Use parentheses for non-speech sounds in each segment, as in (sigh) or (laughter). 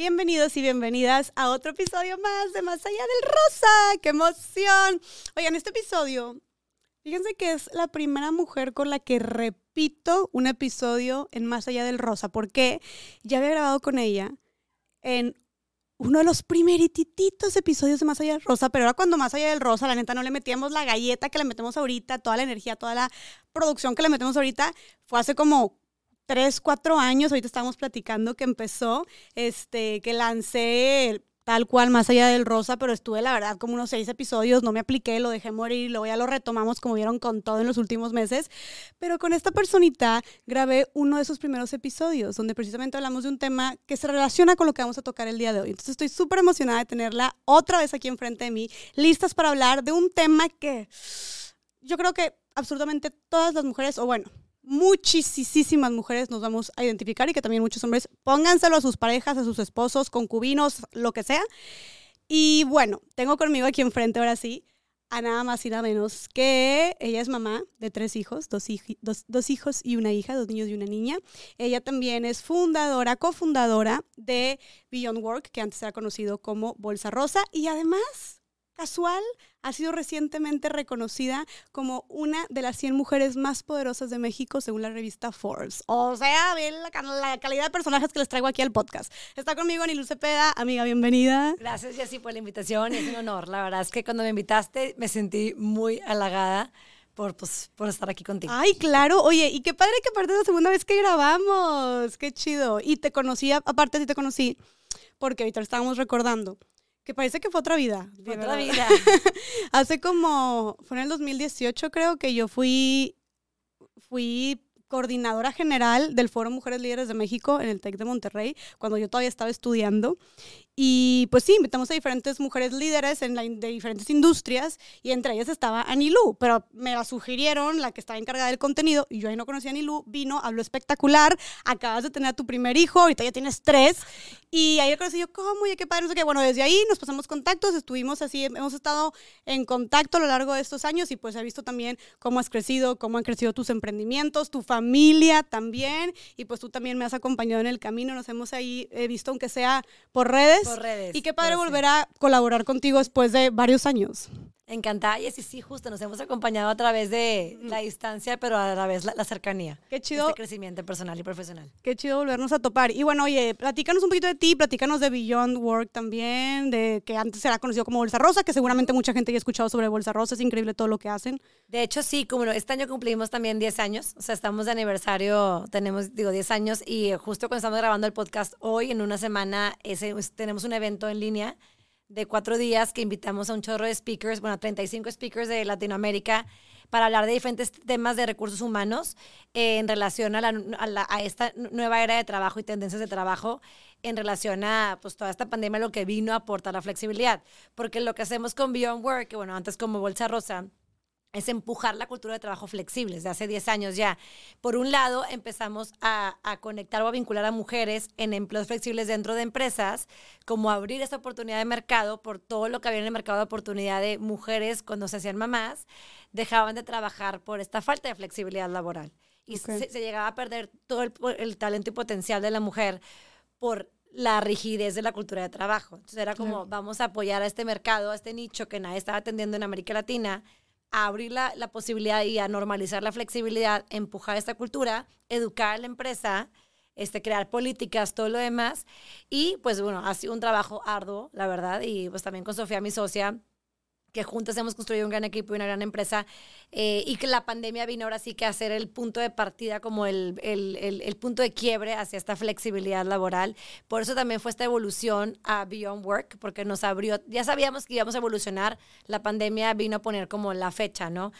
Bienvenidos y bienvenidas a otro episodio más de Más Allá del Rosa. ¡Qué emoción! Oigan, este episodio, fíjense que es la primera mujer con la que repito un episodio en Más Allá del Rosa, porque ya había grabado con ella en uno de los primerititos episodios de Más Allá del Rosa, pero ahora cuando Más Allá del Rosa, la neta, no le metíamos la galleta que le metemos ahorita, toda la energía, toda la producción que le metemos ahorita, fue hace como tres, cuatro años, ahorita estábamos platicando que empezó, este, que lancé tal cual más allá del rosa, pero estuve la verdad como unos seis episodios, no me apliqué, lo dejé morir, luego ya lo retomamos como vieron con todo en los últimos meses, pero con esta personita grabé uno de esos primeros episodios donde precisamente hablamos de un tema que se relaciona con lo que vamos a tocar el día de hoy. Entonces estoy súper emocionada de tenerla otra vez aquí enfrente de mí, listas para hablar de un tema que yo creo que absolutamente todas las mujeres, o bueno, muchísimas mujeres nos vamos a identificar y que también muchos hombres pónganselo a sus parejas, a sus esposos, concubinos, lo que sea. Y bueno, tengo conmigo aquí enfrente ahora sí a nada más y nada menos que ella es mamá de tres hijos, dos, dos, hijos y una hija, dos niños y una niña. Ella también es fundadora, cofundadora de Beyond Work, que antes era conocido como Bolsa Rosa, y además casual, ha sido recientemente reconocida como una de las 100 mujeres más poderosas de México según la revista Forbes. O sea, bien la, calidad de personajes que les traigo aquí al podcast. Está conmigo Anilu Cepeda. Amiga, bienvenida. Gracias, Jessy, por la invitación. Es un honor. La verdad es que cuando me invitaste me sentí muy halagada. Por, pues, por estar aquí contigo. Ay, claro. Oye, y qué padre que aparte de la segunda vez que grabamos. Qué chido. Y te conocí, aparte sí te conocí, porque ahorita estábamos recordando que parece que fue otra vida. Fue otra vida. (laughs) Hace como, fue en el 2018 creo que yo fui, fui coordinadora general del Foro Mujeres Líderes de México en el TEC de Monterrey, cuando yo todavía estaba estudiando. Y pues sí, invitamos a diferentes mujeres líderes en de diferentes industrias y entre ellas estaba Anilú, pero me la sugirieron, la que estaba encargada del contenido, y yo ahí no conocía a Anilú, vino, habló espectacular, acabas de tener a tu primer hijo, ahorita ya tienes tres, y ahí conocí yo, ¿cómo? Y qué padre, no sé qué. Bueno, desde ahí nos pasamos contactos, estuvimos así, hemos estado en contacto a lo largo de estos años y pues he visto también cómo has crecido, cómo han crecido tus emprendimientos, tu familia también, y pues tú también me has acompañado en el camino, nos hemos ahí he visto, aunque sea por redes, redes. Y qué padre volver a colaborar contigo después de varios años. Encantada, y sí, sí, justo nos hemos acompañado a través de la distancia, pero a la vez la, cercanía. Qué chido. Este crecimiento personal y profesional. Qué chido volvernos a topar. Y bueno, oye, platícanos un poquito de ti, platícanos de Beyond Work también, de que antes era conocido como Bolsa Rosa, que seguramente mucha gente ya ha escuchado sobre Bolsa Rosa, es increíble todo lo que hacen. De hecho, sí, como este año cumplimos también 10 años, o sea, estamos de aniversario, tenemos, digo, 10 años, y justo cuando estamos grabando el podcast hoy, en una semana, ese, tenemos un evento en línea de cuatro días que invitamos a un chorro de speakers, bueno, 35 speakers de Latinoamérica para hablar de diferentes temas de recursos humanos eh, en relación a, la, a, esta nueva era de trabajo y tendencias de trabajo en relación a pues, toda esta pandemia, lo que vino a aportar la flexibilidad. Porque lo que hacemos con Beyond Work, bueno, antes como Bolsa Rosa, es empujar la cultura de trabajo flexible desde hace 10 años ya. Por un lado, empezamos a, conectar o a vincular a mujeres en empleos flexibles dentro de empresas, como abrir esta oportunidad de mercado por todo lo que había en el mercado de oportunidad de mujeres cuando se hacían mamás, dejaban de trabajar por esta falta de flexibilidad laboral. Y se, llegaba a perder todo el, el, talento y potencial de la mujer por la rigidez de la cultura de trabajo. Entonces era como, vamos a apoyar a este mercado, a este nicho que nadie estaba atendiendo en América Latina a abrir la, posibilidad y a normalizar la flexibilidad, empujar esta cultura, educar a la empresa, este, crear políticas, todo lo demás. Y pues bueno, ha sido un trabajo arduo, la verdad, y pues también con Sofía, mi socia, que juntas hemos construido un gran equipo y una gran empresa eh, y que la pandemia vino ahora sí que a ser el punto de partida, como el, el, el, punto de quiebre hacia esta flexibilidad laboral. Por eso también fue esta evolución a Beyond Work, porque nos abrió, ya sabíamos que íbamos a evolucionar, la pandemia vino a poner como la fecha, ¿no?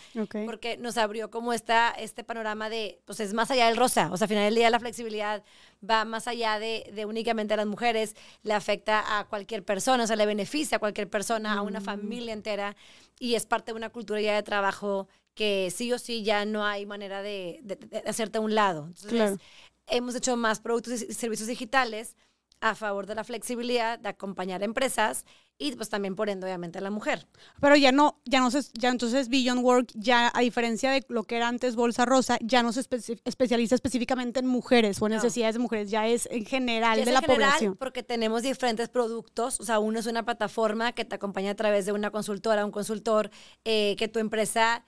Porque nos abrió como esta, este panorama de, pues es más allá del rosa, o sea, al final del día la flexibilidad va más allá de, de, únicamente a las mujeres, le afecta a cualquier persona, o sea, le beneficia a cualquier persona, a una mm. familia entera, y es parte de una cultura ya de trabajo que sí o sí ya no hay manera de, de, hacerte a un lado. Entonces, hemos hecho más productos y servicios digitales a favor de la flexibilidad, de acompañar empresas y pues también por ende obviamente a la mujer. Pero ya no, ya no se, ya entonces Beyond Work, ya a diferencia de lo que era antes Bolsa Rosa, ya no se espe- especializa específicamente en mujeres o en No. necesidades de mujeres, ya es en general Y es de en la general población. porque tenemos diferentes productos, o sea, uno es una plataforma que te acompaña a través de una consultora, un consultor, eh, que tu empresa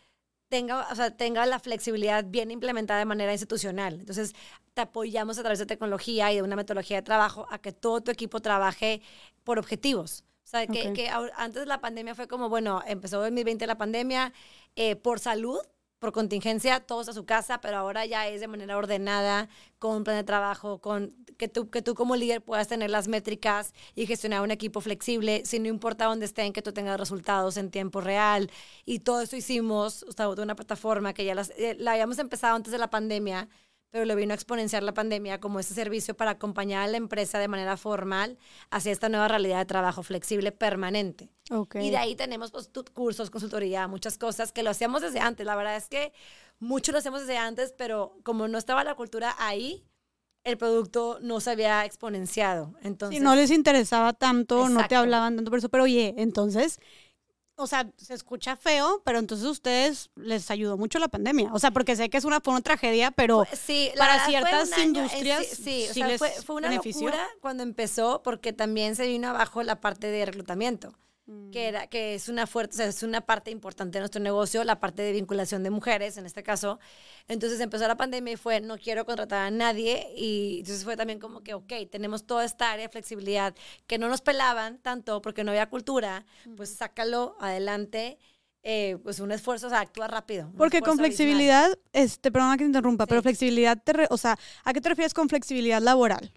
tenga, o sea, tenga la flexibilidad bien implementada de manera institucional. Entonces, te apoyamos a través de tecnología y de una metodología de trabajo a que todo tu equipo trabaje por objetivos. O sea, que, Ok. que antes de la pandemia fue como, bueno, empezó en 2020 la pandemia eh, por salud, por contingencia, todos a su casa, pero ahora ya es de manera ordenada, con un plan de trabajo, con que tú, que tú como líder puedas tener las métricas y gestionar un equipo flexible, sin no importa dónde estén, que tú tengas resultados en tiempo real. Y todo eso hicimos, o sea, de una plataforma que ya las- eh, la habíamos empezado antes de la pandemia, pero lo vino a exponenciar la pandemia como ese servicio para acompañar a la empresa de manera formal hacia esta nueva realidad de trabajo flexible permanente. Ok. Y de ahí tenemos pues, cursos, consultoría, muchas cosas que lo hacíamos desde antes. La verdad es que mucho lo hacemos desde antes, pero como no estaba la cultura ahí, el producto no se había exponenciado. Entonces, Si no les interesaba tanto, no te hablaban tanto por eso, pero oye, entonces, o sea, se escucha feo, pero entonces a ustedes les ayudó mucho la pandemia. O sea, porque sé que es una, fue una tragedia, pero Sí, para fue ciertas en industrias sí, sí, o sea, les fue, fue una benefició. locura cuando empezó porque también se vino abajo la parte de reclutamiento. Mm. que, era, que es, una fuerte, o sea, es una parte importante de nuestro negocio, la parte de vinculación de mujeres, en este caso. Entonces empezó la pandemia y fue, no quiero contratar a nadie. Y entonces fue también como que, ok, tenemos toda esta área de flexibilidad que no nos pelaban tanto porque no había cultura, pues sácalo adelante. eh, pues un esfuerzo, o sea, actúa rápido. Porque con flexibilidad, este, perdona que te interrumpa, pero Sí. flexibilidad, te re- o sea, ¿a qué te refieres con flexibilidad laboral?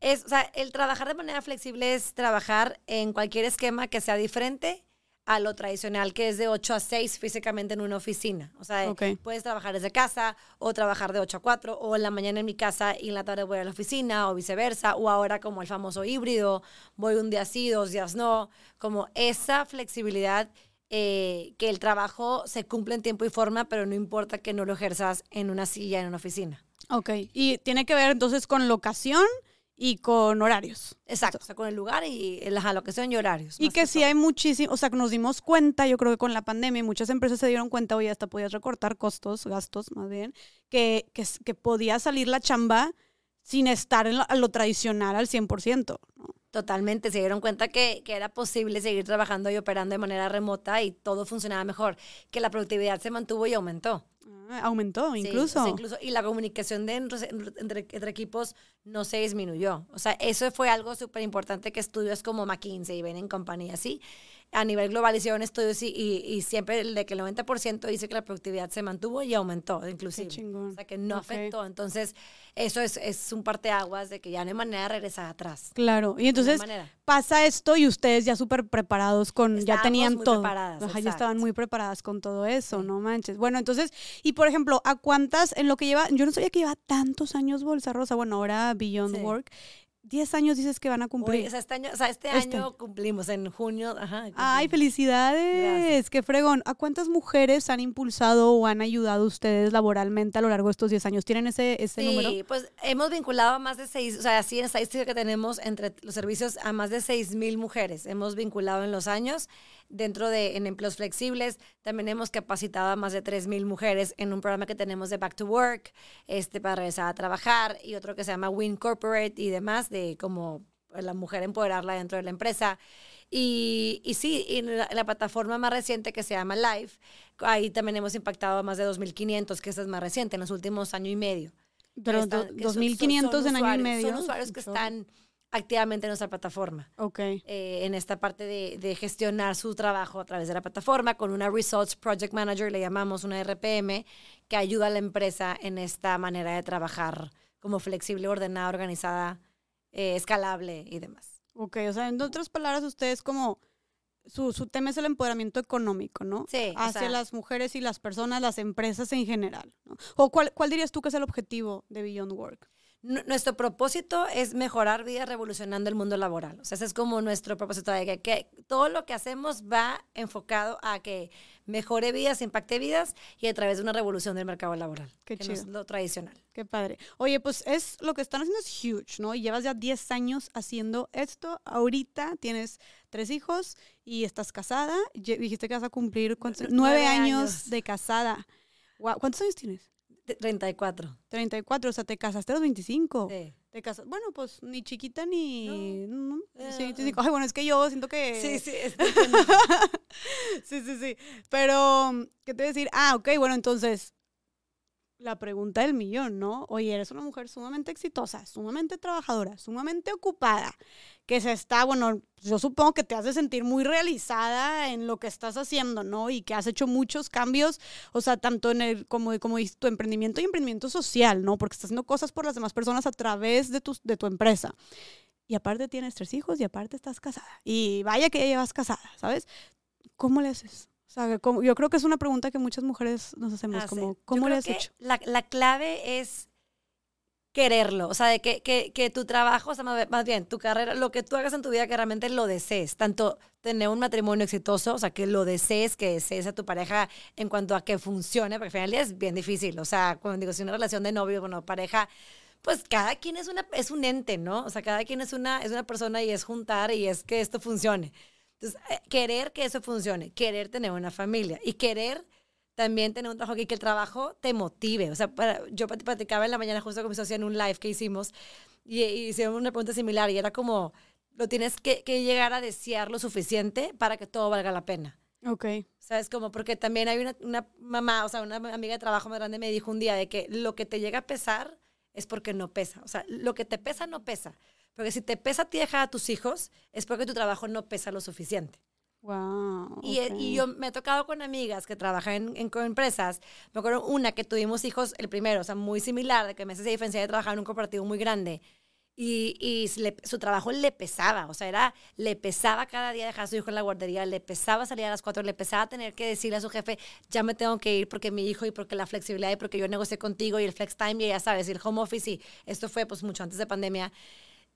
Es, o sea, el trabajar de manera flexible es trabajar en cualquier esquema que sea diferente a lo tradicional, que es de 8 a 6 físicamente en una oficina. O sea, puedes trabajar desde casa o trabajar de 8 a 4 o en la mañana en mi casa y en la tarde voy a la oficina o viceversa o ahora como el famoso híbrido, voy un día sí, dos días no. Como esa flexibilidad eh, que el trabajo se cumple en tiempo y forma, pero no importa que no lo ejerzas en una silla, en una oficina. Ok. Y tiene que ver entonces con locación y con horarios. Exacto, o sea, con el lugar y la locación y horarios. Y más que sí todo. hay muchísimo, o sea, que nos dimos cuenta, yo creo que con la pandemia, muchas empresas se dieron cuenta, oye, hasta podías recortar costos, gastos más bien, que, que, que podía salir la chamba sin estar en lo, lo tradicional al 100%. ¿no? Totalmente, se dieron cuenta que, que era posible seguir trabajando y operando de manera remota y todo funcionaba mejor, que la productividad se mantuvo y aumentó. Ah, aumentó Sí, incluso. o sea, incluso. Y la comunicación de entre, entre- entre equipos no se disminuyó. O sea, eso fue algo súper importante que estudios como McKinsey y Bain Company, así, a nivel global hicieron estudios y, y, y siempre el de que el 90% dice que la productividad se mantuvo y aumentó, inclusive. chingón. O sea, que no Ok. afectó. Entonces, eso es, es un parteaguas de que ya no hay manera de regresar atrás. Claro, y No entonces manera. pasa esto y ustedes ya súper preparados con, ya Estábamos tenían muy todo. preparadas, Ajá, ya estaban muy preparadas con todo eso, Sí. no manches. Bueno, entonces, y por ejemplo, ¿a cuántas en lo que lleva? Yo no sabía que lleva tantos años Bolsa Rosa, bueno, ahora Beyond Sí. Work. 10 años dices que van a cumplir. Uy, o sea, este año, o sea, este Este. año cumplimos, en junio, ajá. Ay, felicidades, Gracias. qué fregón. ¿A cuántas mujeres han impulsado o han ayudado ustedes laboralmente a lo largo de estos 10 años? ¿Tienen ese, ese Sí, número? pues hemos vinculado a más de seis, o sea, así en estadística que tenemos entre los servicios a más de seis mil mujeres. Hemos vinculado en los años dentro de en empleos flexibles. También hemos capacitado a más de tres mil mujeres en un programa que tenemos de Back to Work, este, para regresar a trabajar y otro que se llama Win Corporate y demás, de como la mujer empoderarla dentro de la empresa. Y, y sí, en la, la plataforma más reciente que se llama Live, ahí también hemos impactado a más de 2.500, que esa es más reciente, en los últimos año y medio. Pero están- do- que son- 2.500 son- son en año y medio. Son usuarios que están activamente en nuestra plataforma, Ok. eh, en esta parte de, de gestionar su trabajo a través de la plataforma, con una Results Project Manager, le llamamos una RPM, que ayuda a la empresa en esta manera de trabajar como flexible, ordenada, organizada, eh, escalable y demás. Ok, o sea, en otras palabras, ustedes como su, su tema es el empoderamiento económico, ¿no? Sí, o Hacia sea- las mujeres y las personas, las empresas en general. ¿no? ¿O cuál, cuál dirías tú que es el objetivo de Beyond Work? Nuestro propósito es mejorar vidas revolucionando el mundo laboral. O sea, ese es como nuestro propósito de que, todo lo que hacemos va enfocado a que mejore vidas, impacte vidas y a través de una revolución del mercado laboral. Qué que chido. es lo tradicional. Qué padre. Oye, pues es lo que están haciendo es huge, ¿no? Y llevas ya 10 años haciendo esto. Ahorita tienes tres hijos y estás casada. Dijiste que vas a cumplir ¿cuántos? (laughs) Nueve años, años. de casada. ¿Cuántos años tienes? De- 34. 34, o sea, te casaste a los 25. Sí. Te casas, bueno, pues ni chiquita ni... no, Eh, sí, 25. Ay, bueno, es que yo siento que... Sí, sí. es- (laughs) sí, sí, sí. Pero, ¿qué te voy a decir? Ah, ok, bueno, entonces, la pregunta del millón, ¿no? Oye, eres una mujer sumamente exitosa, sumamente trabajadora, sumamente ocupada, que se está, bueno, yo supongo que te hace sentir muy realizada en lo que estás haciendo, ¿no? Y que has hecho muchos cambios, o sea, tanto en el, como, como tu emprendimiento y emprendimiento social, ¿no? Porque estás haciendo cosas por las demás personas a través de tu, de tu empresa. Y aparte tienes tres hijos y aparte estás casada. Y vaya que ya llevas casada, ¿sabes? ¿Cómo le haces? O sea, ¿cómo- yo creo que es una pregunta que muchas mujeres nos hacemos, Ah, como, ¿cómo le has hecho? La, la clave es quererlo, o sea, de que, que, que tu trabajo, o sea, más más bien, tu carrera, lo que tú hagas en tu vida, que realmente lo desees, tanto tener un matrimonio exitoso, o sea, que lo desees, que desees a tu pareja en cuanto a que funcione, porque al final es bien difícil, o sea, cuando digo, si una relación de novio, bueno, pareja, pues cada quien es, una, es un ente, ¿no? O sea, cada quien es una, es una persona y es juntar y es que esto funcione. Entonces, eh, querer que eso funcione, querer tener una familia y querer también tener un trabajo aquí, que el trabajo te motive. O sea, para- yo plat- platicaba en la mañana justo con mi socia en un live que hicimos y, y hicieron una pregunta similar y era como, lo tienes que, que llegar a desear lo suficiente para que todo valga la pena. Ok. ¿Sabes? Como porque también hay una, una mamá, o sea, una amiga de trabajo más grande me dijo un día de que lo que te llega a pesar es porque no pesa. O sea, lo que te pesa no pesa. Porque si te pesa a ti dejar a tus hijos, es porque tu trabajo no pesa lo suficiente. Wow. Y, eh, y yo me he tocado con amigas que trabajan en, en empresas. Me acuerdo una que tuvimos hijos, el primero, o sea, muy similar, de que meses de diferencia de trabajar en un corporativo muy grande. Y, y le- su trabajo le pesaba, o sea, era, le pesaba cada día dejar a su hijo en la guardería, le pesaba salir a las cuatro, le pesaba tener que decirle a su jefe, ya me tengo que ir porque mi hijo y porque la flexibilidad y porque yo negocié contigo y el flex time y ya sabes, y el home office y esto fue pues mucho antes de pandemia.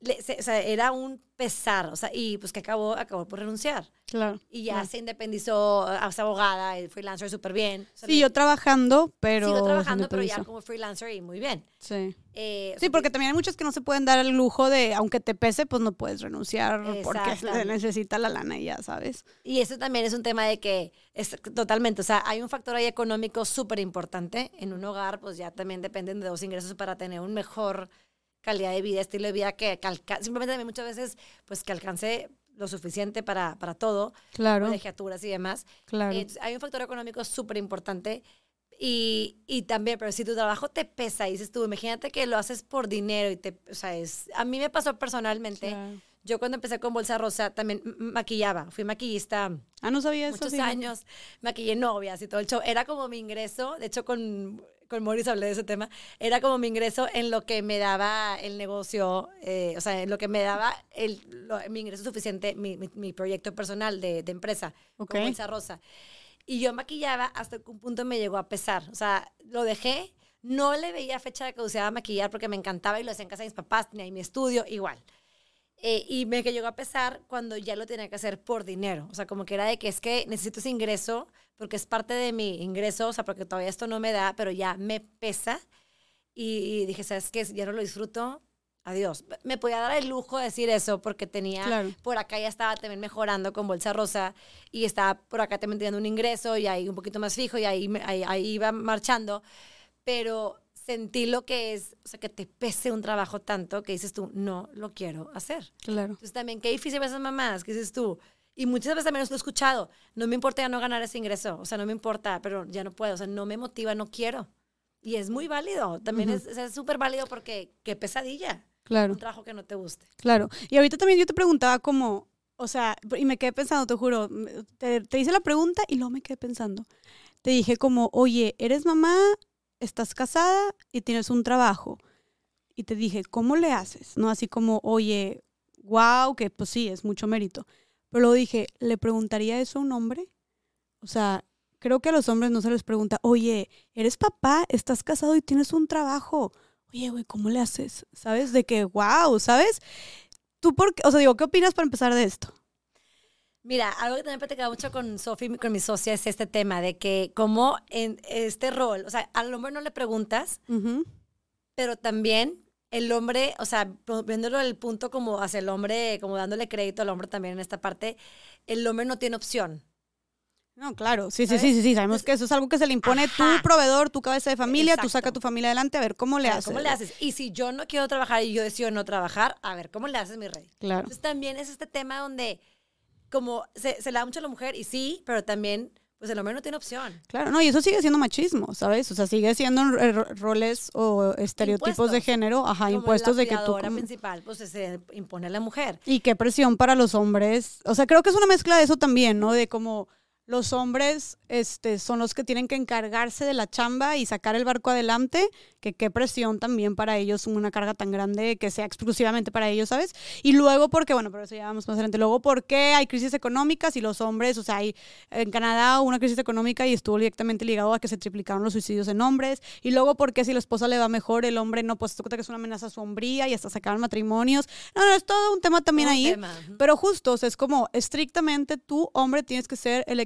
Le- se- o sea, era un pesar, o sea, y pues que acabó, acabó por renunciar. Claro. Y ya claro. se independizó, es abogada, y freelancer súper bien. O sea, Sí, yo trabajando, pero... sigo trabajando, pero ya como freelancer y muy bien. Sí. Eh, o Sí, sea, porque también hay muchos que no se pueden dar el lujo de, aunque te pese, pues no puedes renunciar porque (laughs) se necesita la lana y ya, ¿sabes? Y eso también es un tema de que es totalmente, o sea, hay un factor ahí económico súper importante. En un hogar, pues ya también dependen de dos ingresos para tener un mejor calidad de vida, estilo de vida que, que simplemente también muchas veces, pues que alcance lo suficiente para, para todo, Claro, colegiaturas y demás. claro. Entonces, hay un factor económico súper importante. Y, y también, pero si tu trabajo te pesa y dices tú, imagínate que lo haces por dinero y te, o sea, es, a mí me pasó personalmente, Claro. yo cuando empecé con Bolsa Rosa también maquillaba, fui maquillista Ah, no sabía eso. muchos fíjate. años, maquillé novias y todo el show, era como mi ingreso, de hecho con, con Morris hablé de ese tema, era como mi ingreso en lo que me daba el negocio, eh, o sea, en lo que me daba el, lo- mi ingreso suficiente, mi, mi, mi proyecto personal de, de empresa, Ok. con Bolsa Rosa. Y yo maquillaba hasta que un punto me llegó a pesar. O sea, lo dejé, no le veía fecha de caducidad a maquillar porque me encantaba y lo hacía en casa de mis papás, tenía ahí mi estudio, igual. Eh, y me que llegó a pesar cuando ya lo tenía que hacer por dinero. O sea, como que era de que es que necesito ese ingreso porque es parte de mi ingreso, o sea, porque todavía esto no me da, pero ya me pesa. Y, y dije, ¿sabes qué? Ya no lo disfruto. Adiós. Me podía dar el lujo de decir eso porque tenía Claro. por acá ya estaba también mejorando con Bolsa Rosa y estaba por acá también teniendo un ingreso y ahí un poquito más fijo y ahí, ahí, ahí iba marchando. Pero sentí lo que es, o sea, que te pese un trabajo tanto que dices tú, no lo quiero hacer. Claro. Entonces también, qué difícil ver esas mamás, que dices tú. Y muchas veces también lo he escuchado, no me importa ya no ganar ese ingreso, o sea, no me importa, pero ya no puedo, o sea, no me motiva, no quiero. Y es muy válido, también Ujú. es- es súper válido porque qué pesadilla, Claro. un trabajo que no te guste. Claro. Y ahorita también yo te preguntaba como, o sea, y me quedé pensando, te juro, te, te hice la pregunta y luego me quedé pensando. Te dije como, oye, eres mamá, estás casada y tienes un trabajo. Y te dije, ¿cómo le haces? No así como, oye, wow, que pues sí, es mucho mérito. Pero luego dije, ¿le preguntaría eso a un hombre? O sea, creo que a los hombres no se les pregunta, oye, eres papá, estás casado y tienes un trabajo. oye, güey, ¿cómo le haces? ¿Sabes? De que, wow, ¿sabes? Tú, por qué? O sea, digo, ¿qué opinas para empezar de esto? Mira, algo que también he platicado mucho con Sofi, con mi socia, es este tema de que como en este rol, o sea, al hombre no le preguntas, pero también el hombre, o sea, viéndolo el punto como hacia el hombre, como dándole crédito al hombre también en esta parte, el hombre no tiene opción. No, claro, sí, sí, sí, sí, sí, sabemos que eso es algo que se le impone tu proveedor, tu cabeza de familia, tú saca tu familia adelante, a ver cómo le haces. ¿Cómo le haces? Y si yo no quiero trabajar y yo decido no trabajar, a ver, ¿cómo le haces, mi rey? Claro. Entonces también es este tema donde como se, le da mucho a la mujer y sí, pero también pues el hombre no tiene opción. Claro, no, y eso sigue siendo machismo, ¿sabes? O sea, sigue siendo roles o estereotipos de género, ajá, impuestos de que tú... La principal, pues se impone a la mujer. Y qué presión para los hombres. O sea, creo que es una mezcla de eso también, ¿no? De como los hombres este, son los que tienen que encargarse de la chamba y sacar el barco adelante, que qué presión también para ellos, una carga tan grande que sea exclusivamente para ellos, ¿sabes? Y luego porque, bueno, pero eso ya vamos más adelante, luego porque hay crisis económicas y los hombres, o sea, hay en Canadá una crisis económica y estuvo directamente ligado a que se triplicaron los suicidios en hombres, y luego porque si la esposa le va mejor, el hombre no, pues cuenta que es una amenaza sombría y hasta sacar matrimonios. No, no, es todo un tema también ahí, pero justo, o sea, es como estrictamente tú, hombre, tienes que ser el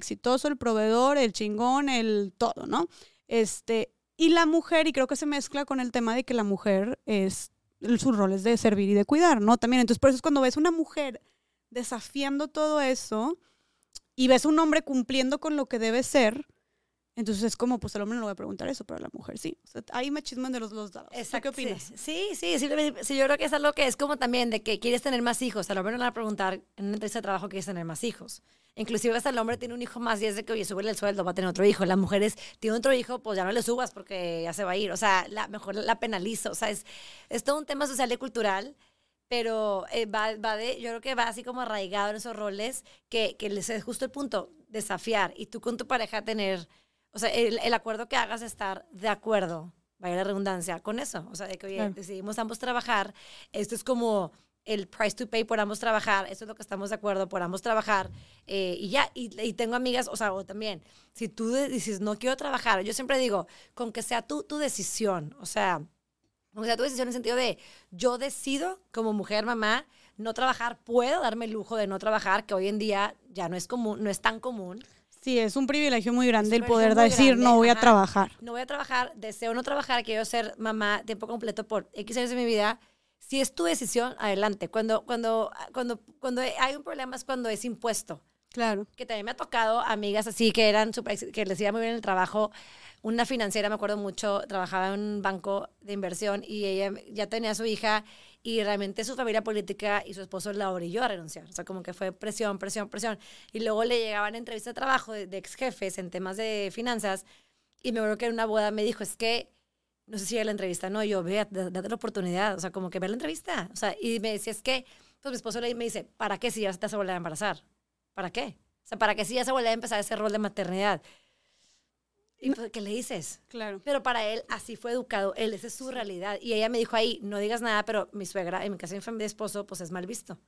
el proveedor, el chingón, el todo, ¿no? Este, y la mujer, y creo que se mezcla con el tema de que la mujer es, su rol es de servir y de cuidar, ¿no? También, entonces por eso es cuando ves una mujer desafiando todo eso y ves un hombre cumpliendo con lo que debe ser, entonces es como, pues el hombre no le voy a preguntar eso, pero la mujer sí. O sea, ahí me chisman de los dos lados. ¿Qué opinas? Sí, sí, sí, sí, yo creo que es algo que es como también de que quieres tener más hijos. Al hombre no le va a preguntar en una entrevista de trabajo quieres tener más hijos. Inclusive hasta el hombre tiene un hijo más y es de que, oye, sube el sueldo, va a tener otro hijo. La mujer es, tiene otro hijo, pues ya no le subas porque ya se va a ir. O sea, la, mejor la penalizo. O sea, es, es todo un tema social y cultural pero eh, va, va, de, yo creo que va así como arraigado en esos roles que, que les es justo el punto, desafiar y tú con tu pareja tener o sea, el, acuerdo que hagas es estar de acuerdo, vaya la redundancia, con eso. O sea, de que, oye, decidimos ambos trabajar, esto es como el price to pay por ambos trabajar, eso es lo que estamos de acuerdo por ambos trabajar, eh, y ya, y, tengo amigas, o sea, o también, si tú dices, no quiero trabajar, yo siempre digo, con que sea tú tu decisión, o sea, con que sea tu decisión en el sentido de, yo decido como mujer, mamá, no trabajar, puedo darme el lujo de no trabajar, que hoy en día ya no es común, no es tan común, Sí, es un privilegio muy grande el poder decir no voy a trabajar. No voy a trabajar, deseo no trabajar, quiero ser mamá tiempo completo por X años de mi vida. Si es tu decisión, adelante. Cuando, cuando, cuando, cuando hay un problema es cuando es impuesto. Claro. Que también me ha tocado amigas así que eran que les iba muy bien el trabajo. Una financiera, me acuerdo mucho, trabajaba en un banco de inversión y ella ya tenía a su hija y realmente su familia política y su esposo la orilló a renunciar. O sea, como que fue presión, presión, presión. Y luego le llegaban entrevistas de trabajo de, ex jefes en temas de finanzas y me acuerdo que en una boda me dijo, es que, no sé si era la entrevista, no, yo, vea, date la oportunidad, o sea, como que ve la entrevista. O sea, y me decía, es que, pues mi esposo le, me dice, ¿para qué si ya te vas a a embarazar? ¿Para qué? O sea, ¿para qué si ya se vuelve a empezar ese rol de maternidad? ¿Y pues, qué le dices? Claro. Pero para él así fue educado, él, esa es su realidad. Y ella me dijo ahí, no digas nada, pero mi suegra, en mi casa de esposo, pues es mal visto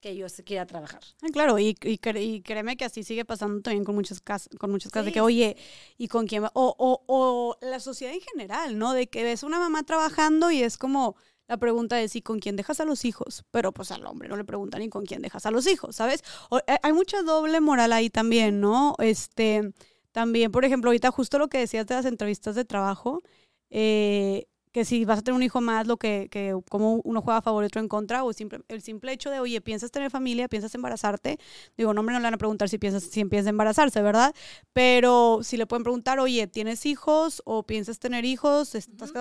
que yo se quiera trabajar. Ah, claro, y, y, créeme que así sigue pasando también con muchas casas, con muchas casas, de que, oye, ¿y con quién va? O, o, o la sociedad en general, ¿no? De que ves una mamá trabajando y es como, la pregunta es, ¿y con quién dejas a los hijos? Pero pues al hombre no le preguntan ni con quién dejas a los hijos, ¿sabes? Eh, hay mucha doble moral ahí también, ¿no? Este también, por ejemplo, ahorita justo lo que decías de las entrevistas de trabajo, eh, que si vas a tener un hijo más, lo que, que como uno juega a favor y otro en contra, o simple, el simple hecho de, oye, piensas tener familia, piensas embarazarte, digo, no, hombre, no le van a preguntar si piensas, si empiezas a embarazarse, ¿verdad? Pero si le pueden preguntar, oye, ¿tienes hijos o piensas tener hijos? ¿Estás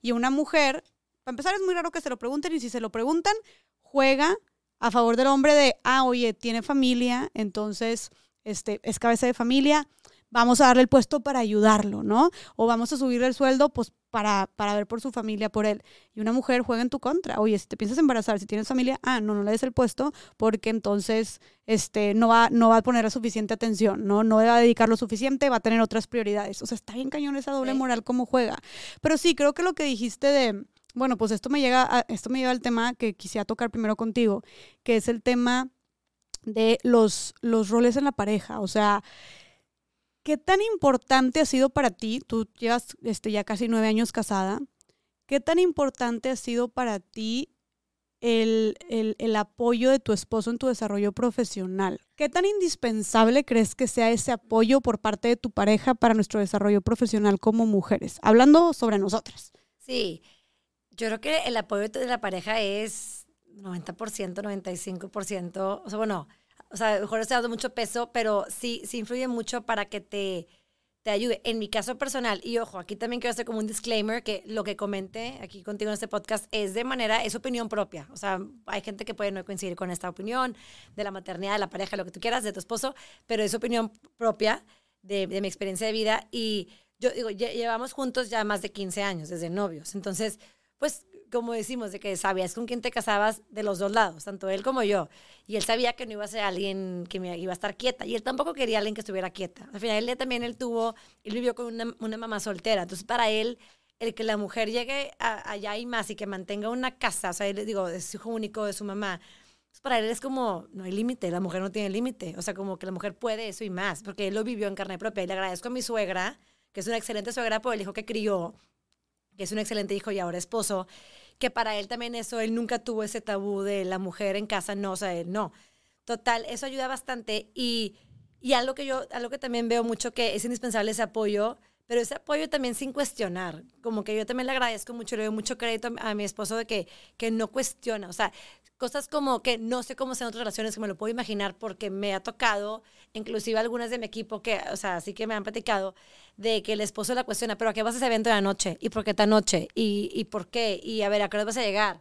Y una mujer, para empezar, es muy raro que se lo pregunten, y si se lo preguntan, juega a favor del hombre de, ah, oye, tiene familia, entonces, este, es cabeza de familia, vamos a darle el puesto para ayudarlo, ¿no? O vamos a subirle el sueldo, pues para, para ver por su familia, por él. Y una mujer juega en tu contra. Oye, si te piensas embarazar, si tienes familia, ah, no, no le des el puesto porque entonces este, no, va, no va a poner suficiente atención, ¿no? No va a dedicar lo suficiente, va a tener otras prioridades. O sea, está bien cañón esa doble moral como juega. Pero sí, creo que lo que dijiste de, bueno, pues esto me llega, a, esto me lleva al tema que quisiera tocar primero contigo, que es el tema de los, los roles en la pareja. O sea, ¿Qué tan importante ha sido para ti? Tú llevas este, ya casi nueve años casada. ¿qué tan importante ha sido para ti el, el, el, apoyo de tu esposo en tu desarrollo profesional. ¿Qué tan indispensable crees que sea ese apoyo por parte de tu pareja para nuestro desarrollo profesional como mujeres? Hablando sobre nosotras. Sí, yo creo que el apoyo de la pareja es 90%, 95%. O sea, bueno, o sea, mejor estoy dando mucho peso, pero sí, sí influye mucho para que te te ayude. En mi caso personal, y ojo, aquí también quiero hacer como un disclaimer que lo que comente aquí contigo en este podcast es de manera, es opinión propia. O sea, hay gente que puede no coincidir con esta opinión de la maternidad, de la pareja, lo que tú quieras, de tu esposo, pero es opinión propia de, de mi experiencia de vida. Y yo digo, llevamos juntos ya más de 15 años, desde novios. Entonces, pues como decimos, de que sabías con quién te casabas de los dos lados, tanto él como yo. Y él sabía que no iba a ser alguien que me iba a estar quieta. Y él tampoco quería alguien que estuviera quieta. Al final, él también él tuvo, él vivió con una, una mamá soltera. Entonces, para él, el que la mujer llegue allá y más y que mantenga una casa, o sea, él, digo, es hijo único de su mamá, pues para él es como, no hay límite, la mujer no tiene límite. O sea, como que la mujer puede eso y más, porque él lo vivió en carne propia. Y le agradezco a mi suegra, que es una excelente suegra por el hijo que crió, que es un excelente hijo y ahora esposo, que para él también eso, él nunca tuvo ese tabú de la mujer en casa, no, o sea, él no. Total, eso ayuda bastante y, y algo que yo, algo que también veo mucho que es indispensable ese apoyo, pero ese apoyo también sin cuestionar, como que yo también le agradezco mucho, le doy mucho crédito a, mi esposo de que, que no cuestiona, o sea, cosas como que no sé cómo sean otras relaciones, que me lo puedo imaginar porque me ha tocado, inclusive algunas de mi equipo que, o sea, sí que me han platicado de que el esposo la cuestiona, pero ¿a qué vas a ese evento de la noche? ¿Y por qué esta noche? ¿Y, ¿Y por qué? Y a ver, ¿a qué hora vas a llegar?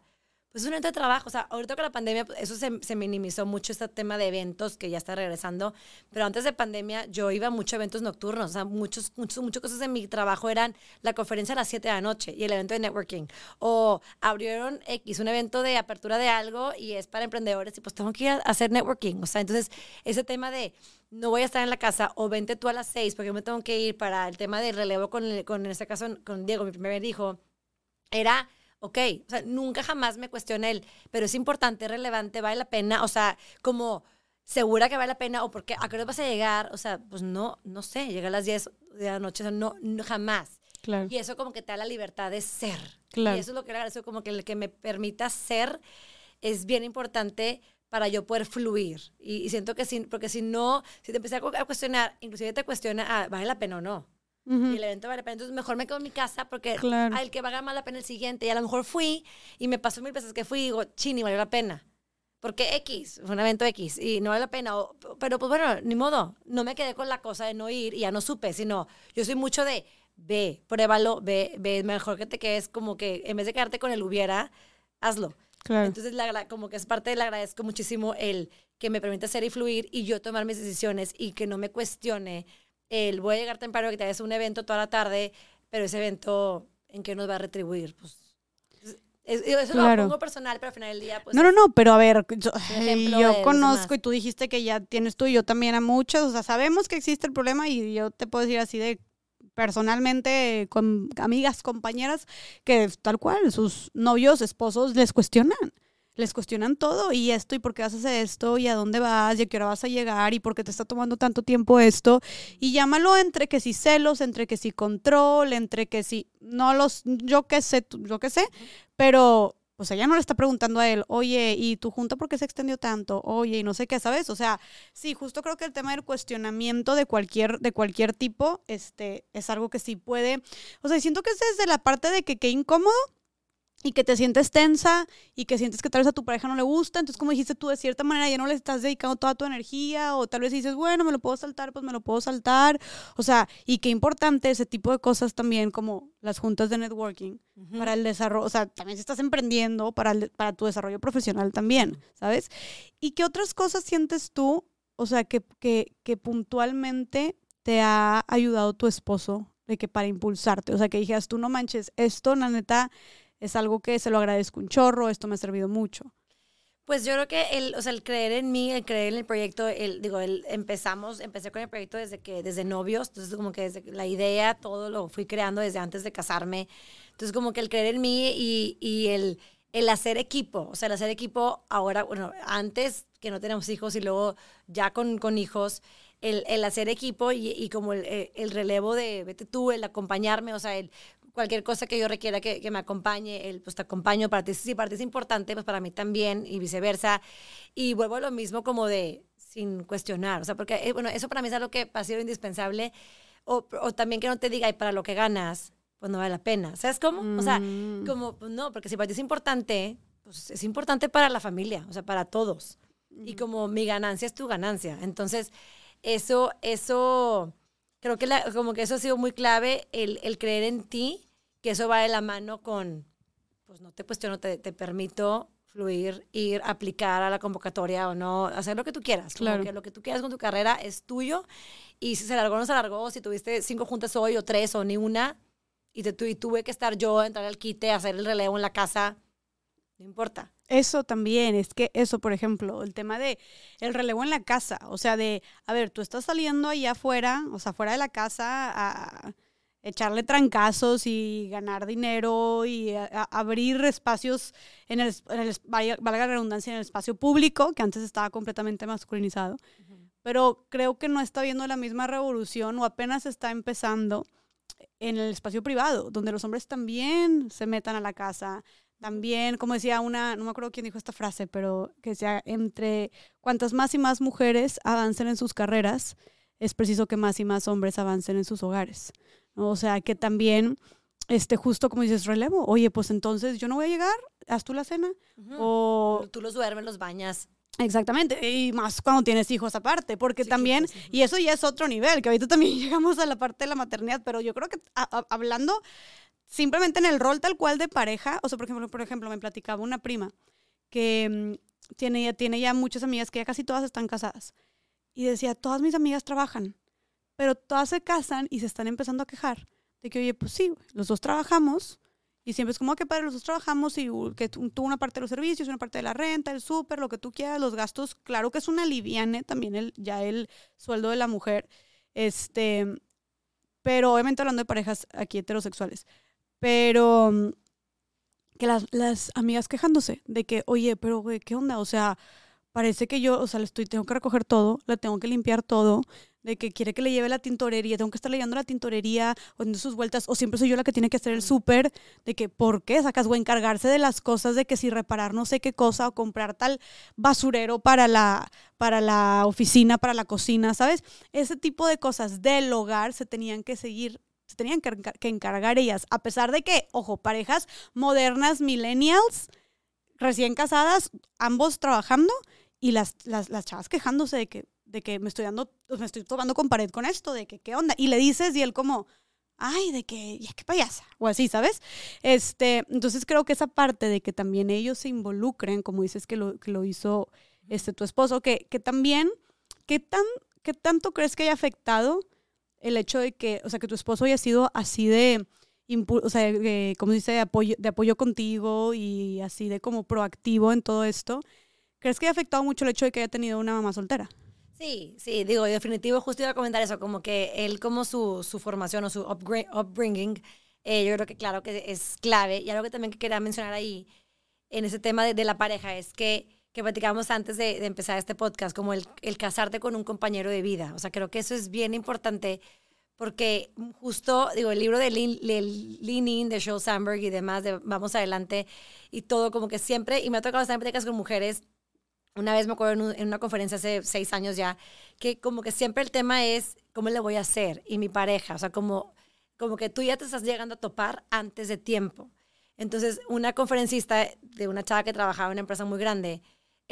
Pues es un evento de trabajo. O sea, ahorita con la pandemia, pues, eso se, se, minimizó mucho este tema de eventos que ya está regresando. Pero antes de pandemia, yo iba a muchos eventos nocturnos. O sea, muchos, muchos, muchas cosas de mi trabajo eran la conferencia a las 7 de la noche y el evento de networking. O abrieron X, un evento de apertura de algo y es para emprendedores y pues tengo que ir a hacer networking. O sea, entonces, ese tema de no voy a estar en la casa o vente tú a las 6 porque me tengo que ir para el tema del relevo con, con en este caso, con Diego, mi primer hijo, era ok, o sea, nunca jamás me cuestioné él, pero es importante, es relevante, vale la pena, o sea, como segura que vale la pena o porque a qué hora vas a llegar, o sea, pues no, no sé, llega a las 10 de la noche, o sea, no, jamás. Claro. Y eso como que te da la libertad de ser. Claro. Y eso es lo que agradezco, como que el que me permita ser es bien importante para yo poder fluir. Y, siento que sí, porque si no, si te empecé a cuestionar, inclusive te cuestiona, ah, ¿vale la pena o no? Y el evento vale la pena. Entonces, mejor me quedo en mi casa porque claro. el que valga más la pena el siguiente. Y a lo mejor fui y me pasó mil veces que fui y digo, chini, valió la pena. Porque X, fue un evento X y no vale la pena. pero pues bueno, ni modo. No me quedé con la cosa de no ir y ya no supe, sino yo soy mucho de ve, pruébalo, ve, ve, mejor que te quedes como que en vez de quedarte con el hubiera, hazlo. Claro. Entonces, la, como que es parte le agradezco muchísimo el que me permite hacer y fluir y yo tomar mis decisiones y que no me cuestione el voy a llegar temprano, que te hagas un evento toda la tarde, pero ese evento, ¿en qué nos va a retribuir? Pues eso lo pongo personal, pero al final del día, pues. No, no, no, pero a ver, yo, yo conozco y tú dijiste que ya tienes tú y yo también a muchos, o sea, sabemos que existe el problema y yo te puedo decir así de personalmente con amigas, compañeras, que tal cual, sus novios, esposos les cuestionan les cuestionan todo y esto y por qué vas a hacer esto y a dónde vas y a qué hora vas a llegar y por qué te está tomando tanto tiempo esto y llámalo entre que si celos, entre que si control, entre que si no los yo qué sé, yo qué sé, pero o sea, ya no le está preguntando a él, oye, ¿y tu junta por qué se extendió tanto? Oye, y no sé qué, ¿sabes? O sea, sí, justo creo que el tema del cuestionamiento de cualquier, de cualquier tipo, este, es algo que sí puede, o sea, siento que es desde la parte de que qué incómodo, y que te sientes tensa y que sientes que tal vez a tu pareja no le gusta, entonces como dijiste tú, de cierta manera ya no le estás dedicando toda tu energía o tal vez dices, bueno, me lo puedo saltar, pues me lo puedo saltar, o sea, y qué importante ese tipo de cosas también como las juntas de networking para el desarrollo, o sea, también si estás emprendiendo para, para tu desarrollo profesional también, ¿sabes? ¿Y qué otras cosas sientes tú, o sea, que, que, que puntualmente te ha ayudado tu esposo de que para impulsarte, o sea, que dijeras, tú no manches, esto, la neta, es algo que se lo agradezco un chorro, esto me ha servido mucho. Pues yo creo que el, o sea, el creer en mí, el creer en el proyecto, el, digo, empezamos, empecé con el proyecto desde que, desde novios, entonces como que desde la idea, todo lo fui creando desde antes de casarme. Entonces como que el creer en mí y, y el, el hacer equipo, o sea, el hacer equipo ahora, bueno, antes que no tenemos hijos y luego ya con, con hijos, el, el, hacer equipo y, y como el, el, relevo de vete tú, el acompañarme, o sea, el cualquier cosa que yo requiera que, que me acompañe, él pues te acompaño, para ti, si para ti es importante, pues para mí también y viceversa. Y vuelvo a lo mismo como de sin cuestionar, o sea, porque, eh, bueno, eso para mí es algo que ha sido indispensable, o, o también que no te diga, y para lo que ganas, pues no vale la pena, ¿sabes cómo? O sea, Mm. como, pues no, porque si para ti es importante, pues es importante para la familia, o sea, para todos. Y como mi ganancia es tu ganancia. Entonces, eso, eso, creo que la- como que eso ha sido muy clave, el, el creer en ti, que eso va de la mano con, pues no te cuestiono, te, te permito fluir, ir, aplicar a la convocatoria o no, hacer lo que tú quieras. Como Claro. que lo que tú quieras con tu carrera es tuyo y si se largó o no se largó, si tuviste cinco juntas hoy o tres o ni una y, te, tu- y tuve que estar yo, entrar al quite, hacer el relevo en la casa, no importa. Eso también, es que eso, por ejemplo, el tema de el relevo en la casa, o sea, de, a ver, tú estás saliendo allá afuera, o sea, fuera de la casa a echarle trancazos y ganar dinero y a- a- abrir espacios en el, en el valga la redundancia, en el espacio público, que antes estaba completamente masculinizado, pero creo que no está viendo la misma revolución o apenas está empezando en el espacio privado, donde los hombres también se metan a la casa, también, como decía una, no me acuerdo quién dijo esta frase, pero que decía, entre cuantas más y más mujeres avancen en sus carreras, es preciso que más y más hombres avancen en sus hogares. ¿no? O sea, que también, este, justo como dices, relevo, oye, pues entonces yo no voy a llegar, haz tú la cena, o Tú los duermes, los bañas. Exactamente, y más cuando tienes hijos aparte, porque también, y eso ya es otro nivel, que ahorita también (laughs) llegamos a la parte de la maternidad, pero yo creo que a- a- hablando simplemente en el rol tal cual de pareja, o sea, por ejemplo, por ejemplo me platicaba una prima que mm, tiene, ya- tiene ya muchas amigas que ya casi todas están casadas, y decía, todas mis amigas trabajan, pero todas se casan y se están empezando a quejar de que, oye, pues sí, los dos trabajamos, y siempre es como "Ah, que padre, los dos trabajamos y que tú una parte de los servicios, una parte de la renta, el súper, lo que tú quieras, los gastos. Claro que es una liviane también el, ya el sueldo de la mujer. Este, pero obviamente hablando de parejas aquí heterosexuales. Pero mm, que las, las amigas quejándose de que, oye, pero güey, ¿qué onda? O sea, parece que yo, o sea, le estoy, tengo que recoger todo, le tengo que limpiar todo, de que quiere que le lleve la tintorería, tengo que estar leyendo la tintorería o dando sus vueltas, o siempre soy yo la que tiene que hacer el súper, de que, ¿por qué sacas o encargarse de las cosas, de que si reparar no sé qué cosa o comprar tal basurero para la, para la oficina, para la cocina, ¿sabes? Ese tipo de cosas del hogar se tenían que seguir se tenían que, encar- que encargar ellas, a pesar de que, ojo, parejas modernas, millennials, recién casadas, ambos trabajando y las, las, las chavas quejándose de que, de que me estoy dando, me estoy tomando con pared con esto, de que qué onda. Y le dices y él como, ay, de que, ya qué payasa, o así, ¿sabes? Este, entonces creo que esa parte de que también ellos se involucren, como dices que lo, que lo hizo este, tu esposo, que, que también, ¿qué, tan, ¿qué tanto crees que haya afectado el hecho de que, o sea, que tu esposo haya sido así de, o sea, como dice, de apoyo, de apoyo contigo y así de como proactivo en todo esto? ¿Crees que haya afectado mucho el hecho de que haya tenido una mamá soltera? Sí, sí, digo, definitivo, justo iba a comentar eso, como que él, como su, su formación o su upbringing, eh, yo creo que claro que es clave. Y algo que también que quería mencionar ahí, en ese tema de la pareja, es que, que platicábamos antes de, de empezar este podcast, como el, el casarte con un compañero de vida. O sea, creo que eso es bien importante porque justo, digo, el libro de Lean, Lean In, de Sheryl Sandberg y demás, de Vamos Adelante, y todo como que siempre, y me ha tocado estar en pláticas con mujeres, una vez me acuerdo en, un- en una conferencia hace seis años ya, que como que siempre el tema es cómo le voy a hacer y mi pareja, o sea, como, como que tú ya te estás llegando a topar antes de tiempo. Entonces, una conferencista de una chava que trabajaba en una empresa muy grande,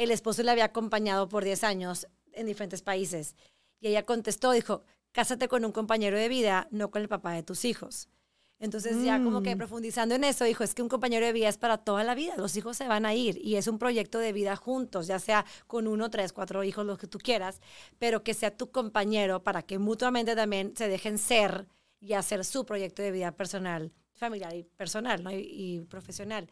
el esposo le había acompañado por 10 años en diferentes países. Y ella contestó, dijo, cásate con un compañero de vida, no con el papá de tus hijos. Entonces ya como que Mm. profundizando en eso, dijo, es que un compañero de vida es para toda la vida, los hijos se van a ir y es un proyecto de vida juntos, ya sea con uno, tres, cuatro hijos, los que tú quieras, pero que sea tu compañero para que mutuamente también se dejen ser y hacer su proyecto de vida personal, familiar y personal ¿no? y, y profesional.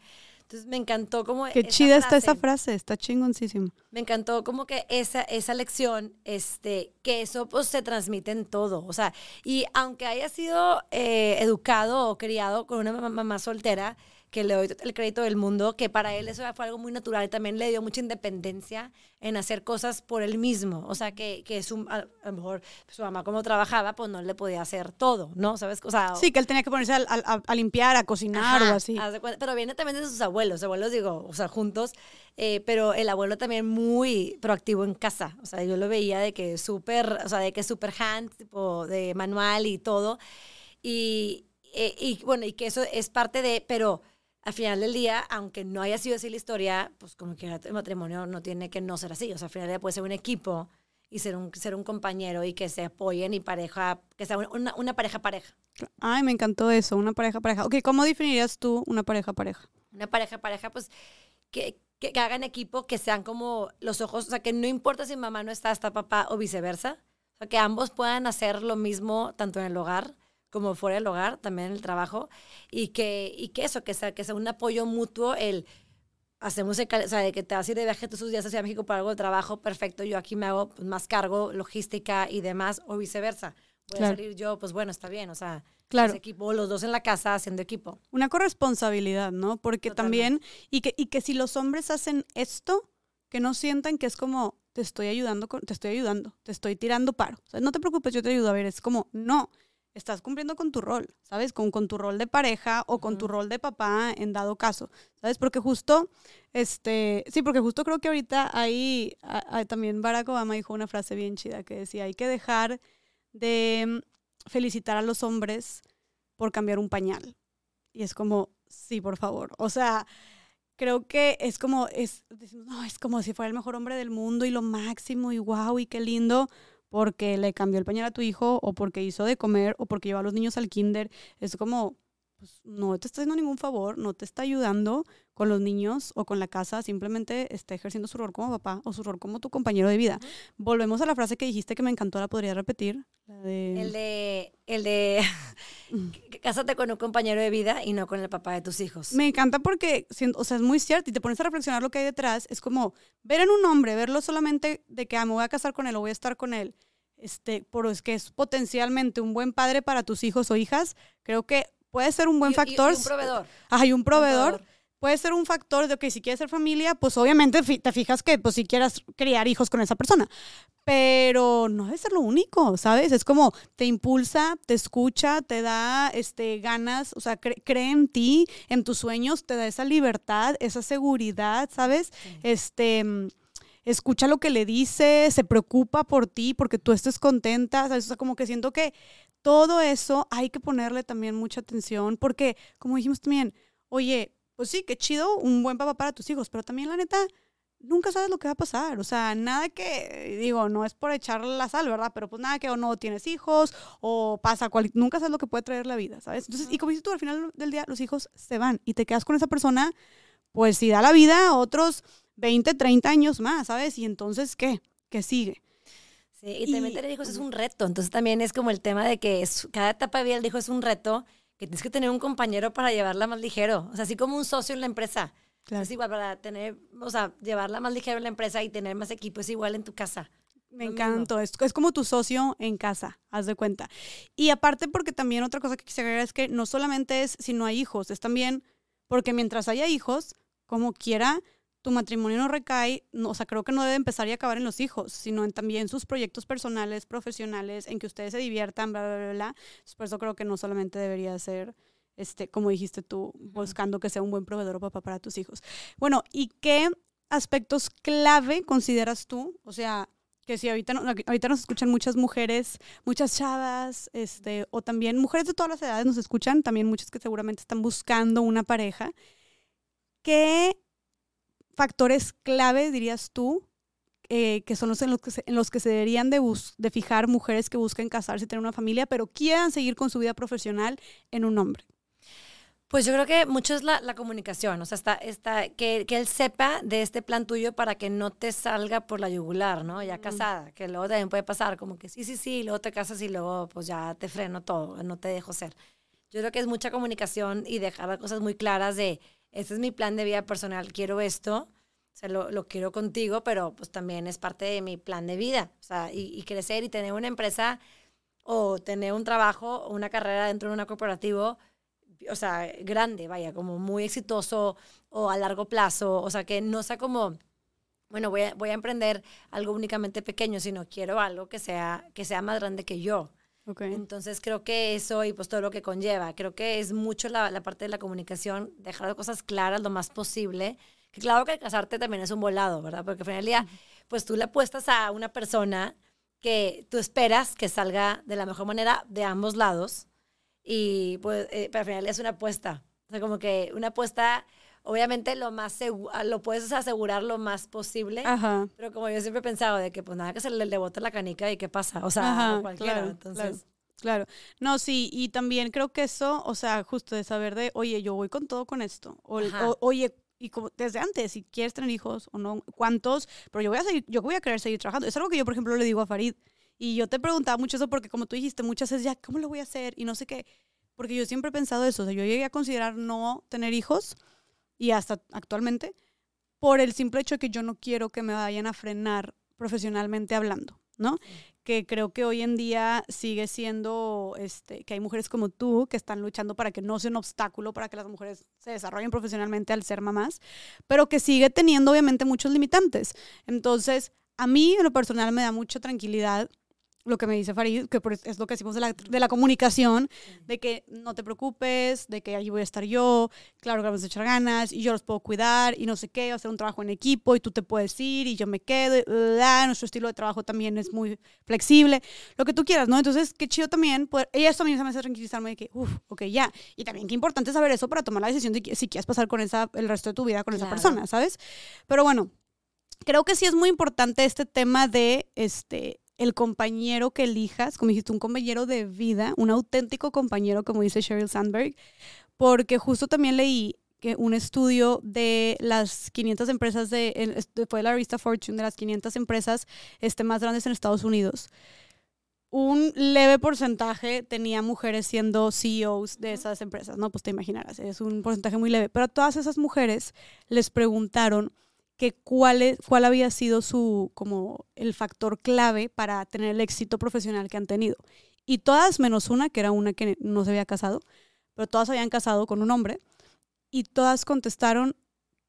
Entonces me encantó como... Qué esa chida está esa frase. está chingoncísimo. Me encantó como que esa, esa lección, este, que eso pues se transmite en todo. O sea, y aunque haya sido eh, educado o criado con una mamá, mamá soltera, que le doy el crédito del mundo, que para él eso fue algo muy natural y también le dio mucha independencia en hacer cosas por él mismo. O sea, que, que su, a, lo mejor su mamá como trabajaba, pues no le podía hacer todo, ¿no? ¿Sabes? O sea, sí, que él tenía que ponerse a, a, a limpiar, a cocinar o así. Pero viene también de sus abuelos, los abuelos digo, o sea, juntos, eh, pero el abuelo también muy proactivo en casa. O sea, yo lo veía de que súper, o sea, de que súper hand, tipo de manual y todo. Y, eh, y bueno, y que eso es parte de, pero al final del día, aunque no haya sido así la historia, pues como que el matrimonio no tiene que no ser así. O sea, al final del día puede ser un equipo y ser un, ser un compañero y que se apoyen y pareja, que sea una, una pareja pareja. Ay, me encantó eso, una pareja pareja. Ok, ¿cómo definirías tú una pareja pareja? Una pareja pareja, pues que, que, hagan equipo, que sean como los ojos, o sea, que no importa si mamá no está, hasta papá o viceversa. O sea, que ambos puedan hacer lo mismo tanto en el hogar como fuera del hogar, también en el trabajo, y que, y que eso, que sea, que sea un apoyo mutuo, el hacemos, el, o sea, de que te vas a ir de viaje todos sus días hacia México para algo de trabajo, perfecto, yo aquí me hago pues, más cargo, logística y demás, o viceversa. Voy a salir yo, pues bueno, está bien, o sea, claro. equipo, los dos en la casa haciendo equipo. Una corresponsabilidad, ¿no? Porque también, y que, y que si los hombres hacen esto, que no sientan que es como, te estoy ayudando, te estoy ayudando, te estoy tirando paro. O sea, no te preocupes, yo te ayudo. A ver, es como, no, estás cumpliendo con tu rol, ¿sabes? Con, con tu rol de pareja o con tu rol de papá en dado caso, ¿sabes? Porque justo, este, sí, porque justo creo que ahorita ahí, también Barack Obama dijo una frase bien chida que decía, hay que dejar de felicitar a los hombres por cambiar un pañal. Y es como, sí, por favor. O sea, creo que es como, es, no, es como si fuera el mejor hombre del mundo y lo máximo y wow y qué lindo porque le cambió el pañal a tu hijo o porque hizo de comer o porque lleva a los niños al kinder. Es como, pues no te está haciendo ningún favor, no te está ayudando con los niños o con la casa, simplemente está ejerciendo su rol como papá o su rol como tu compañero de vida. Volvemos a la frase que dijiste que me encantó, la podría repetir. El de, el de, (laughs) cásate con un compañero de vida y no con el papá de tus hijos. Me encanta porque, o sea, es muy cierto y te pones a reflexionar lo que hay detrás. Es como ver en un hombre, verlo solamente de que ah, me voy a casar con él o voy a estar con él, este, por es que es potencialmente un buen padre para tus hijos o hijas. Creo que puede ser un buen factor. Y, un proveedor. hay un proveedor. Puede ser un factor de que si quieres ser familia, pues obviamente te fijas que pues si quieras criar hijos con esa persona. Pero no debe ser lo único, ¿sabes? Es como te impulsa, te escucha, te da este, ganas, o sea, cree en ti, en tus sueños, te da esa libertad, esa seguridad, ¿sabes? Este escucha lo que le dice, se preocupa por ti porque tú estés contenta, ¿sabes? O sea, como que siento que todo eso hay que ponerle también mucha atención porque, como dijimos también, oye, pues sí, qué chido, un buen papá para tus hijos, pero también la neta, nunca sabes lo que va a pasar. O sea, nada que, digo, no es por echarle la sal, ¿verdad? Pero pues nada que o no tienes hijos o pasa, cual, nunca sabes lo que puede traer la vida, ¿sabes? Entonces, y como dices tú, al final del día los hijos se van y te quedas con esa persona, pues si da la vida otros 20, 30 años más, ¿sabes? Y entonces, ¿qué? ¿Qué sigue? Sí, y, también tener hijos es un reto. Entonces también es como el tema de que es, cada etapa de vida el hijo es un reto, que tienes que tener un compañero para llevarla más ligero. O sea, así como un socio en la empresa. Claro. Es igual para tener, o sea, llevarla más ligero en la empresa y tener más equipo es igual en tu casa. Me encantó. Es, es, como tu socio en casa, haz de cuenta. Y aparte, porque también otra cosa que quisiera agregar es que no solamente es si no hay hijos, es también porque mientras haya hijos, como quiera, tu matrimonio no recae, o sea, creo que no debe empezar y acabar en los hijos, sino en también sus proyectos personales, profesionales, en que ustedes se diviertan, bla, bla, bla, Por eso creo que no solamente debería ser, este, como dijiste tú, buscando que sea un buen proveedor o papá para tus hijos. Bueno, ¿y qué aspectos clave consideras tú? O sea, que si ahorita, ahorita nos escuchan muchas mujeres, muchas chavas, este, o también mujeres de todas las edades nos escuchan, también muchas que seguramente están buscando una pareja. ¿Qué factores clave, dirías tú, eh, que son los en los que se, en los que se deberían de, de fijar mujeres que busquen casarse y tener una familia, pero quieran seguir con su vida profesional en un hombre? Pues yo creo que mucho es la, la comunicación, o sea, está, está, que, que, él sepa de este plan tuyo para que no te salga por la yugular, ¿no? Ya casada, que luego también puede pasar, como que sí, sí, sí, luego te casas y luego pues ya te freno todo, no te dejo ser. Yo creo que es mucha comunicación y dejar las cosas muy claras de, este es mi plan de vida personal, quiero esto, o lo, lo, quiero contigo, pero pues también es parte de mi plan de vida, o sea, y, y, crecer y tener una empresa o tener un trabajo o una carrera dentro de una corporativo, o sea, grande, vaya, como muy exitoso o a largo plazo, o sea, que no sea como, bueno, voy a, voy a emprender algo únicamente pequeño, sino quiero algo que sea, que sea más grande que yo. Okay. Entonces creo que eso y pues todo lo que conlleva, creo que es mucho la, la parte de la comunicación, dejar las cosas claras lo más posible, que claro que casarte también es un volado, ¿verdad? Porque al final del día, pues tú le apuestas a una persona que tú esperas que salga de la mejor manera de ambos lados y pues, eh, pero al final es una apuesta. O sea, como que una apuesta, obviamente lo más lo puedes asegurar lo más posible, Ajá. pero como yo siempre he pensado de que pues nada que se le, le bote la canica y qué pasa, o sea, Ajá, cualquiera, claro, entonces... Claro. No, sí, y también creo que eso, o sea, justo de saber de, oye, yo voy con todo con esto. O, oye, y como desde antes, si quieres tener hijos o no, cuántos, pero yo voy a seguir, yo voy a querer seguir trabajando. Es algo que yo, por ejemplo, le digo a Farid. Y yo te preguntaba mucho eso porque, como tú dijiste, muchas veces ya, ¿cómo lo voy a hacer? Y no sé qué. Porque yo siempre he pensado eso. O sea, yo llegué a considerar no tener hijos y hasta actualmente por el simple hecho de que yo no quiero que me vayan a frenar profesionalmente hablando, ¿no? Que creo que hoy en día sigue siendo, este, que hay mujeres como tú que están luchando para que no sea un obstáculo para que las mujeres se desarrollen profesionalmente al ser mamás, pero que sigue teniendo obviamente muchos limitantes. Entonces, a mí en lo personal me da mucha tranquilidad lo que me dice Farid, que es lo que decimos de la, de la comunicación, de que no te preocupes, de que allí voy a estar yo, claro que vamos a echar ganas y yo los puedo cuidar y no sé qué, va a ser un trabajo en equipo y tú te puedes ir y yo me quedo, y, bla, nuestro estilo de trabajo también es muy flexible, lo que tú quieras, ¿no? Entonces, qué chido también, poder, y eso a mí se me hace tranquilizarme de que, uff, ok, ya, y también qué importante saber eso para tomar la decisión de que, si quieres pasar con esa, el resto de tu vida con esa Claro. persona, ¿sabes? Pero bueno, creo que sí es muy importante este tema de, este, el compañero que elijas, como dijiste, un compañero de vida, un auténtico compañero, como dice Sheryl Sandberg, porque justo también leí que un estudio de las 500 empresas de, fue de la revista Fortune, de las 500 empresas este, más grandes en Estados Unidos, un leve porcentaje tenía mujeres siendo CEOs de esas empresas, ¿no? Pues te imaginarás, es un porcentaje muy leve. Pero a todas esas mujeres les preguntaron que cuál, cuál había sido su, como el factor clave para tener el éxito profesional que han tenido. Y todas menos una, que era una que no se había casado, pero todas habían casado con un hombre, y todas contestaron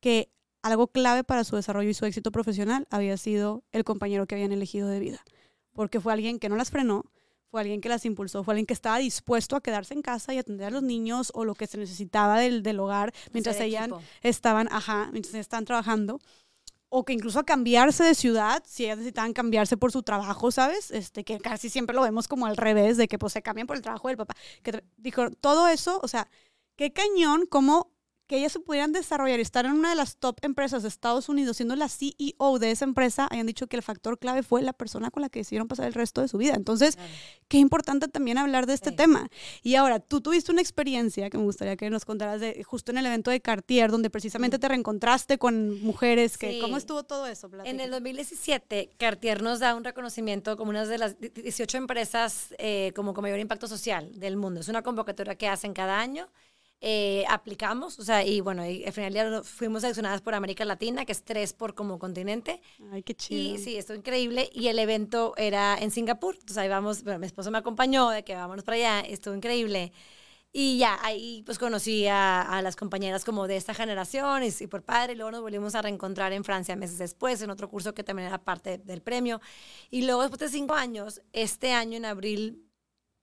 que algo clave para su desarrollo y su éxito profesional había sido el compañero que habían elegido de vida. Porque fue alguien que no las frenó, fue alguien que las impulsó, fue alguien que estaba dispuesto a quedarse en casa y atender a los niños o lo que se necesitaba del, del hogar mientras Hacer ellas equipo. estaban, ajá, mientras ellas estaban trabajando. O que incluso a cambiarse de ciudad, si ellas necesitaban cambiarse por su trabajo, ¿sabes? Este, que casi siempre lo vemos como al revés, de que pues se cambian por el trabajo del papá. Que dijo, todo eso, o sea, qué cañón, como que ellas se pudieran desarrollar y estar en una de las top empresas de Estados Unidos, siendo la CEO de esa empresa, hayan dicho que el factor clave fue la persona con la que decidieron pasar el resto de su vida. Entonces, Claro. qué importante también hablar de este Sí. tema. Y ahora, tú tuviste una experiencia que me gustaría que nos contaras de justo en el evento de Cartier, donde precisamente te reencontraste con mujeres. Que, Sí. ¿Cómo estuvo todo eso? En Platícame. el 2017, Cartier nos da un reconocimiento como una de las 18 empresas eh, como con mayor impacto social del mundo. Es una convocatoria que hacen cada año. Eh, aplicamos, o sea, y bueno, y al final día fuimos seleccionadas por América Latina, que es tres por como continente. Ay, qué chido. Y sí, estuvo increíble. Y el evento era en Singapur. Entonces ahí vamos, bueno, mi esposo me acompañó de que vámonos para allá. Estuvo increíble. Y ya, ahí pues conocí a, a las compañeras como de esta generación y, y por padre. Y luego nos volvimos a reencontrar en Francia meses después, en otro curso que también era parte del premio. Y luego, después de cinco años, este año en abril,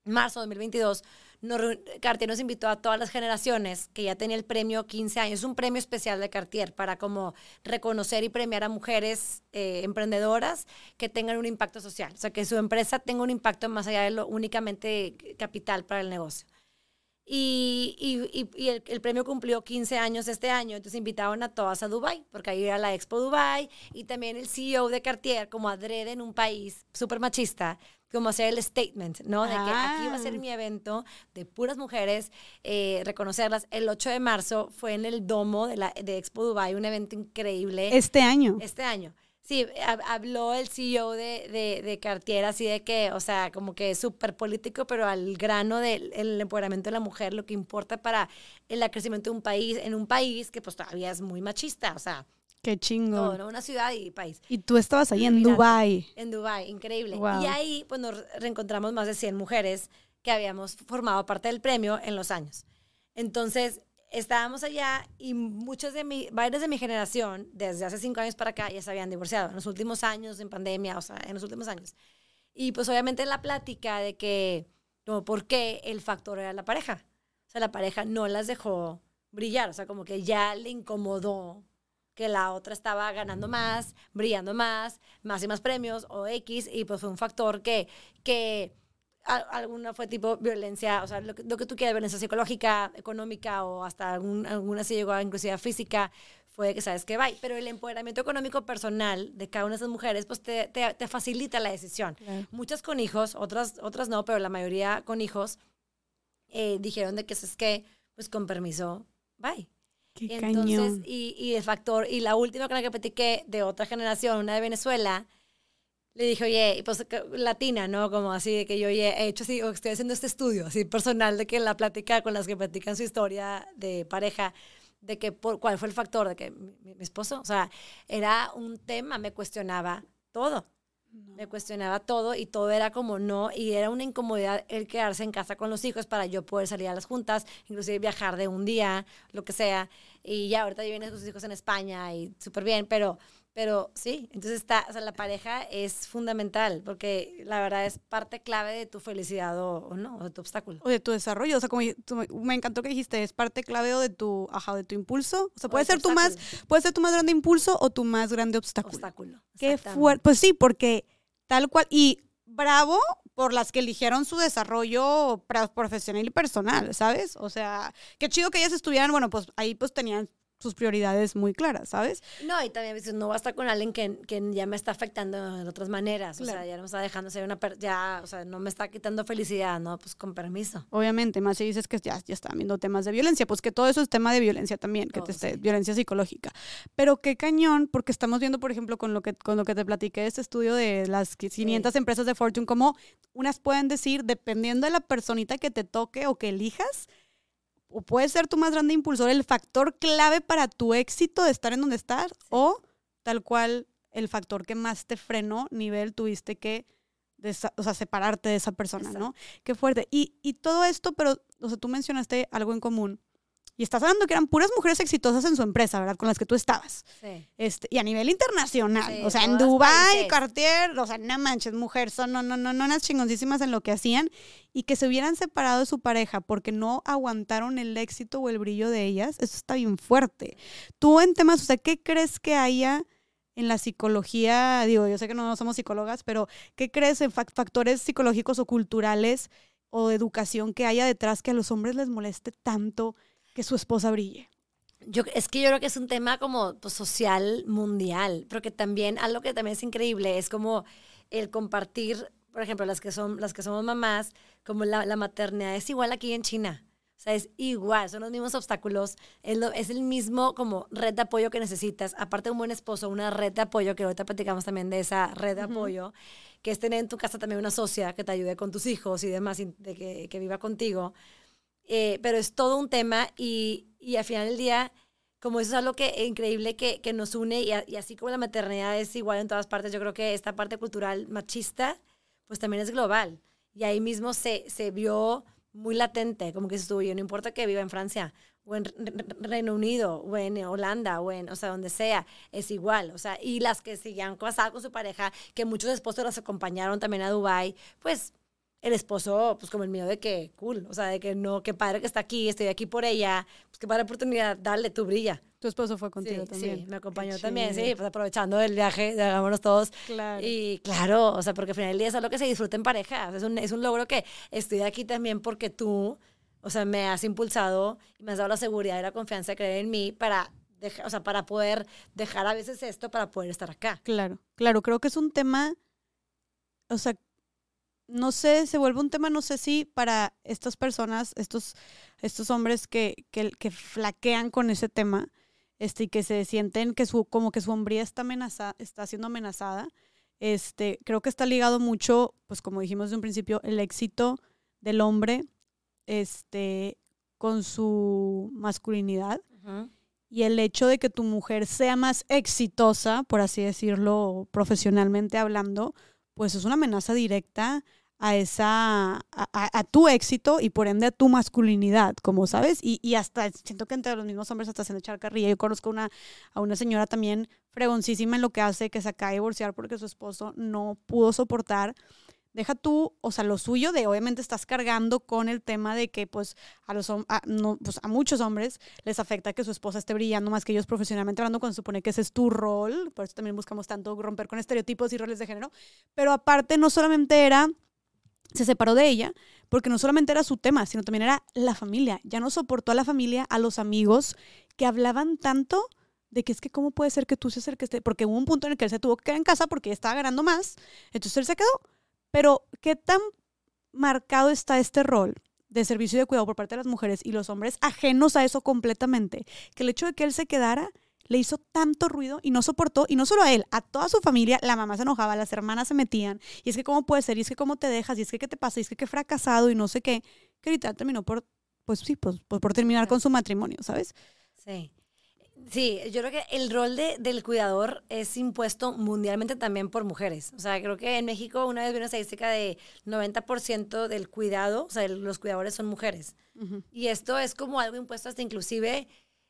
marzo de 2022, nos, Cartier nos invitó a todas las generaciones que ya tenía el premio 15 años. Un premio especial de Cartier para como reconocer y premiar a mujeres eh, emprendedoras que tengan un impacto social. O sea, que su empresa tenga un impacto más allá de lo únicamente capital para el negocio. Y, y- y- el premio cumplió 15 años este año, entonces invitaron a todas a Dubai, porque ahí era la Expo Dubai y también el CEO de Cartier, como adrede en un país súper machista, como hacer el statement, ¿no? De que aquí va a ser Ah. mi evento de puras mujeres, eh, reconocerlas. El 8 de marzo fue en el domo de, la, de Expo Dubai, un evento increíble Este año. este año. Sí, hab- habló el CEO de, de, de Cartier así de que, o sea, como que súper político, pero al grano del el empoderamiento de la mujer, lo que importa para el crecimiento de un país, en un país que pues todavía es muy machista, o sea, Qué chingo. todo, ¿no? Una ciudad y país. Y tú estabas ahí en. Dubai. En Dubái, increíble. Wow. Y ahí pues nos reencontramos más de 100 mujeres que habíamos formado parte del premio en los años. Entonces, estábamos allá y muchos de mi, varios de mi generación, desde hace cinco años para acá, ya se habían divorciado. En los últimos años, en pandemia, o sea, en los últimos años. Y pues obviamente en la plática de que, no, ¿por qué el factor era la pareja? O sea, la pareja no las dejó brillar, o sea, como que ya le incomodó que la otra estaba ganando más, brillando más, más y más premios o X, y pues fue un factor que, que alguna fue tipo violencia, o sea, lo que, lo que tú quieras, violencia psicológica, económica o hasta algún, alguna se llegó a inclusive física, fue que sabes que va. Pero el empoderamiento económico personal de cada una de esas mujeres, pues te, te, te facilita la decisión. Muchas con hijos, otras, otras no, pero la mayoría con hijos eh, dijeron de que es que, pues con permiso, bye. Qué Entonces, y, y, el factor, y la última con la que platiqué de otra generación, una de Venezuela, le dije, oye, pues latina, ¿no? Como así de que yo oye, he hecho así, o estoy haciendo este estudio así personal de que la plática con las que platican su historia de pareja, de que por, cuál fue el factor de que mi, esposo, o sea, era un tema, me cuestionaba todo. Me cuestionaba todo y todo era como no, y era una incomodidad el quedarse en casa con los hijos para yo poder salir a las juntas, inclusive viajar de un día, lo que sea. Y ya ahorita viven sus hijos en España y súper bien, pero pero sí, entonces está, o sea, la pareja es fundamental porque la verdad es parte clave de tu felicidad o, no, o de tu obstáculo. O de tu desarrollo, o sea, como me encantó que dijiste, es parte clave o de tu, ajá, de tu impulso. O sea, puede ser tu más, puede ser tu más grande impulso o tu más grande obstáculo. Obstáculo. Qué fuerte. Pues sí, porque tal cual, y bravo por las que eligieron su desarrollo profesional y personal, ¿sabes? O sea, qué chido que ellas estuvieran, bueno, pues ahí pues tenían sus prioridades muy claras, ¿sabes? No, y también dices, no basta con alguien que, que, ya me está afectando de otras maneras, o sea, ya no me está dejando ser una, ya, o sea, no me está quitando felicidad, ¿no? Pues con permiso. Obviamente, más si dices que ya, ya están viendo temas de violencia, pues que todo eso es tema de violencia también, que te esté, violencia psicológica. Pero qué cañón, porque estamos viendo, por ejemplo, con lo que, con lo que te platiqué este estudio de las 500 empresas de Fortune, como unas pueden decir, dependiendo de la personita que te toque o que elijas, o puede ser tu más grande impulsor, el factor clave para tu éxito de estar en donde estás, o tal cual el factor que más te frenó, nivel tuviste que o sea, separarte de esa persona, ¿no? Qué fuerte. Y, y todo esto, pero, o sea, tú mencionaste algo en común, y estás hablando que eran puras mujeres exitosas en su empresa, ¿verdad? Con las que tú estabas. Sí. Este, y a nivel internacional. o sea, en Dubái, Cartier, o sea, no manches, mujeres, son no, no, no, no, unas chingoncísimas en lo que hacían. Y que se hubieran separado de su pareja porque no aguantaron el éxito o el brillo de ellas, eso está bien fuerte. Tú en temas, o sea, ¿qué crees que haya en la psicología? Digo, yo sé que no somos psicólogas, pero ¿qué crees en factores psicológicos o culturales o de educación que haya detrás que a los hombres les moleste tanto? Que su esposa brille? Yo, es que yo creo que es un tema como pues, social mundial, porque también algo que también es increíble es como el compartir, por ejemplo, las que, son, las que somos mamás, como la, la maternidad es igual aquí en China. O sea, es igual, son los mismos obstáculos, es, es, el mismo como red de apoyo que necesitas. Aparte de un buen esposo, una red de apoyo, que ahorita platicamos también de esa red de apoyo, que es tener en tu casa también una socia que te ayude con tus hijos y demás, de que, que viva contigo. Eh, pero es todo un tema y, y, al final del día, como eso es algo que increíble que, que nos une y, así como la maternidad es igual en todas partes, yo creo que esta parte cultural machista, pues también es global. Y ahí mismo se, se vio muy latente, como que estuvo yo, no importa que viva en Francia o en Reino Unido o en Holanda o en, o sea, donde sea, es igual, o sea, y las que seguían casadas con su pareja, que muchos esposos las acompañaron también a Dubai, pues el esposo, pues como el miedo de que, cool, o sea, de que no, qué padre que está aquí, estoy aquí por ella, pues qué padre oportunidad, dale, tu brilla. Tu esposo fue contigo también. Sí, me acompañó también, sí, pues aprovechando el viaje, hagámonos todos. Claro. Y claro, o sea, porque al final del día es algo que se disfruta en pareja, es, un, es un logro que estoy aquí también porque tú, o sea, me has impulsado y me has dado la seguridad y la confianza de creer en mí para dejar, o sea, para poder dejar a veces esto para poder estar acá. Claro, claro, creo que es un tema, o sea, no sé, se vuelve un tema, no sé si para estas personas, estos, estos hombres que, que, que flaquean con ese tema, este, y que se sienten que su, como que su hombría está amenazada, está siendo amenazada, este, creo que está ligado mucho, pues como dijimos de un principio, el éxito del hombre, este, con su masculinidad. Y el hecho de que tu mujer sea más exitosa, por así decirlo, profesionalmente hablando, pues es una amenaza directa a esa, a, tu éxito y por ende a tu masculinidad, como sabes, y, y, hasta siento que entre los mismos hombres hasta se le echar carrilla. Yo conozco una, a una señora también fregoncísima en lo que hace, que se acaba de divorciar porque su esposo no pudo soportar. Deja tú, o sea, lo suyo de obviamente estás cargando con el tema de que pues a los a, no, pues, a muchos hombres les afecta que su esposa esté brillando más que ellos profesionalmente hablando cuando se supone que ese es tu rol, por eso también buscamos tanto romper con estereotipos y roles de género, pero aparte no solamente era se separó de ella porque no solamente era su tema, sino también era la familia. Ya no soportó a la familia, a los amigos que hablaban tanto de que es que cómo puede ser que tú seas el que esté, porque hubo un punto en el que él se tuvo que quedar en casa porque estaba ganando más, entonces él se quedó. Pero, ¿qué tan marcado está este rol de servicio y de cuidado por parte de las mujeres y los hombres ajenos a eso completamente? Que el hecho de que él se quedara le hizo tanto ruido y no soportó, y no solo a él, a toda su familia, la mamá se enojaba, las hermanas se metían, y es que cómo puede ser, y es que cómo te dejas, y es que qué te pasa, y es que qué fracasado, y no sé qué, que ahorita terminó por, pues sí, pues, pues por terminar con su matrimonio, ¿sabes? Sí. Sí, yo creo que el rol de, del cuidador es impuesto mundialmente también por mujeres. O sea, creo que en México una vez vi una estadística de 90% del cuidado, o sea, los cuidadores son mujeres. Y esto es como algo impuesto hasta inclusive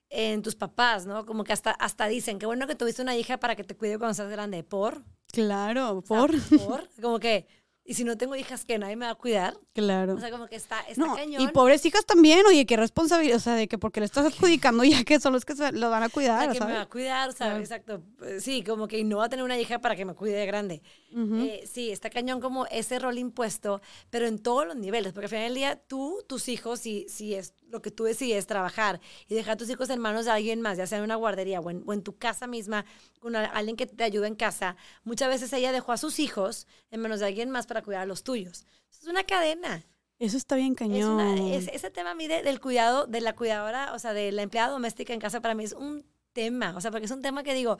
en tus papás, ¿no? Como que hasta, hasta dicen, qué bueno que tuviste una hija para que te cuide cuando seas grande. ¿Por? Claro, ¿por? ¿Por? Como que y si no tengo hijas, que nadie me va a cuidar. Claro. O sea, como que está, está cañón. Y pobres hijas también, oye, qué responsabilidad, o sea, de que porque le estás adjudicando ya que son los que se lo van a cuidar. O que me va a cuidar, ¿sabes? Exacto. Eh, sí, como que no va a tener una hija para que me cuide de grande. Eh, sí, está cañón como ese rol impuesto, pero en todos los niveles, porque al final del día tú, tus hijos, si, si es lo que tú decides trabajar y dejar a tus hijos en manos de alguien más, ya sea en una guardería o en, tu casa misma, con alguien que te ayude en casa, muchas veces ella dejó a sus hijos en manos de alguien más para cuidar a los tuyos. Es una cadena. Eso está bien cañón. ese tema a mí del cuidado, de la cuidadora, o sea, de la empleada doméstica en casa, para mí es un tema, o sea, porque es un tema que digo,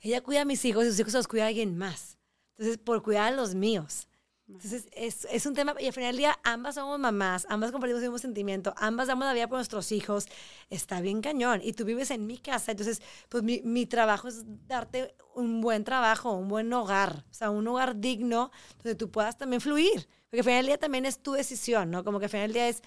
ella cuida a mis hijos y sus hijos los cuida a alguien más. Entonces, por cuidar a los míos. Entonces, es, es, un tema, y al final del día, ambas somos mamás, ambas compartimos el mismo sentimiento, ambas damos la vida por nuestros hijos, está bien cañón, y tú vives en mi casa, entonces, pues mi, mi trabajo es darte un buen trabajo, un buen hogar, o sea, un hogar digno, donde tú puedas también fluir, porque al final del día también es tu decisión, ¿no? Como que al final del día es,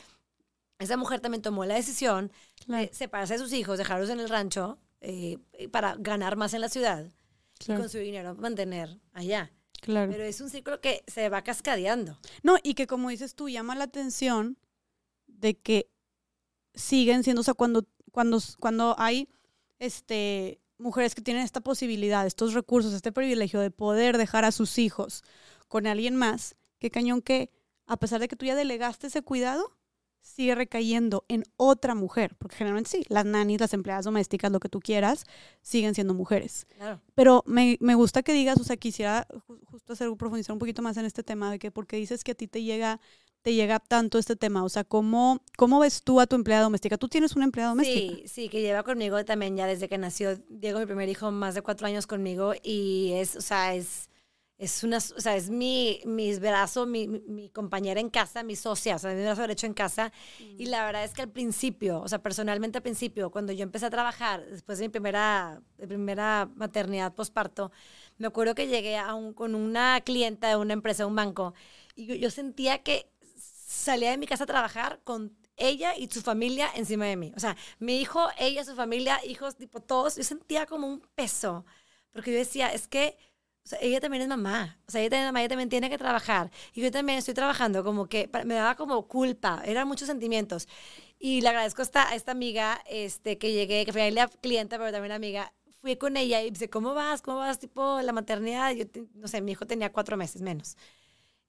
esa mujer también tomó la decisión de separarse de sus hijos, dejarlos en el rancho, eh, para ganar más en la ciudad, y con su dinero mantener allá. Claro. Pero es un ciclo que se va cascadeando. No, y que como dices tú, llama la atención de que siguen siendo, o sea, cuando, cuando, cuando hay este, mujeres que tienen esta posibilidad, estos recursos, este privilegio de poder dejar a sus hijos con alguien más, qué cañón que, a pesar de que tú ya delegaste ese cuidado, sigue recayendo en otra mujer, porque generalmente sí, las nannies, las empleadas domésticas, lo que tú quieras, siguen siendo mujeres. Pero me, me, gusta que digas, o sea, quisiera justo hacer profundizar un poquito más en este tema de que porque dices que a ti te llega te llega tanto este tema, o sea, ¿cómo, cómo ves tú a tu empleada doméstica? ¿Tú tienes una empleada doméstica? Sí, sí, que lleva conmigo también ya desde que nació Diego, mi primer hijo, más de cuatro años conmigo y es, o sea, es es una, o sea, es mi, mis brazo, mi, mi, compañera en casa, mi socia, o sea, mi brazo derecho en casa. Y la verdad es que al principio, o sea, personalmente al principio, cuando yo empecé a trabajar, después de mi primera, de primera maternidad posparto, me acuerdo que llegué a un, con una clienta de una empresa, de un banco, y yo, yo sentía que salía de mi casa a trabajar con ella y su familia encima de mí. O sea, mi hijo, ella, su familia, hijos, tipo todos, yo sentía como un peso, porque yo decía, es que o sea, ella también es mamá. O sea, ella también ella también tiene que trabajar. Y yo también estoy trabajando, como que me daba como culpa, eran muchos sentimientos. Y le agradezco a esta, a esta amiga este, que llegué, que fue la clienta, pero también amiga. Fui con ella y dice, ¿cómo vas? ¿Cómo vas? Tipo, la maternidad. Yo, no sé, mi hijo tenía cuatro meses menos.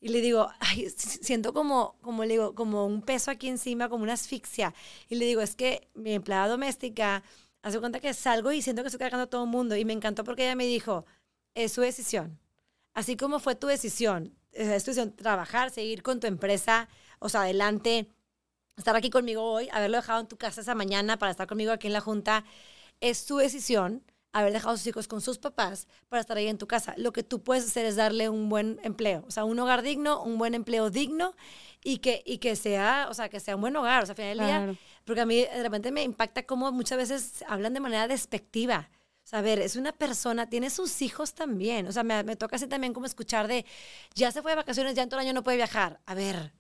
Y le digo, ay, siento como, como le digo, como un peso aquí encima, como una asfixia. Y le digo, es que mi empleada doméstica hace cuenta que salgo y siento que estoy cargando a todo el mundo. Y me encantó porque ella me dijo, es su decisión. Así como fue tu decisión, es tu decisión trabajar, seguir con tu empresa, o sea, adelante, estar aquí conmigo hoy, haberlo dejado en tu casa esa mañana para estar conmigo aquí en la junta, es tu decisión haber dejado a sus hijos con sus papás para estar ahí en tu casa. Lo que tú puedes hacer es darle un buen empleo, o sea, un hogar digno, un buen empleo digno y que, y que sea, o sea, que sea un buen hogar, o sea, al final del día, porque a mí de repente me impacta cómo muchas veces hablan de manera despectiva Ver, es una persona, tiene sus hijos también. O sea, me, me toca así también como escuchar de, ya se fue de vacaciones, ya en todo el año no puede viajar. A ver,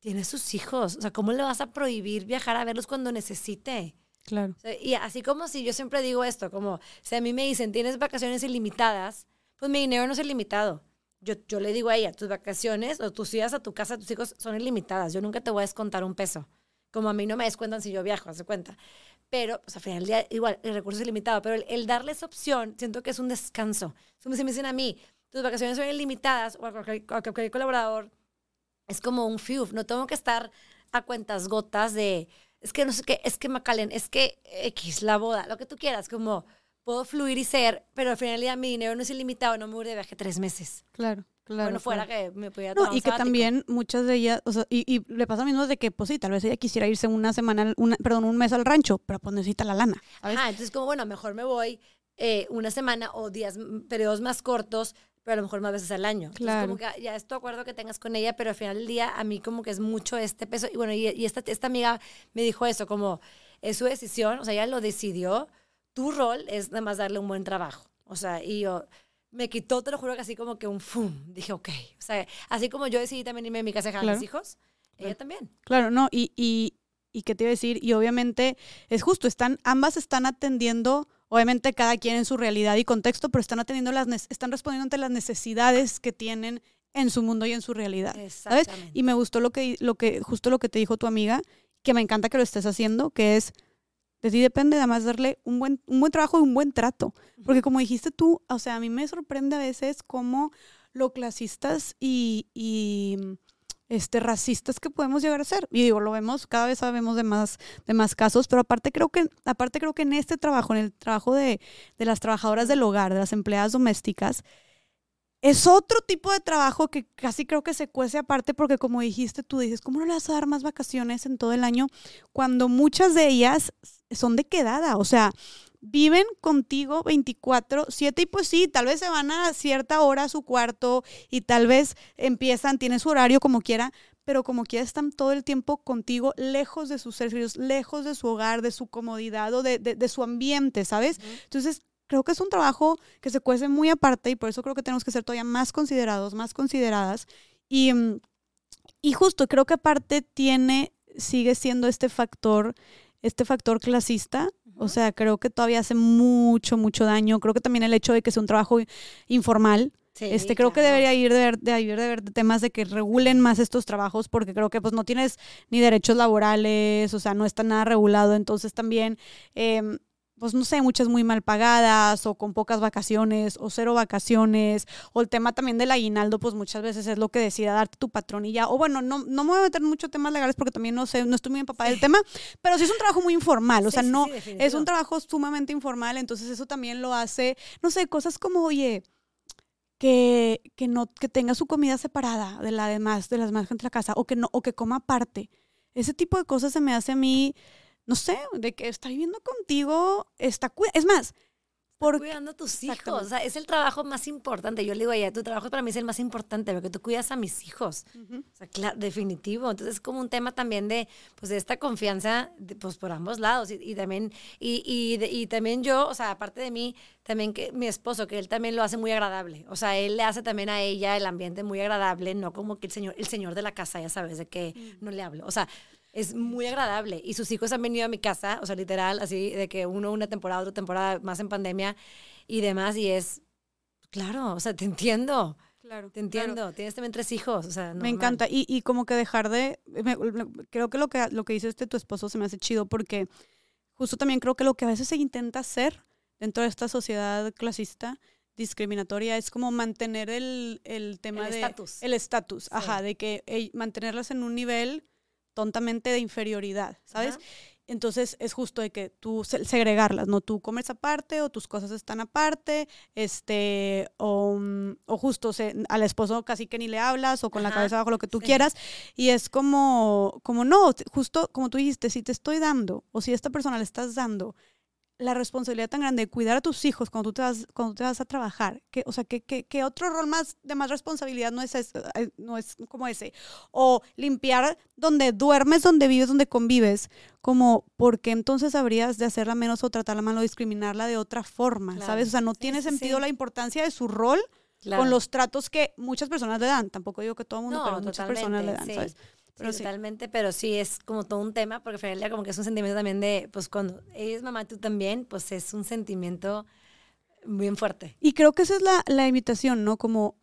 tiene sus hijos. O sea, ¿cómo le vas a prohibir viajar a verlos cuando necesite? Claro. O sea, y así como si yo siempre digo esto, como si a mí me dicen, tienes vacaciones ilimitadas, pues mi dinero no es ilimitado. Yo, yo le digo a ella, tus vacaciones o tus idas a tu casa, tus hijos son ilimitadas. Yo nunca te voy a descontar un peso. Como a mí no me descuentan si yo viajo, hace cuenta. Pero, pues al final del día, igual, el recurso es limitado. Pero el, el darle esa opción, siento que es un descanso. Si me dicen a mí, tus vacaciones son ilimitadas, o a cualquier, a cualquier colaborador, es como un fiuf. No tengo que estar a cuentas gotas de, es que no sé qué, es que Macalen, es que X, la boda, lo que tú quieras, como puedo fluir y ser, pero al final del día mi dinero no es ilimitado, no me voy de viaje tres meses. Claro, claro. bueno, fuera claro. que me pudiera No, tomar un y que también muchas de ellas, o sea, y, y le pasa lo mismo de que, pues sí, tal vez ella quisiera irse una semana, una, perdón, un mes al rancho, pero pues necesita la lana. Ajá, entonces como, bueno, mejor me voy eh, una semana o días, periodos más cortos, pero a lo mejor más veces al año. Entonces, Claro. como que ya es tu acuerdo que tengas con ella, pero al final del día a mí como que es mucho este peso. Y bueno, y, y esta, esta amiga me dijo eso, como es su decisión, o sea, ella lo decidió, tu rol es nada más darle un buen trabajo. O sea, y yo me quitó, te lo juro que así como que un fum. Dije, ok. O sea, así como yo decidí también irme a mi casa a dejar a Claro. mis hijos, ella también. Claro, no, y, y, y qué te iba a decir, y obviamente es justo, están, ambas están atendiendo, obviamente cada quien en su realidad y contexto, pero están atendiendo las, están respondiendo ante las necesidades que tienen en su mundo y en su realidad. ¿Sabes? Y me gustó lo que, lo que, justo lo que te dijo tu amiga, que me encanta que lo estés haciendo, que es, de ti depende además darle un buen, un buen trabajo y un buen trato. Porque como dijiste tú, o sea, a mí me sorprende a veces cómo lo clasistas y, y, este, racistas que podemos llegar a ser. Y digo, lo vemos, cada vez sabemos de más, de más casos, pero aparte creo que, aparte creo que en este trabajo, en el trabajo de, de las trabajadoras del hogar, de las empleadas domésticas, es otro tipo de trabajo que casi creo que se cuece aparte porque como dijiste tú dices, ¿cómo no le vas a dar más vacaciones en todo el año cuando muchas de ellas son de quedada? O sea, viven contigo 24, 7 y pues sí, tal vez se van a cierta hora a su cuarto y tal vez empiezan, tienen su horario como quiera, pero como quiera están todo el tiempo contigo, lejos de sus seres queridos, lejos de su hogar, de su comodidad o de, de- de su ambiente, ¿sabes? Entonces, creo que es un trabajo que se cuece muy aparte y por eso creo que tenemos que ser todavía más considerados, más consideradas. Y, mm, y justo creo que aparte tiene, sigue siendo este factor, este factor clasista. O sea, creo que todavía hace mucho, mucho daño. Creo que también el hecho de que sea un trabajo informal. Sí, Este, creo que debería ir de, ver- de, ir de ver temas de que regulen más estos trabajos porque creo que pues no tienes ni derechos laborales, o sea, no está nada regulado, entonces también, em, pues no sé, muchas muy mal pagadas o con pocas vacaciones o cero vacaciones, o el tema también del aguinaldo, pues muchas veces es lo que decida darte tu patrón y ya, o bueno, no, no me voy a meter en muchos temas legales porque también no sé, no estoy muy empapada del tema, pero sí es un trabajo muy informal, o sea, sí, no, sí, es un trabajo sumamente informal, entonces eso también lo hace, no sé, cosas como, oye, que, que no que tenga su comida separada de la demás de las demás gente de la casa o que no o que coma aparte. Ese tipo de cosas se me hace a mí no sé de que está viviendo contigo está cuida es más por cuidando a tus hijos. O sea, es el trabajo más importante. Yo le digo a ella, tu trabajo para mí es el más importante, porque tú cuidas a mis hijos. Ujú. O sea, claro, definitivo. Entonces es como un tema también de, pues, de esta confianza, de, pues, por ambos lados. Y, y también, y, y, y también yo, o sea, aparte de mí, también que mi esposo, que él también lo hace muy agradable. O sea, él le hace también a ella el ambiente muy agradable, no como que el señor, el señor de la casa, ya sabes, de que no le hablo. O sea, es muy agradable. Y sus hijos han venido a mi casa, o sea, literal, así de que uno una temporada, otra temporada, más en pandemia y demás. Y es, claro, o sea, te entiendo. claro Te entiendo. Tienes también tres hijos. O sea, Me encanta. Y, y como que dejar de. me- me- creo que lo que lo que dice este tu esposo se me hace chido porque justo también creo que lo que a veces se intenta hacer dentro de esta sociedad clasista discriminatoria es como mantener el, el tema El de el estatus, Sí. ajá, de que mantenerlas en un nivel tontamente de inferioridad, ¿sabes? Ajá. Entonces es justo de que tú se- segregarlas, ¿no? Tú comes aparte o tus cosas están aparte, este, o, mm, o justo se, al esposo casi que ni le hablas o con la cabeza bajo lo que tú sí. quieras. Y es como, como no, justo como tú dijiste, si te estoy dando o si a esta persona le estás dando la responsabilidad tan grande de cuidar a tus hijos cuando tú te vas, cuando te vas a trabajar, que, o sea, que, que, que otro rol más de más responsabilidad no es, no es como ese. O limpiar donde duermes, donde vives, donde convives, como, porque entonces habrías de hacerla menos o tratarla mal o discriminarla de otra forma, ¿sabes? O sea, no tiene sentido la importancia de su rol con los tratos que muchas personas le dan. Tampoco digo que todo el mundo, pero muchas personas le dan, ¿sabes? Pero sí, totalmente, pero sí es como todo un tema, porque final como que es un sentimiento también de, pues cuando ella es mamá, tú también, pues es un sentimiento bien fuerte. Y creo que esa es la, la invitación, ¿no? Como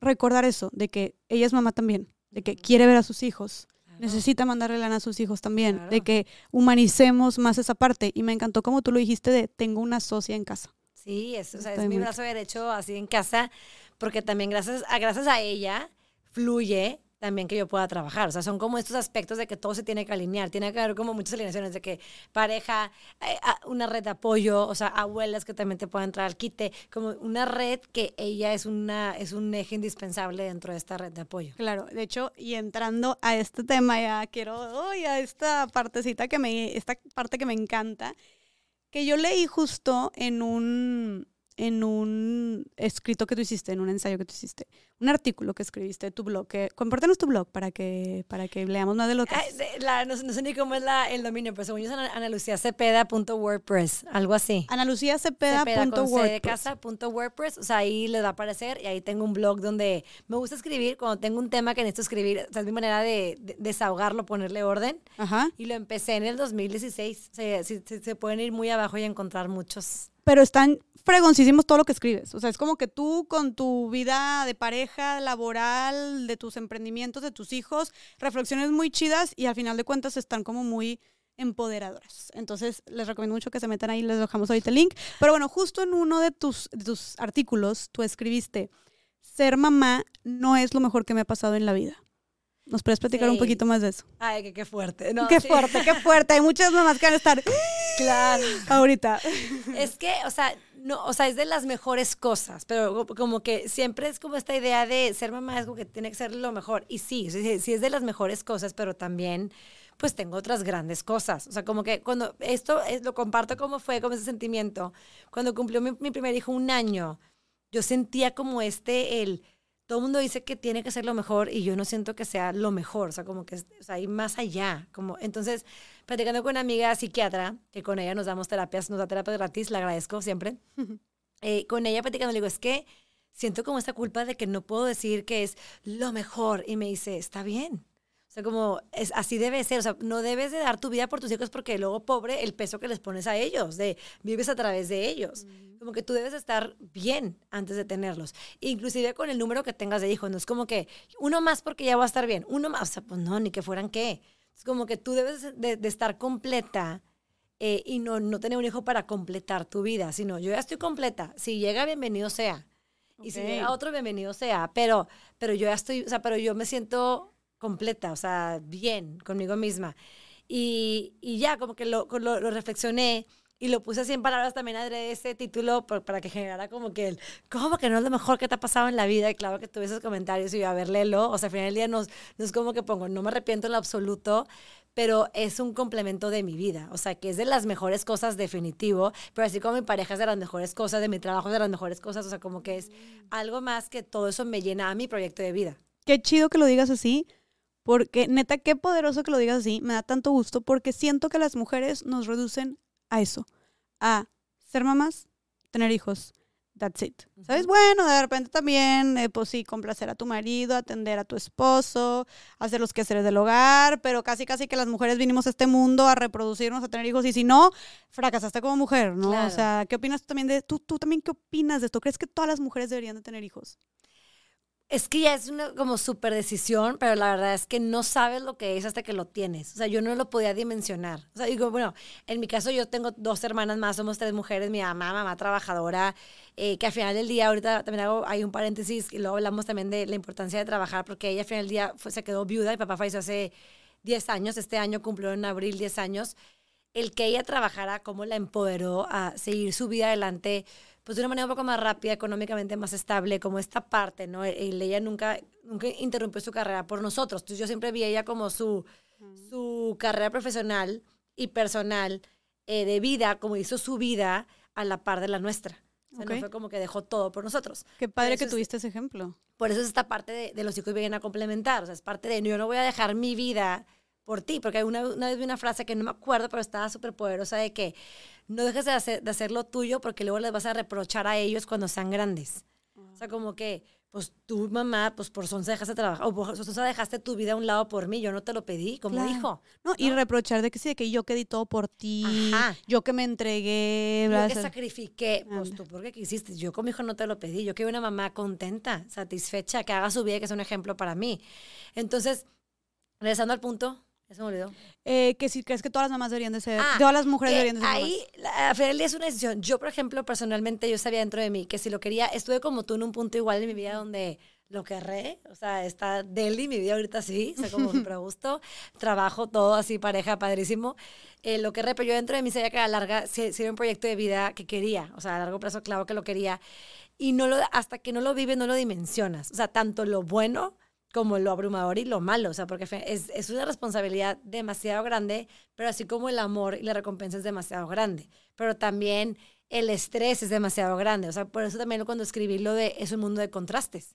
recordar eso, de que ella es mamá también, de que quiere ver a sus hijos, necesita mandarle lana a sus hijos también, de que humanicemos más esa parte. Y me encantó como tú lo dijiste de, tengo una socia en casa. Sí, es, o sea, es mi brazo derecho así en casa, porque también gracias a, gracias a ella fluye también que yo pueda trabajar. O sea, son como estos aspectos de que todo se tiene que alinear. Tiene que haber como muchas alineaciones de que pareja, eh, una red de apoyo, o sea, abuelas que también te puedan entrar al quite, como una red que ella es, una, es un eje indispensable dentro de esta red de apoyo. Claro, de hecho, y entrando a este tema ya quiero, hoy a esta partecita que me, esta parte que me encanta, que yo leí justo en un, en un escrito que tú hiciste, en un ensayo que tú hiciste, un artículo que escribiste de tu blog. Que, compártenos tu blog para que, para que leamos más de lo que... no, sé ni cómo es la, el dominio, pero según yo es analuciacepeda.wordpress, algo así. analuciacepeda.wordpress. O sea, ahí le va a aparecer y ahí tengo un blog donde me gusta escribir. Cuando tengo un tema que necesito escribir, o sea, es mi manera de, desahogarlo, ponerle orden. Ajá. Y lo empecé en el 2016. O sea, si, se pueden ir muy abajo y encontrar muchos pero están fregoncísimos todo lo que escribes. O sea, es como que tú con tu vida de pareja, laboral, de tus emprendimientos, de tus hijos, reflexiones muy chidas y al final de cuentas están como muy empoderadoras. Entonces, les recomiendo mucho que se metan ahí, les dejamos ahorita el link. Pero bueno, justo en uno de tus, de tus artículos, tú escribiste, ser mamá no es lo mejor que me ha pasado en la vida. ¿Nos puedes platicar un poquito más de eso? Ay, qué, fuerte. qué fuerte, qué fuerte. Hay muchas mamás que van a estar. (laughs) Claro. Ahorita. Es que, o sea, no, o sea, es de las mejores cosas, pero como que siempre es como esta idea de ser mamá es como que tiene que ser lo mejor. Y sí, sí, sí es de las mejores cosas, pero también pues tengo otras grandes cosas. O sea, como que cuando esto es, lo comparto como fue, como ese sentimiento, cuando cumplió mi, mi primer hijo un año, yo sentía como este, el todo el mundo dice que tiene que ser lo mejor y yo no siento que sea lo mejor, o sea, como que o hay más allá. Como, entonces, platicando con una amiga psiquiatra, que con ella nos damos terapias, nos da terapia gratis, la agradezco siempre. (laughs) Eh, con ella platicando, le digo, es que siento como esta culpa de que no puedo decir que es lo mejor. Y me dice, está bien. Sea, como es, así debe ser. O sea, no debes de dar tu vida por tus hijos porque luego, pobre, el peso que les pones a ellos, de vives a través de ellos. Como que tú debes estar bien antes de tenerlos. Inclusive con el número que tengas de hijos. No es como que uno más porque ya va a estar bien. Uno más. O sea, pues no, ni que fueran qué. Es como que tú debes de, estar completa eh, y no, no tener un hijo para completar tu vida, sino yo ya estoy completa. Si llega, bienvenido sea. Y si llega otro, bienvenido sea. Pero, pero yo ya estoy, o sea, pero yo me siento completa, o sea, bien conmigo misma. Y, y ya, como que lo, lo, reflexioné y lo puse así en palabras también adrede ese título para que generara como que el, ¿cómo que no es lo mejor que te ha pasado en la vida? Y claro que tuve esos comentarios y yo, a ver, léelo. O sea, al final del día no, no es como que pongo, no me arrepiento en lo absoluto, pero es un complemento de mi vida. O sea, que es de las mejores cosas definitivo, pero así como mi pareja es de las mejores cosas, de mi trabajo es de las mejores cosas, o sea, como que es algo más que todo eso me llena a mi proyecto de vida. Qué chido que lo digas así, porque neta, qué poderoso que lo digas así, me da tanto gusto, porque siento que las mujeres nos reducen a eso, a ser mamás, tener hijos. That's it. ¿Sabes? Bueno, de repente también, eh, pues sí, complacer a tu marido, atender a tu esposo, hacer los quehaceres del hogar, pero casi, casi que las mujeres vinimos a este mundo a reproducirnos, a tener hijos, y si no, fracasaste como mujer, ¿no? O sea, ¿qué opinas tú también de, tú, tú también qué opinas de esto? ¿Crees que todas las mujeres deberían de tener hijos? Es que ya es una como súper decisión, pero la verdad es que no sabes lo que es hasta que lo tienes. O sea, yo no lo podía dimensionar. O sea, digo, bueno, en mi caso yo tengo dos hermanas más, somos tres mujeres, mi mamá, mamá trabajadora, eh, que al final del día, ahorita también hago, hay un paréntesis, y luego hablamos también de la importancia de trabajar, porque ella al final del día se quedó viuda y papá falleció hace 10 años, este año cumplió en abril 10 años. El que ella trabajara, cómo la empoderó a seguir su vida adelante pues de una manera un poco más rápida, económicamente más estable, como esta parte, ¿no? Y ella nunca, nunca interrumpió su carrera por nosotros. Entonces yo siempre vi ella como su, su carrera profesional y personal eh, de vida como hizo su vida a la par de la nuestra. O sea, Ok. no fue como que dejó todo por nosotros. Qué padre que es- tuviste ese ejemplo. Por eso es esta parte de, de los hijos vienen a complementar. O sea, es parte de yo no voy a dejar mi vida por ti. Porque una, una vez vi una frase que no me acuerdo, pero estaba súper poderosa de que no dejes de hacer, de hacer lo tuyo porque luego les vas a reprochar a ellos cuando sean grandes. O sea, como que, pues tu mamá, pues por sonza dejaste trabajar, o por sonza dejaste tu vida a un lado por mí, yo no te lo pedí como Claro. hijo. No, y ¿no? reprochar de que sí, de que yo que di todo por ti, Ajá. yo que me entregué, Yo bla, que bla, sacrifiqué, pues tú, ¿por qué quisiste? Yo con mi hijo no te lo pedí. Yo quiero una mamá contenta, satisfecha, que haga su vida, que es un ejemplo para mí. Entonces, regresando al punto, se me olvidó. Eh, que si crees que todas las mamás deberían de ser, Ah, todas las mujeres que deberían de ser ahí, la- día es una decisión. Yo, por ejemplo, personalmente, yo sabía dentro de mí que si lo quería, estuve como tú en un punto igual de mi vida donde lo querré, o sea, está Deli, mi vida ahorita sí, o sea, como (laughs) súper a gusto, trabajo, todo así, pareja, padrísimo. Eh, lo querré, pero yo dentro de mí sabía que a la larga sí, sí era un proyecto de vida que quería, o sea, a largo plazo, claro que lo quería. Y no lo, hasta que no lo vives, no lo dimensionas. O sea, tanto lo bueno como lo abrumador y lo malo, o sea, porque es, es una responsabilidad demasiado grande, pero así como el amor y la recompensa es demasiado grande, pero también el estrés es demasiado grande, o sea, por eso también cuando escribí lo de es un mundo de contrastes.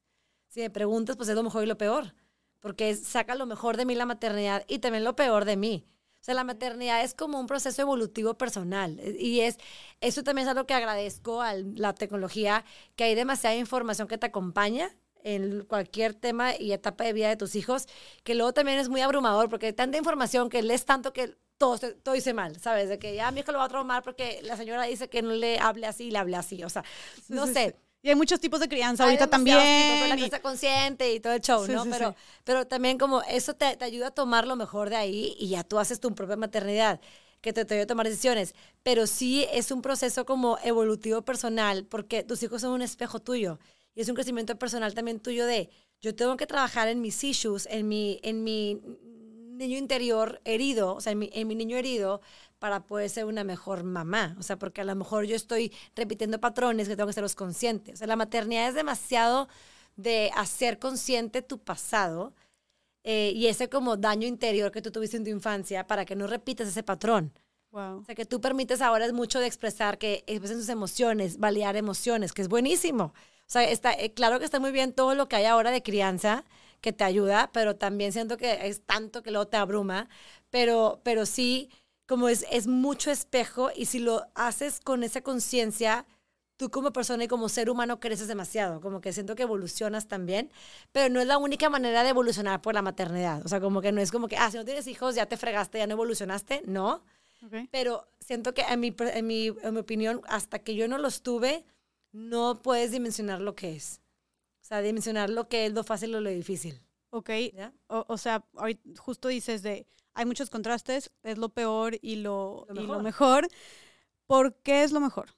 Si me preguntas, pues es lo mejor y lo peor, porque saca lo mejor de mí la maternidad y también lo peor de mí. O sea, la maternidad es como un proceso evolutivo personal eh, y es eso también es algo que agradezco a la tecnología, que hay demasiada información que te acompaña en cualquier tema y etapa de vida de tus hijos, que luego también es muy abrumador porque hay tanta información que lees tanto que todo, todo dice mal, ¿sabes? De que ya mi hijo lo va a traumar porque la señora dice que no le hable así y le hable así, o sea, no sí, sé. sí. Y hay muchos tipos de crianza Hay ahorita también. tipos, la y- crianza consciente y todo el show, ¿no? pero, pero también como eso te, te ayuda a tomar lo mejor de ahí y ya tú haces tu propia maternidad, que te, te ayuda a tomar decisiones. Pero sí es un proceso como evolutivo personal, porque tus hijos son un espejo tuyo. Y es un crecimiento personal también tuyo de, yo tengo que trabajar en mis issues, en mi, en mi niño interior herido, o sea, en mi, en mi niño herido, para poder ser una mejor mamá. O sea, porque a lo mejor yo estoy repitiendo patrones que tengo que serlos conscientes. O sea, la maternidad es demasiado de hacer consciente tu pasado eh, y ese como daño interior que tú tuviste en tu infancia para que no repitas ese patrón. Wow. O sea, que tú permites ahora es mucho de expresar, que expresen sus emociones, validar emociones, que es buenísimo. O sea, está, eh, claro que está muy bien todo lo que hay ahora de crianza que te ayuda, pero también siento que es tanto que luego te abruma, pero, pero sí, como es, es mucho espejo y si lo haces con esa conciencia, tú como persona y como ser humano creces demasiado, como que siento que evolucionas también, pero no es la única manera de evolucionar por la maternidad, o sea, como que no es como que, ah, si no tienes hijos ya te fregaste, ya no evolucionaste, no, Ok. pero siento que en mi, en mi, en mi opinión, hasta que yo no los tuve, no puedes dimensionar lo que es. O sea, dimensionar lo que es lo fácil o lo difícil. Ok, o, o sea, ahorita justo dices de, hay muchos contrastes, es lo peor y lo, Lo y lo mejor. ¿Por qué es lo mejor?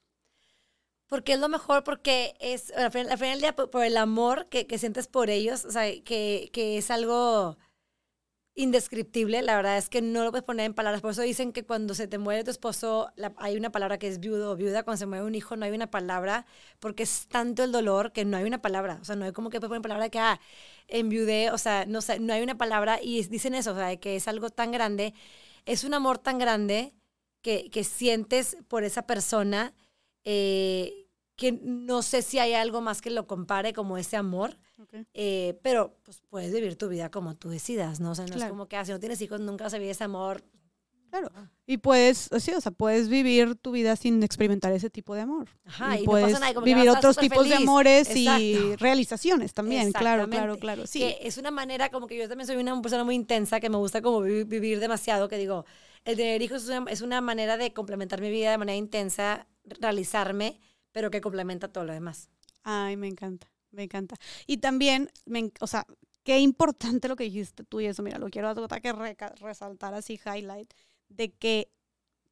Porque es lo mejor, porque es, al final, al final del día, por, por el amor que, que sientes por ellos, o sea, que, que es algo indescriptible, la verdad es que no lo puedes poner en palabras. Por eso dicen que cuando se te muere tu esposo, hay una palabra que es viudo o viuda. Cuando se muere un hijo, no hay una palabra, porque es tanto el dolor que no hay una palabra. O sea, no hay como que puedes poner palabra que, ah, enviudé, o sea, no, no hay una palabra. Y dicen eso, o sea, que es algo tan grande, es un amor tan grande que, que sientes por esa persona, eh, que no sé si hay algo más que lo compare como ese amor. Okay. Eh, pero pues puedes vivir tu vida como tú decidas, ¿no? O sea, no es como que ah, si no tienes hijos nunca vas a vivir ese amor. Claro. Y puedes, sí, o sea, puedes vivir tu vida sin experimentar ese tipo de amor. Ajá, y, puedes no pasa nada, como vivir otros tipos de amores y realizaciones también. Claro, claro, claro. Sí. Que es una manera, como que yo también soy una persona muy intensa, que me gusta como vi- vivir demasiado, que digo, el tener hijos es una, es una manera de complementar mi vida de manera intensa, realizarme, pero que complementa todo lo demás. Ay, me encanta, me encanta. Y también, me, o sea, qué importante lo que dijiste tú y eso, mira, lo quiero que reca- resaltar así, highlight, de que,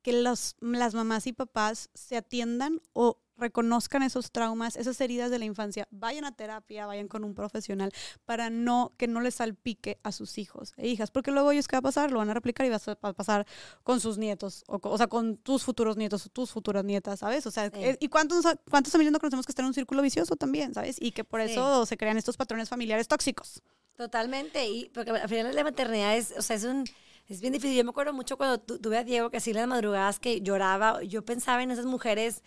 que los, las mamás y papás se atiendan o reconozcan esos traumas, esas heridas de la infancia, vayan a terapia, vayan con un profesional para no que no les salpique a sus hijos e hijas, porque luego ellos qué va a pasar, lo van a replicar y va a pa- pasar con sus nietos, o, o sea, con tus futuros nietos o tus futuras nietas, ¿sabes? O sea, Sí. eh, ¿y cuántos, cuántos familias no conocemos que están en un círculo vicioso también, ¿sabes? Y que por Sí. eso se crean estos patrones familiares tóxicos. Totalmente, y porque al final la maternidad es, o sea, es un, Es bien difícil. Yo me acuerdo mucho cuando tu- tuve a Diego, que así las madrugadas que lloraba. Yo pensaba en esas mujeres,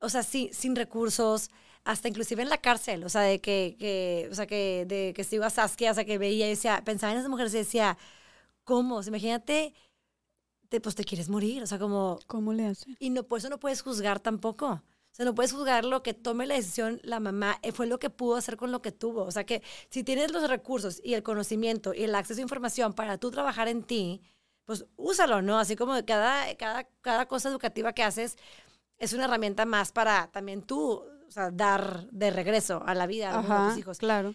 o sea, sin, sin recursos, hasta inclusive en la cárcel. O sea, de que, que o sea, que, de que sigo a Saskia, o sea, que veía y decía, pensaba en esas mujeres y decía, ¿cómo? O sea, imagínate, te, pues te quieres morir. O sea, como, ¿Cómo le hace? y no, por eso no puedes juzgar tampoco. O sea, no puedes juzgar lo que tome la decisión la mamá, eh, fue lo que pudo hacer con lo que tuvo. O sea, que si tienes los recursos y el conocimiento y el acceso a información para tú trabajar en ti, pues úsalo, ¿no? Así como cada, cada, cada cosa educativa que haces es una herramienta más para también tú, o sea, dar de regreso a la vida a Ajá, tus hijos. claro,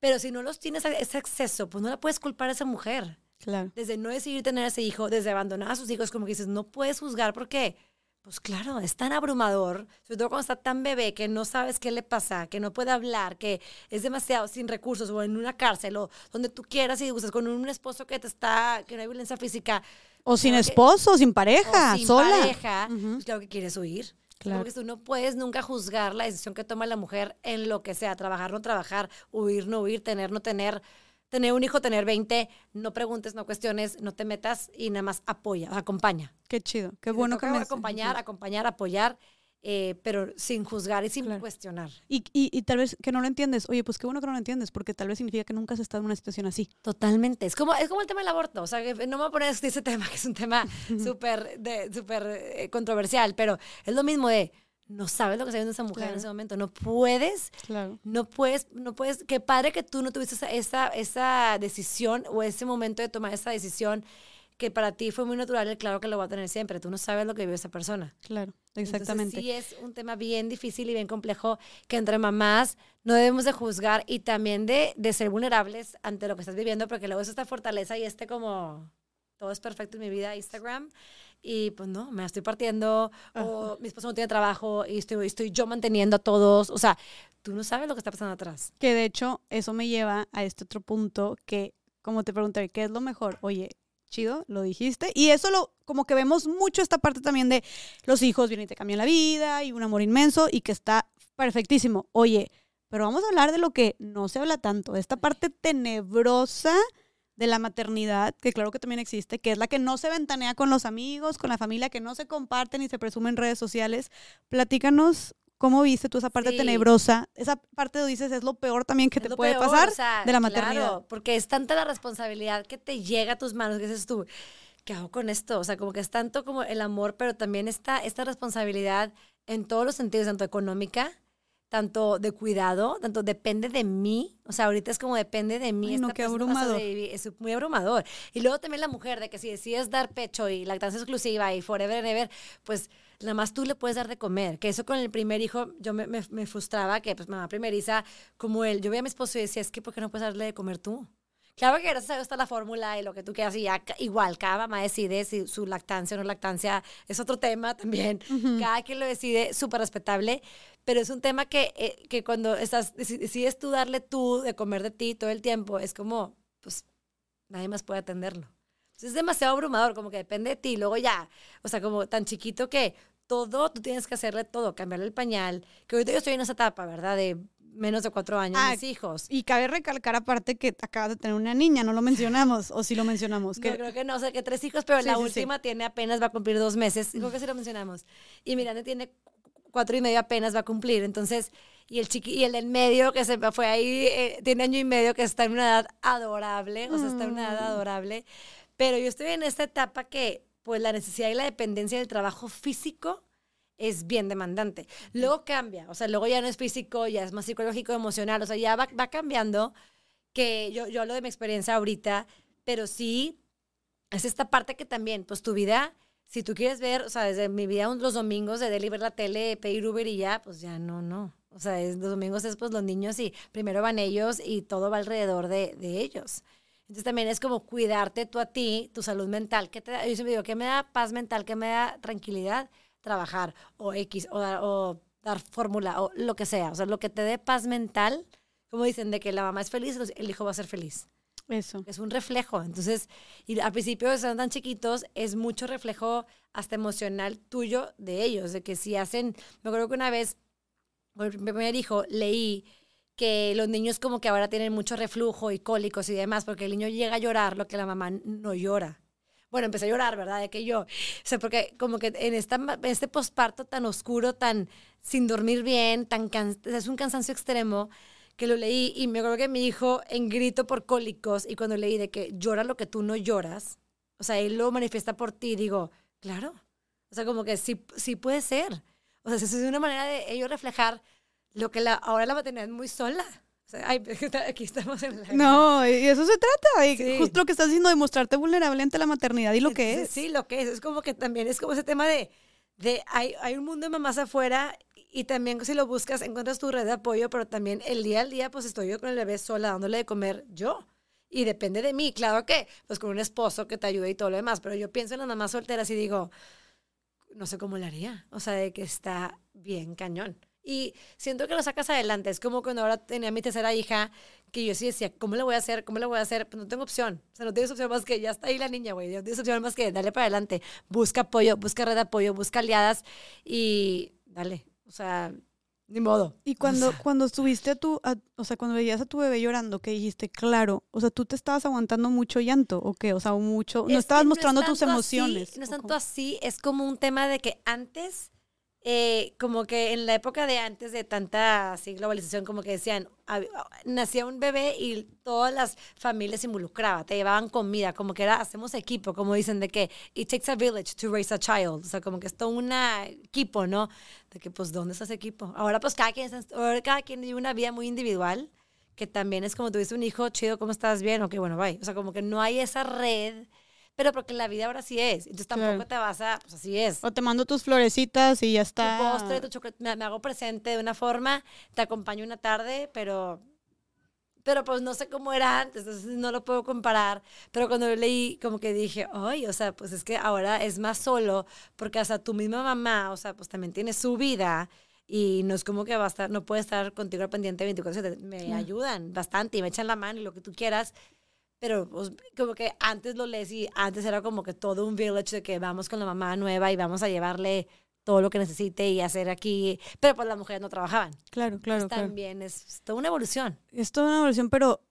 Pero si no los tienes ese acceso, pues no la puedes culpar a esa mujer claro. desde no decidir tener a ese hijo, desde abandonar a sus hijos, como que dices, no puedes juzgar porque, pues claro, es tan abrumador, sobre todo cuando está tan bebé que no sabes qué le pasa, que no puede hablar, que es demasiado sin recursos o en una cárcel o donde tú quieras y gustas con un esposo que te está, que no hay violencia física. O sin Claro que- esposo, sin o pareja, sin sola. pareja, Ujú. pues claro que quieres huir. Claro. Porque tú no puedes nunca juzgar la decisión que toma la mujer en lo que sea, trabajar, no trabajar, huir, no huir, tener, no tener, tener un hijo, tener 20, no preguntes, no cuestiones, no te metas y nada más apoya, acompaña. Qué chido, qué Si bueno que me acompañar, acompañar, apoyar, eh, pero sin juzgar y sin Claro. cuestionar. Y, y, y tal vez que no lo entiendes. Oye, pues qué bueno que no lo entiendes, porque tal vez significa que nunca has estado en una situación así. Totalmente. Es como, es como el tema del aborto. O sea, que no me voy a poner ese tema, que es un tema (laughs) súper súper eh, controversial, pero es lo mismo de no sabes lo que está viendo esa mujer Claro. en ese momento. No puedes, Claro. no puedes, no puedes. Qué padre que tú no tuviste esa, esa, esa decisión o ese momento de tomar esa decisión que para ti fue muy natural. y Claro que lo va a tener siempre. Tú no sabes lo que vivió esa persona. Claro, Entonces, exactamente. sí es un tema bien difícil y bien complejo que entre mamás no debemos de juzgar y también de, de ser vulnerables ante lo que estás viviendo, porque luego es esta fortaleza y este como todo es perfecto en mi vida, Instagram, y pues no, me estoy partiendo, o mi esposo no tiene trabajo y estoy, estoy yo manteniendo a todos, o sea, tú no sabes lo que está pasando atrás. Que de hecho, eso me lleva a este otro punto que, como te pregunté, ¿qué es lo mejor? Oye, chido, lo dijiste. Y eso lo, como que vemos mucho esta parte también de los hijos vienen y te cambian la vida y un amor inmenso y que está perfectísimo. Oye, pero vamos a hablar de lo que no se habla tanto, esta parte tenebrosa de la maternidad, que claro que también existe, que es la que no se ventanea con los amigos, con la familia, que no se comparten y se presume en redes sociales. Platícanos cómo viste tú esa parte Sí. tenebrosa, esa parte donde dices es lo peor también que Es te puede peor, pasar o sea, de la maternidad. Claro, porque es tanta la responsabilidad que te llega a tus manos que dices tú, ¿qué hago con esto? O sea, como que es tanto como el amor, pero también esta, esta responsabilidad en todos los sentidos, tanto económica, tanto de cuidado, tanto depende de mí. O sea, ahorita es como depende de mí. Ay, no, qué abrumador. Es muy abrumador. Y luego también la mujer, de que si decides dar pecho y lactancia exclusiva y forever and ever, pues nada más tú le puedes dar de comer. Que eso con el primer hijo, yo me, me, me frustraba que, pues, mamá primeriza, como él, yo veía a mi esposo y decía, es que, ¿por qué no puedes darle de comer tú? Claro que gracias a Dios está la fórmula y lo que tú quieras, y ya igual, cada mamá decide si su lactancia o no lactancia es otro tema también. Cada quien lo decide, súper respetable, pero es un tema que, eh, que cuando estás, deci- decides tú darle tú de comer de ti todo el tiempo, es como, pues, nadie más puede atenderlo. Entonces es demasiado abrumador, como que depende de ti. Luego ya, o sea, como tan chiquito que todo, tú tienes que hacerle todo, cambiarle el pañal. Que ahorita yo estoy en esa etapa, ¿verdad? De menos de cuatro años, Ah, mis hijos. Y cabe recalcar aparte que acabas de tener una niña, no lo mencionamos, o sí lo mencionamos. Que, No, creo que no, o sea, que tres hijos, pero Sí, la sí, sí. última tiene apenas, va a cumplir dos meses. Creo que sí lo mencionamos. Y Miranda tiene cu- cuatro y medio apenas va a cumplir. Entonces, y el chiqui, y el del medio que se fue ahí, eh, tiene año y medio que está en una edad adorable, o sea, está en una edad Mm. adorable. Pero yo estoy en esta etapa que, pues, la necesidad y la dependencia del trabajo físico es bien demandante. Luego cambia, o sea, luego ya no es físico, ya es más psicológico, emocional, o sea, ya va, va cambiando, que yo, yo hablo de mi experiencia ahorita, pero sí es esta parte que también, pues tu vida, si tú quieres ver, o sea, desde mi vida los domingos de deli ver la tele, pedir Uber y ya, pues ya no, no. O sea, es- los domingos es pues los niños y primero van ellos y todo va alrededor de, de ellos. Entonces también es como cuidarte tú a ti, tu salud mental. ¿Qué te da? Yo siempre digo, ¿qué me da paz mental? ¿Qué me da tranquilidad? Trabajar o X o, dar- o dar fórmula o lo que sea. O sea, lo que te dé paz mental, como dicen, de que la mamá es feliz, el hijo va a ser feliz Eso. es un reflejo. Entonces, y al principio están tan chiquitos, es mucho reflejo hasta emocional tuyo de ellos, de que si hacen, me acuerdo que una vez, con mi primer hijo, leí que los niños como que ahora tienen mucho reflujo y cólicos y demás, porque el niño llega a llorar lo que la mamá no llora. Bueno, empecé a llorar, ¿verdad? De que yo, o sea, porque como que en, esta, este posparto tan oscuro, tan sin dormir bien, tan can, es un cansancio extremo, que lo leí y me acuerdo que mi hijo en grito por cólicos y cuando leí de que llora lo que tú no lloras, o sea, él lo manifiesta por ti, digo, claro, o sea, como que sí, sí puede ser. O sea, es una manera de ellos reflejar lo que la, ahora la maternidad es muy sola. O sea, ay, (laughs) aquí estamos en la... No, (laughs) y eso se trata. Y Justo lo que estás diciendo, de mostrarte vulnerable ante la maternidad y lo que es. Sí, lo que es. Es como que también es como ese tema de, de hay, hay un mundo de mamás afuera y también si lo buscas encuentras tu red de apoyo, pero también el día al día pues estoy yo con el bebé sola dándole de comer yo. Y depende de mí, claro que pues con un esposo que te ayude y todo lo demás, pero yo pienso en las mamás solteras y digo, no sé cómo lo haría, o sea, de que está bien cañón. Y siento que lo sacas adelante. Es como cuando ahora tenía mi tercera hija, que yo sí decía, ¿cómo le voy a hacer? ¿Cómo le voy a hacer? Pues no tengo opción. O sea, no tienes opción más que ya está ahí la niña, güey. No tienes opción más que darle para adelante. Busca apoyo, busca red de apoyo, busca aliadas y dale. O sea, ni modo. Y cuando, cuando estuviste a tu, o sea, cuando veías a tu bebé llorando, que dijiste, claro, o sea, tú te estabas aguantando mucho llanto, ¿o qué? O sea, mucho, no estabas mostrando tus emociones. no es tanto así, es como un tema de que antes eh, como que en la época de antes de tanta así, globalización, como que decían, nacía un bebé y todas las familias se involucraban, te llevaban comida, como que era, hacemos equipo, como dicen, de que it takes a village to raise a child, o sea, como que es todo un equipo, ¿no? De que, pues, ¿dónde está ese equipo? Ahora, pues, cada quien, cada quien vive una vida muy individual, que también es como tuviste un hijo, chido, ¿cómo estás? Bien, ok, bueno, bye. O sea, como que no hay esa red pero porque la vida ahora sí es. Entonces tampoco te vas a, pues así es. O te mando tus florecitas y ya está. Tu postre, tu chocolate, me, hago presente de una forma, te acompaño una tarde, pero pero pues no sé cómo era antes, entonces no lo puedo comparar. Pero cuando lo leí, como que dije, ay, o sea, pues es que ahora es más solo, porque hasta tu misma mamá, o sea, pues también tiene su vida y no es como que va a estar, no puede estar contigo al pendiente 24 me ayudan bastante y me echan la mano y lo que tú quieras, pero pues, como que antes lo lees y antes era como que todo un village de que vamos con la mamá nueva y vamos a llevarle todo lo que necesite y hacer aquí, pero pues las mujeres no trabajaban. Claro, claro. Pues, también es toda una evolución. Es toda una evolución, pero,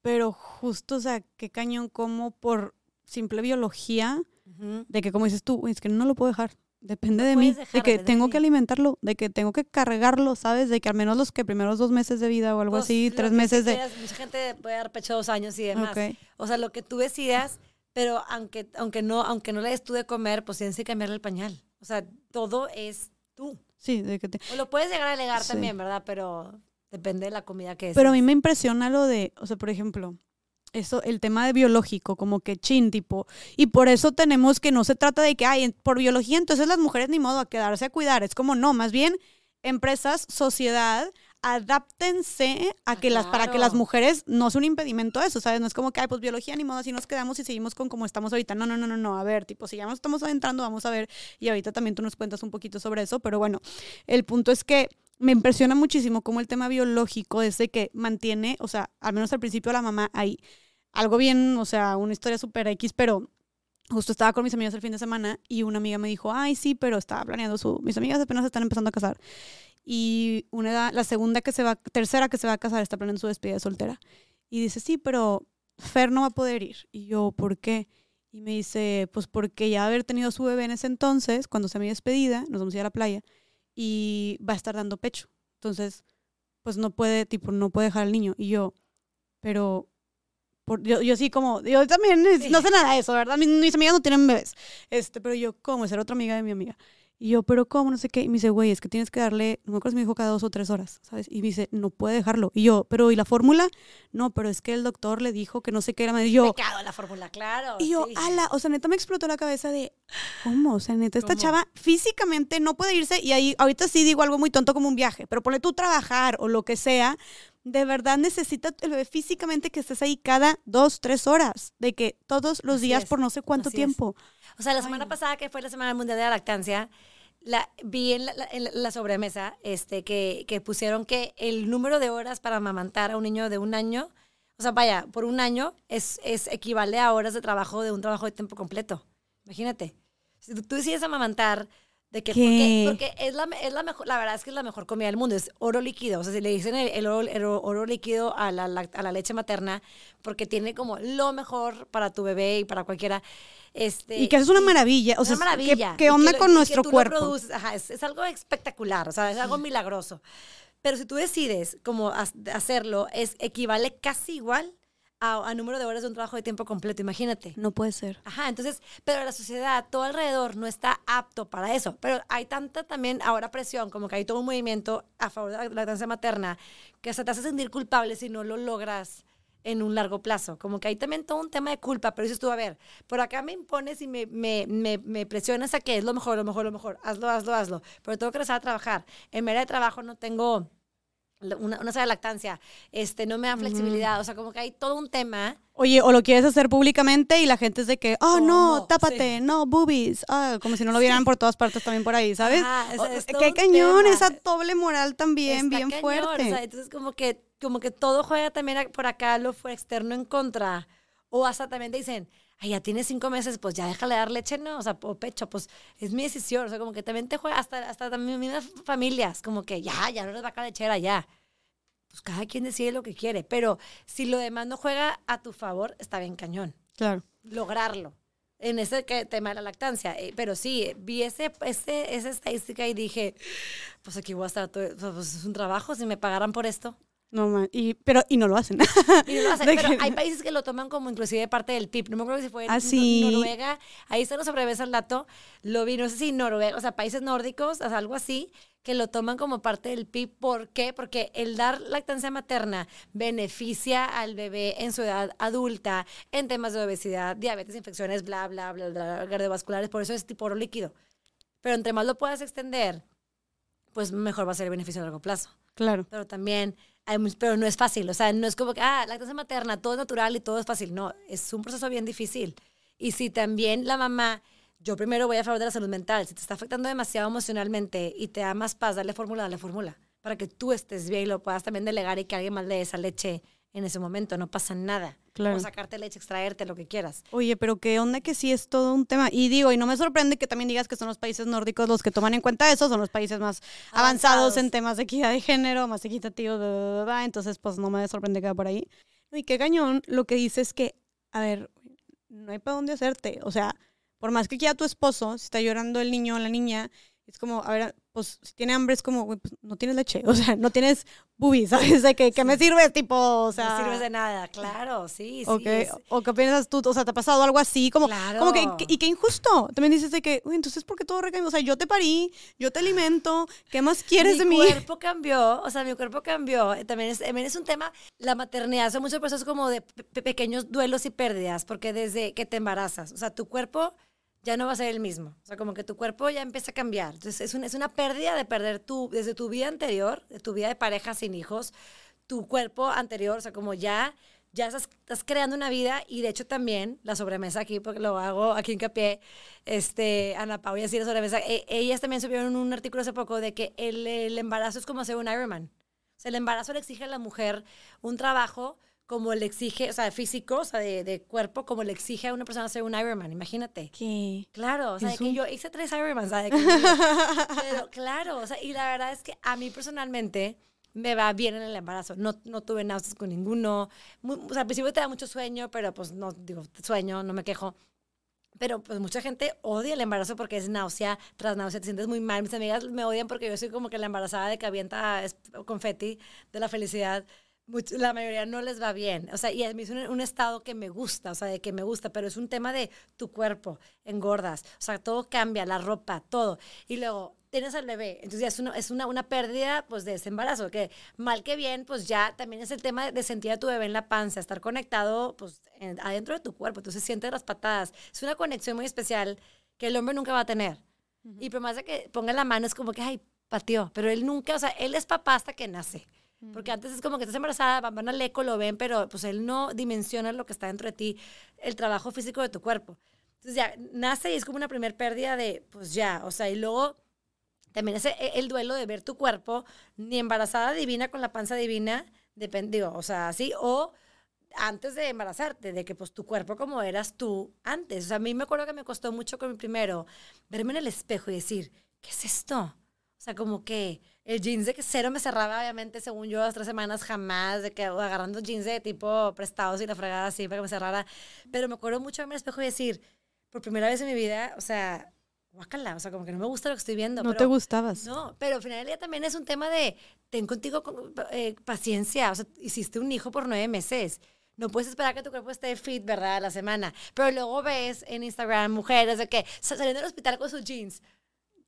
pero justo, o sea, qué cañón como por simple biología, de que como dices tú, es que no lo puedo dejar. Depende de mí, de que tengo que alimentarlo, de que tengo que cargarlo, ¿sabes? De que al menos los que primeros dos meses de vida o algo pues, así, tres meses de... mucha gente puede dar pecho dos años y demás. O sea, lo que tú decidas, pero aunque, aunque, no, aunque no le des tú de comer, pues tienes que cambiarle el pañal. O sea, todo es tú. Sí, de que te... O lo puedes llegar a alegar también, ¿verdad? Pero depende de la comida que es. Pero a mí me impresiona lo de, o sea, por ejemplo, eso, el tema de biológico, como que chin, tipo. Y por eso tenemos que no se trata de que, ay, por biología, entonces las mujeres ni modo a quedarse a cuidar. Es como, no, más bien, empresas, sociedad, adáptense a ah, que las, para que las mujeres no sea un impedimento a eso, ¿sabes? No es como que, ay, pues biología ni modo, así nos quedamos y seguimos con como estamos ahorita. No, no, no, no, no. A ver, tipo, si ya nos estamos adentrando, vamos a ver. Y ahorita también tú nos cuentas un poquito sobre eso, pero bueno, el punto es que me impresiona muchísimo cómo el tema biológico es de que mantiene, o sea, al menos al principio la mamá ahí algo bien, o sea, una historia súper X, pero justo estaba con mis amigas el fin de semana y una amiga me dijo, ay, sí, pero estaba planeando su... Mis amigas apenas están empezando a casar. Y una, la segunda que se va, tercera que se va a casar está planeando su despedida de soltera. Y dice, sí, pero Fer no va a poder ir. Y yo, ¿por qué? Y me dice, pues porque ya haber tenido su bebé en ese entonces, cuando sea mi despedida, nos vamos a ir a la playa, y va a estar dando pecho. Entonces, pues no puede, tipo, no puede dejar al niño. Y yo, pero yo, yo sí como, yo también no sé nada de eso, ¿verdad? Mis, mis, amigas no tienen bebés. Este, pero yo, ¿cómo? Ser otra amiga de mi amiga. Y yo, pero ¿cómo? No sé qué. Y me dice, güey, es que tienes que darle, no me acuerdo si me dijo cada dos o tres horas, ¿sabes? Y me dice, no puede dejarlo. Y yo, pero ¿y la fórmula? No, pero es que el doctor le dijo que no sé qué era. Y yo, Pecado la fórmula, claro. Y yo, ala, o sea, neta me explotó la cabeza de, ¿cómo? O sea, neta, esta chava físicamente no puede irse. Y ahí, ahorita sí digo algo muy tonto como un viaje, pero ponle tú trabajar o lo que sea de verdad necesita bebé físicamente que estés ahí cada dos, tres horas, de que todos los días por no sé cuánto tiempo. O sea, la semana pasada, que fue la Semana Mundial de la Lactancia, la, vi en la, sobremesa este, que, que, pusieron que el número de horas para amamantar a un niño de un año, o sea, vaya, por un año es, es equivale a horas de trabajo de un trabajo de tiempo completo. Imagínate. Si tú, tú decides amamantar De que, ¿Qué? porque, porque es, la, es la mejor, la verdad es que es la mejor comida del mundo, es oro líquido. O sea, si le dicen el, el oro, el oro líquido a la, a la leche materna, porque tiene como lo mejor para tu bebé y para cualquiera. Este, Y que es una maravilla. O es sea, una ¿qué- maravilla. ¿qué, que onda lo- con que nuestro lo cuerpo? produces. Ajá, es, es algo espectacular, o sea, es algo milagroso. Pero si tú decides como hacerlo, es equivale casi igual a, a número de horas de un trabajo de tiempo completo, imagínate. No puede ser. Ajá, entonces, pero la sociedad, todo alrededor no está apto para eso. Pero hay tanta también ahora presión, como que hay todo un movimiento a favor de la lactancia materna, que hasta te hace sentir culpable si no lo logras en un largo plazo. Como que hay también todo un tema de culpa, pero dices tú, a ver, por acá me impones y me, me, me, me presionas a que es lo mejor, lo mejor, lo mejor, hazlo, hazlo, hazlo. Pero tengo que empezar a trabajar. En mera de trabajo no tengo una, una sala de lactancia, este, no me dan flexibilidad, o sea, como que hay todo un tema. Oye, o lo quieres hacer públicamente y la gente es de que, oh, no, ¿Cómo? tápate, no, boobies. Ah, como si no lo vieran por todas partes también por ahí, ¿sabes? Es- qué cañón, tema. esa doble moral también, Está bien cañón, fuerte. o sea, entonces como que, como que todo juega también por acá, lo fue externo en contra. O hasta también te dicen, ay, ya tienes cinco meses, pues ya déjale dar leche, ¿no? O sea, o pecho, pues es mi decisión. O sea, como que también te juega hasta, hasta también mismas familias, como que ya, ya no eres vaca lechera, ya. Pues cada quien decide lo que quiere. Pero si lo demás no juega a tu favor, está bien cañón Claro. lograrlo en ese tema de la lactancia. Eh, pero sí, vi ese, ese, esa estadística y dije, pues aquí voy a estar, todo, pues es un trabajo, si me pagaran por esto. No, man. Y, pero, y no lo hacen. Y no lo (laughs) hacen, pero que- hay países que lo toman como inclusive parte del PIB. No me acuerdo si fue en Ah, sí. Noruega. Ahí se lo sobrevesa el dato. Lo vi, no sé si Noruega, o sea, países nórdicos, o sea, algo así, que lo toman como parte del PIB. ¿Por qué? Porque el dar lactancia materna beneficia al bebé en su edad adulta, en temas de obesidad, diabetes, infecciones, bla, bla, bla, bla, cardiovasculares. Por eso es tipo oro líquido. Pero entre más lo puedas extender, pues mejor va a ser el beneficio a largo plazo claro. pero también pero no es fácil, o sea, no es como que, ah, lactancia materna, todo es natural y todo es fácil, no, es un proceso bien difícil. Y si también la mamá, yo primero voy a favor de la salud mental, si te está afectando demasiado emocionalmente y te da más paz, dale fórmula, dale fórmula, para que tú estés bien y lo puedas también delegar y que alguien más le dé esa leche en ese momento, no pasa nada. Claro. O sacarte leche, extraerte, lo que quieras. Oye, pero qué onda que sí es todo un tema. Y digo, y no me sorprende que también digas que son los países nórdicos los que toman en cuenta eso, son los países más avanzados, Avanzados. en temas de equidad de género, más equitativos, bla, bla, bla, bla. entonces pues no me sorprende que va por ahí. Y qué cañón, lo que dices es que, a ver, no hay para dónde hacerte. O sea, por más que quiera tu esposo, si está llorando el niño o la niña, es como, a ver, pues si tiene hambre es como, güey, pues, no tienes leche, (laughs) o sea, no tienes boobies, (laughs) ¿sabes? De que, ¿qué me sirve? Tipo, o sea... no sirves de nada, claro, sí, sí. ¿O qué, es- o qué piensas tú? O sea, ¿te ha pasado algo así? Como, Claro. como que, que- y qué injusto. También dices de que, uy, entonces, ¿por qué todo recae? O sea, yo te parí, yo te alimento, ¿qué más quieres de mi mí? cuerpo cambió, o sea, mi cuerpo cambió. Eh, También es, también es un tema, la maternidad son muchos procesos como de pe- pequeños duelos y pérdidas, porque desde que te embarazas, o sea, tu cuerpo ya no va a ser el mismo. O sea, como que tu cuerpo ya empieza a cambiar. Entonces, es, un- es una pérdida de perder tu, desde tu vida anterior, tu vida de pareja sin hijos, tu cuerpo anterior, o sea, como ya, ya estás, creando una vida y de hecho también la sobremesa aquí, porque lo hago aquí en Capié, este, Ana Pau y así la sobremesa, e- ellas también subieron un artículo hace poco de que el, el embarazo es como hacer un Ironman. O sea, el embarazo le exige a la mujer un trabajo como le exige, o sea, físico, o sea, de, de cuerpo, como le exige a una persona hacer un Ironman, imagínate. ¿Qué? Claro, o sea, de que yo hice tres Ironmans, ¿sabes? (laughs) Pero claro, o sea, y la verdad es que a mí personalmente me va bien en el embarazo. No, no tuve náuseas con ninguno. Muy- o sea, al principio te da mucho sueño, pero pues no, digo, sueño, no me quejo. Pero pues mucha gente odia el embarazo porque es náusea tras náusea, te sientes muy mal. Mis amigas me odian porque yo soy como que la embarazada de que avienta confeti de la felicidad. La mayoría no les va bien. O sea, y a mí es un, un estado que me gusta, o sea, de que me gusta, pero es un tema de tu cuerpo, engordas. O sea, todo cambia, la ropa, todo. Y luego tienes al bebé. Entonces ya es una, es una, una pérdida pues de ese embarazo, que mal que bien, pues ya también es el tema de, sentir a tu bebé en la panza, estar conectado pues en- adentro de tu cuerpo. Entonces sientes las patadas. Es una conexión muy especial que el hombre nunca va a tener. Y por más de que ponga la mano es como que, ay, pateó. Pero él nunca, o sea, él es papá hasta que nace. Porque antes es como que estás embarazada, van al eco, lo ven, pero pues él no dimensiona lo que está dentro de ti, el trabajo físico de tu cuerpo. Entonces ya nace y es como una primer pérdida de, pues ya, o sea, y luego también es e- el duelo de ver tu cuerpo, ni embarazada divina con la panza divina, depende, digo, o sea, así, o antes de embarazarte, de que pues tu cuerpo como eras tú antes. O sea, a mí me acuerdo que me costó mucho con mi primero verme en el espejo y decir, ¿qué es esto? O sea, como que el jeans de que cero me cerraba, obviamente, según yo, las tres semanas jamás, de que agarrando jeans de tipo prestados y la fregada así para que me cerrara. Pero me acuerdo mucho verme el espejo y decir, por primera vez en mi vida, o sea, guácala, o sea, como que no me gusta lo que estoy viendo. No te gustabas. No, pero al final del día también es un tema de, ten contigo eh, paciencia, o sea, hiciste un hijo por nueve meses. No puedes esperar que tu cuerpo esté fit, ¿verdad? A la semana. Pero luego ves en Instagram mujeres de que saliendo del hospital con sus jeans.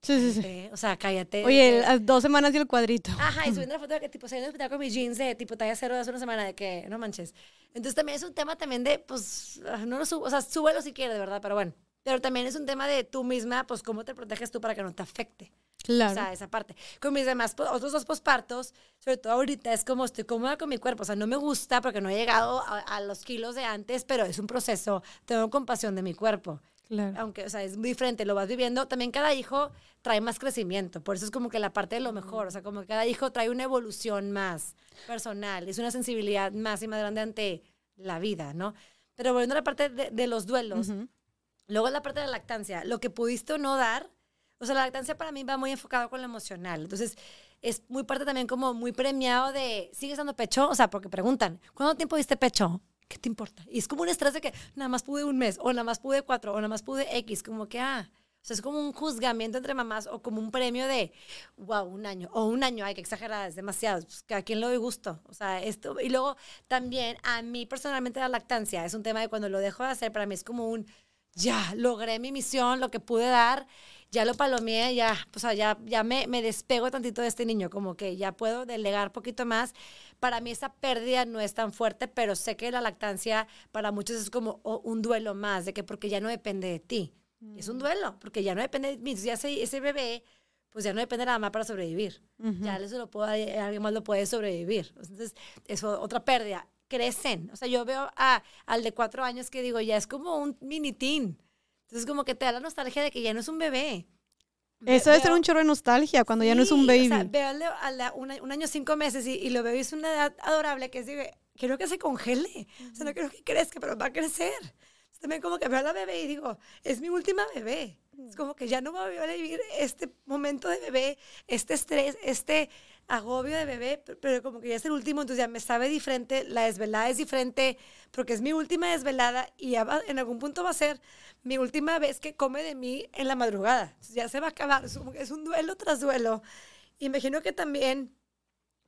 Sí, sí, sí. o sea, cállate. Oye, dos semanas y el cuadrito. Ajá, y subiendo (laughs) la foto de que tipo saliendo del hospital con mis jeans de tipo talla cero hace una semana de que no manches. Entonces también es un tema también de, pues, ah, no lo subo, o sea, súbelo si quieres, de verdad, pero bueno. Pero también es un tema de tú misma, pues, cómo te proteges tú para que no te afecte. Claro. O sea, esa parte. Con mis demás, otros dos pospartos, sobre todo ahorita, es como estoy cómoda con mi cuerpo. O sea, no me gusta porque no he llegado a, los kilos de antes, pero es un proceso. Tengo compasión de mi cuerpo. Claro. Aunque, o sea, es muy diferente, lo vas viviendo. También cada hijo trae más crecimiento. Por eso es como que la parte de lo mejor. O sea, como que cada hijo trae una evolución más personal. Es una sensibilidad más y más grande ante la vida, ¿no? Pero volviendo a la parte de, los duelos, luego la parte de la lactancia, lo que pudiste o no dar, o sea, la lactancia para mí va muy enfocado con lo emocional. Entonces, es muy parte también como muy premiado de, ¿sigues dando pecho? O sea, porque preguntan, ¿cuánto tiempo diste pecho? ¿Qué te importa? Y es como un estrés de que nada más pude un mes, o nada más pude cuatro, o nada más pude X, como que, ah, o sea, es como un juzgamiento entre mamás o como un premio de, wow, un año. O un año, ay, que exagerada, es demasiado. Pues, a quién le doy gusto. O sea, esto. Y luego también, a mí personalmente la lactancia es un tema de cuando lo dejo de hacer, para mí es como un, ya, logré mi misión, lo que pude dar, ya lo palomeé, ya, o sea, ya, ya me, me despego tantito de este niño, como que ya puedo delegar poquito más. Para mí esa pérdida no es tan fuerte, pero sé que la lactancia para muchos es como un duelo más, de que porque ya no depende de ti. Es un duelo, porque ya no depende de mí. Ya ese, ese bebé, pues ya no depende de la mamá para sobrevivir. Ya eso lo puede, alguien más lo puede sobrevivir. Entonces, eso otra pérdida. Crecen. O sea, yo veo a, al de cuatro años que digo, ya es como un mini teen. Entonces, como que te da la nostalgia de que ya no es un bebé. Eso debe ser un chorro de nostalgia cuando ya no es un baby. O sea, veo a un, año, cinco meses y, lo veo y es una edad adorable que es, digo, quiero que se congele. O sea, no quiero que crezca, pero va a crecer también como que veo a la bebé y digo, es mi última bebé. Es como que ya no voy a vivir este momento de bebé, este estrés, este agobio de bebé, pero como que ya es el último, entonces ya me sabe diferente, la desvelada es diferente, porque es mi última desvelada y ya en algún punto va a ser mi última vez que come de mí en la madrugada. ya se va a acabar, es, que es un duelo tras duelo. Imagino que también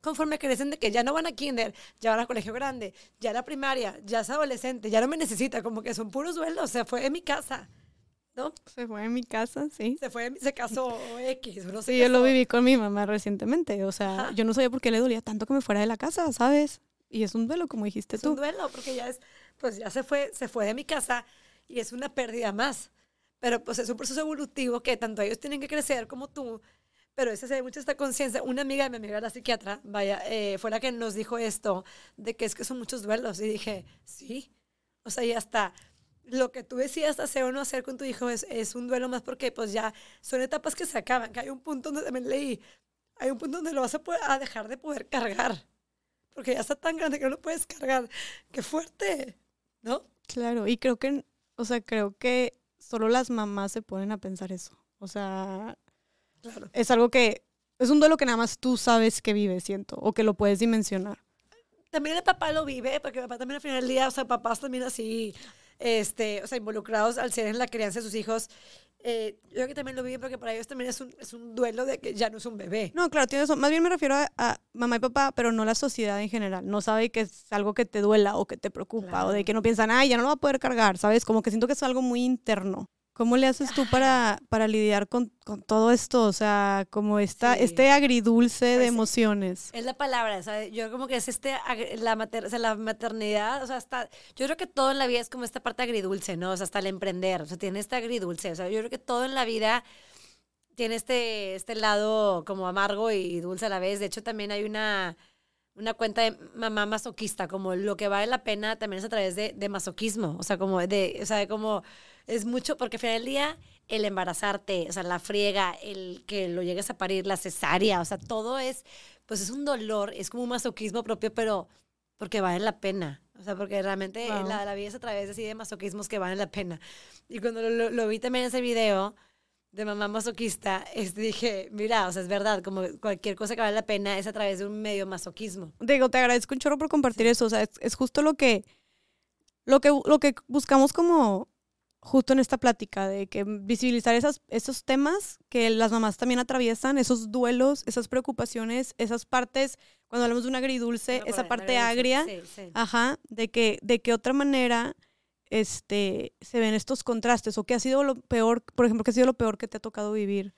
conforme crecen de que ya no van a kinder, ya van a colegio grande, ya la primaria, ya es adolescente, ya no me necesita, como que son puros duelos, se fue de mi casa. ¿No? Se fue de mi casa, sí. Se fue, se casó X, no Sí, yo lo viví con mi mamá recientemente, o sea, yo no sabía por qué le dolía tanto que me fuera de la casa, ¿sabes? Y es un duelo, como dijiste tú. Es un duelo, porque ya es, pues ya se fue, se fue de mi casa y es una pérdida más. Pero pues es un proceso evolutivo que tanto ellos tienen que crecer como tú pero ese se ve mucho esta conciencia. Una amiga de mi amiga, la psiquiatra, vaya, eh, fue la que nos dijo esto, de que es que son muchos duelos. Y dije, sí. O sea, y hasta lo que tú decías hacer o no hacer con tu hijo es, es un duelo más porque pues ya son etapas que se acaban, que hay un punto donde también leí, hay un punto donde lo vas a, poder, a dejar de poder cargar, porque ya está tan grande que no lo puedes cargar. ¡Qué fuerte! ¿No? Claro, y creo que, o sea, creo que solo las mamás se ponen a pensar eso. O sea, es algo que es un duelo que nada más tú sabes que vive, siento, o que lo puedes dimensionar. También el papá lo vive, porque el papá también al final del día, o sea, papás también así, este, o sea, involucrados al ser en la crianza de sus hijos. Eh, yo creo que también lo viven porque para ellos también es un, es un duelo de que ya no es un bebé. No, claro, tienes Más bien me refiero a, mamá y papá, pero no la sociedad en general. No sabe que es algo que te duela o que te preocupa o de que no piensan, ay, ya no lo va a poder cargar, ¿sabes? Como que siento que es algo muy interno. ¿Cómo le haces tú para, para lidiar con, con, todo esto? O sea, como esta, este agridulce de pues, emociones. Es la palabra, ¿sabes? Yo creo que es este, la, mater, la maternidad, o sea, hasta, yo creo que todo en la vida es como esta parte agridulce, ¿no? O sea, hasta el emprender, o sea, tiene este agridulce, o sea, yo creo que todo en la vida tiene este, este lado como amargo y dulce a la vez. De hecho, también hay una, una cuenta de mamá masoquista, como lo que vale la pena también es a través de, de masoquismo, o sea, como de, o sea, como es mucho, porque al final del día, el embarazarte, o sea, la friega, el que lo llegues a parir, la cesárea, o sea, todo es, pues es un dolor, es como un masoquismo propio, pero porque vale la pena. O sea, porque realmente la, la, vida es a través de, así de masoquismos que valen la pena. Y cuando lo, lo, vi también en ese video, de mamá masoquista, es, dije, mira, o sea, es verdad, como cualquier cosa que vale la pena es a través de un medio masoquismo. Digo, te agradezco un chorro por compartir eso. O sea, es, es justo lo que, lo que, lo que buscamos como justo en esta plática, de que visibilizar esas, esos temas que las mamás también atraviesan, esos duelos, esas preocupaciones, esas partes, cuando hablamos de un agridulce, Me esa parte agria, sí, sí. ajá, de que, de qué otra manera este, se ven estos contrastes, o qué ha sido lo peor, por ejemplo, qué ha sido lo peor que te ha tocado vivir.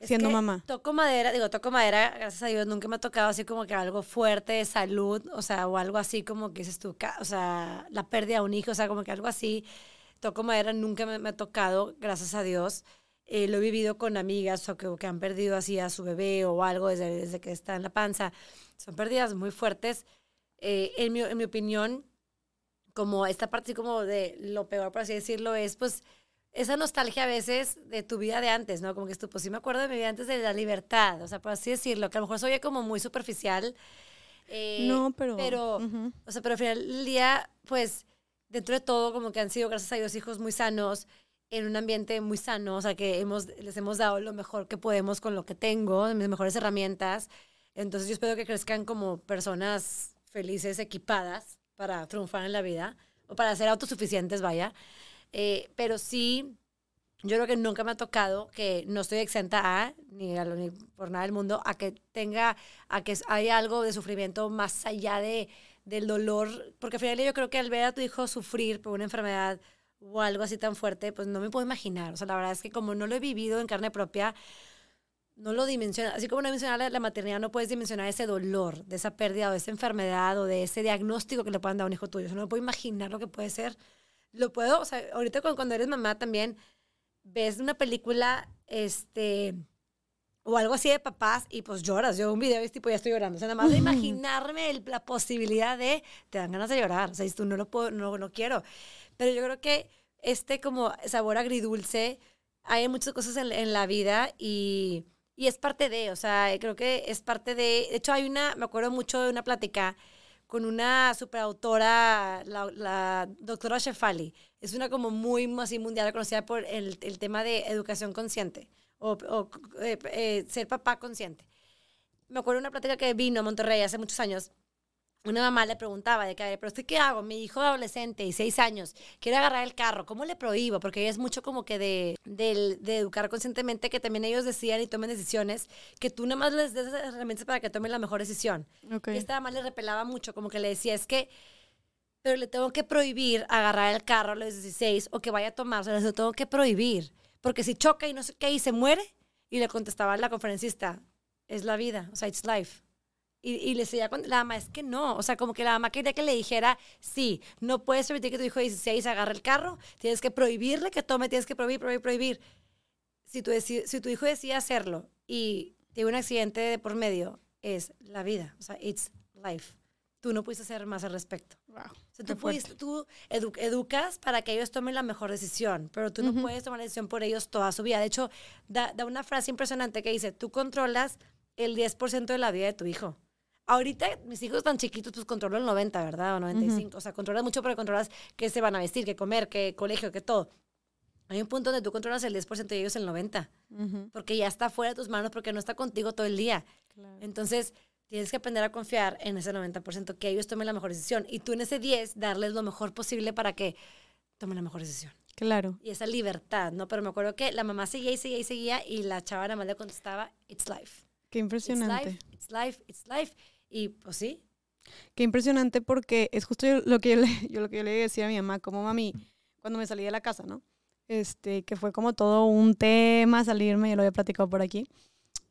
Es siendo que mamá. Toco madera, digo, toco madera, gracias a Dios, nunca me ha tocado así como que algo fuerte de salud, o sea, o algo así como que dices tú, o sea, la pérdida de un hijo, o sea, como que algo así. Toco madera, nunca me, me ha tocado, gracias a Dios. Eh, lo he vivido con amigas o que, o que han perdido así a su bebé o algo desde, desde que está en la panza. Son pérdidas muy fuertes. Eh, en, mi, en mi opinión, como esta parte como de lo peor, por así decirlo, es pues esa nostalgia a veces de tu vida de antes, ¿no? Como que tú, pues sí me acuerdo de mi vida antes de la libertad, o sea, por así decirlo, que a lo mejor soy como muy superficial. eh, no, pero... pero, ujú. o sea, pero al final del día, pues, dentro de todo, como que han sido, gracias a Dios, hijos muy sanos, en un ambiente muy sano, o sea, que hemos, les hemos dado lo mejor que podemos con lo que tengo, mis mejores herramientas. Entonces, yo espero que crezcan como personas felices, equipadas para triunfar en la vida, o para ser autosuficientes, vaya. Eh, pero sí, yo creo que nunca me ha tocado que no estoy exenta a, ni, a lo- ni por nada del mundo, a que tenga, a que haya algo de sufrimiento más allá de, del dolor, porque al final yo creo que al ver a tu hijo sufrir por una enfermedad o algo así tan fuerte, pues no me puedo imaginar. O sea, la verdad es que como no lo he vivido en carne propia, no lo dimensiona. Así como no dimensionar la, la maternidad, no puedes dimensionar ese dolor de esa pérdida o de esa enfermedad o de ese diagnóstico que le puedan dar a un hijo tuyo. O sea, no me puedo imaginar lo que puede ser. Lo puedo, o sea, ahorita cuando, cuando eres mamá también ves una película, este, o algo así de papás y pues lloras. Yo un video y tipo ya estoy llorando. O sea, nada más de imaginarme el- la posibilidad de, te dan ganas de llorar. O sea, tú no lo puedo, no lo quiero. Pero yo creo que este como sabor agridulce, hay muchas cosas en, en la vida y, y es parte de, o sea, creo que es parte de, de hecho hay una, me acuerdo mucho de una plática con una superautora, la, la doctora Shefali. Es una como muy así mundial reconocida por el, el tema de educación consciente o, o, eh, eh, ser papá consciente. Me acuerdo de una plática que vino a Monterrey hace muchos años. Una mamá le preguntaba de que, "A ver, pero ¿usted qué hago? Mi hijo adolescente y seis años quiere agarrar el carro, ¿cómo le prohíbo? Porque es mucho como que de, educar conscientemente, que también ellos decían y tomen decisiones, que tú nada más les des herramientas para que tomen la mejor decisión. Ok. Y esta mamá le repelaba mucho, como que le decía, es que, pero le tengo que prohibir agarrar el carro a los 16 o que vaya a tomar, se lo tengo que prohibir. Porque si choca y no sé qué y se muere, y le contestaba la conferencista, es la vida, o sea, it's life. Y, y le decía la mamá, es que no, o sea, como que la mamá quería que le dijera, sí, no puedes permitir que tu hijo de 16 agarre el carro, tienes que prohibirle que tome, tienes que prohibir, prohibir, prohibir. Si tu, si tu hijo decide hacerlo y tiene un accidente de por medio, es la vida, o sea, it's life. Tú no puedes hacer más al respecto. Wow. O sea, tú, pudiste- tú edu- educas para que ellos tomen la mejor decisión, pero tú no Ujú. puedes tomar la decisión por ellos toda su vida. De hecho, da, da una frase impresionante que dice, tú controlas el 10% de la vida de tu hijo. Ahorita mis hijos tan chiquitos, pues controlo el 90, ¿verdad? O 95. O sea, controlas mucho, pero controlas qué se van a vestir, qué comer, qué colegio, qué todo. Hay un punto donde tú controlas el 10% y ellos el 90%, Ujú. porque ya está fuera de tus manos, porque no está contigo todo el día. Claro. Entonces, tienes que aprender a confiar en ese 90%, que ellos tomen la mejor decisión. Y tú en ese 10, darles lo mejor posible para que tomen la mejor decisión. Claro. Y esa libertad, ¿no? Pero me acuerdo que la mamá seguía y seguía y seguía y la chava nada más le contestaba, it's life. Qué It's impresionante. life, it's life, it's life. Y pues sí, Qué impresionante porque es justo yo- lo que yo le, (laughs) yo lo que yo le decía a mi mamá, como mami, cuando me salí de la casa, ¿no? Este, que fue como todo un tema salirme, ya lo había platicado por aquí.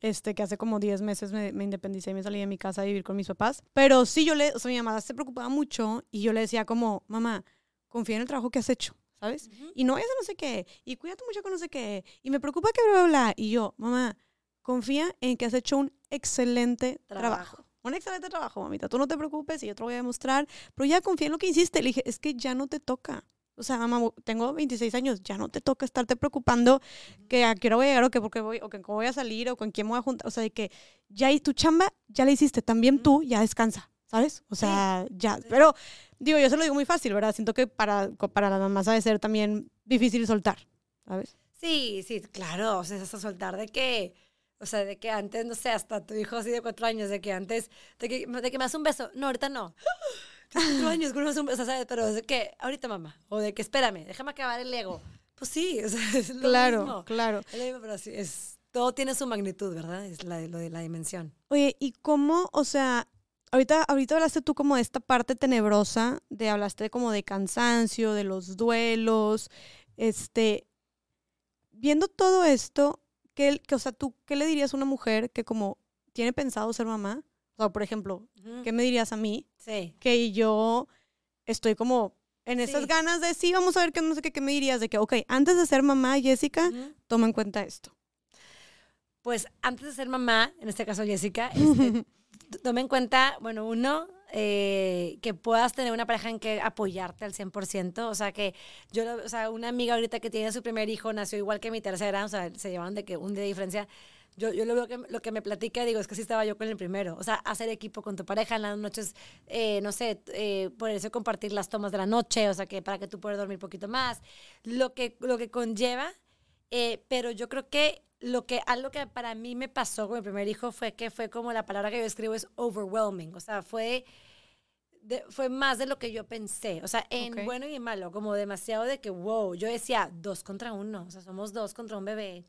Este, que hace como 10 meses me, me independicé y me salí de mi casa a vivir con mis papás. Pero sí, yo le, o sea, mi mamá se preocupaba mucho y yo le decía como, mamá, confía en el trabajo que has hecho, ¿sabes? Y no vayas a no sé qué, y cuídate mucho con no sé qué, y me preocupa que bla, bla, bla. Y yo, mamá, confía en que has hecho un excelente trabajo. Trabajo. Un excelente trabajo, mamita. Tú no te preocupes y yo te lo voy a demostrar. Pero ya confía en lo que hiciste. Le dije, es que ya no te toca. O sea, mamá, tengo 26 años, ya no te toca estarte preocupando que a qué hora voy a llegar o que porque voy o que cómo voy a salir o con quién me voy a juntar. O sea, de que ya y tu chamba ya la hiciste. También tú ya descansa, ¿sabes? O sea, ya. Pero digo, yo se lo digo muy fácil, ¿verdad? Siento que para, para las mamás ha de ser también difícil soltar, ¿sabes? Sí, sí, claro, o sea, hasta soltar de que, o sea, de que antes, no sé, hasta tu hijo así de cuatro años, de que antes, de que, de que me das un beso, no, ahorita no. Cuatro (laughs) años, ¿cómo me das un beso? ¿sabes? Pero de que, ahorita mamá, o de que espérame, déjame acabar el ego. Pues sí, (laughs) o sea, es lo Claro, mismo. claro. Mismo, pero sí, es, todo tiene su magnitud, ¿verdad? Es la, lo de la dimensión. Oye, ¿y cómo, o sea, ahorita, ahorita hablaste tú como de esta parte tenebrosa, de hablaste como de cansancio, de los duelos, este, viendo todo esto, ¿qué, que, o sea, tú, ¿qué le dirías a una mujer que como tiene pensado ser mamá? O sea, por ejemplo. ¿qué me dirías a mí? Sí. Que yo estoy como en esas Sí. ganas de sí, vamos a ver qué no sé qué, ¿qué me dirías? De que, ok, antes de ser mamá, Jessica, toma en cuenta esto. Pues antes de ser mamá, en este caso Jessica, (laughs) este, t- tome en cuenta, bueno, uno, eh, que puedas tener una pareja en que apoyarte al 100%. O sea, que yo, o sea, una amiga ahorita que tiene su primer hijo nació igual que mi tercera, o sea, se llevaban de que un día de diferencia. Yo, yo lo veo que lo que me platica, digo, es que sí estaba yo con el primero. O sea, hacer equipo con tu pareja en las noches, eh, no sé, eh, por eso compartir las tomas de la noche, o sea, que para que tú puedas dormir un poquito más. Lo que, lo que conlleva, eh, pero yo creo que lo que algo que para mí me pasó con mi primer hijo fue que fue como la palabra que yo escribo es overwhelming, o sea, fue de- fue más de lo que yo pensé, o sea, en Ok. bueno y en malo, como demasiado de que wow, yo decía dos contra uno, o sea, somos dos contra un bebé.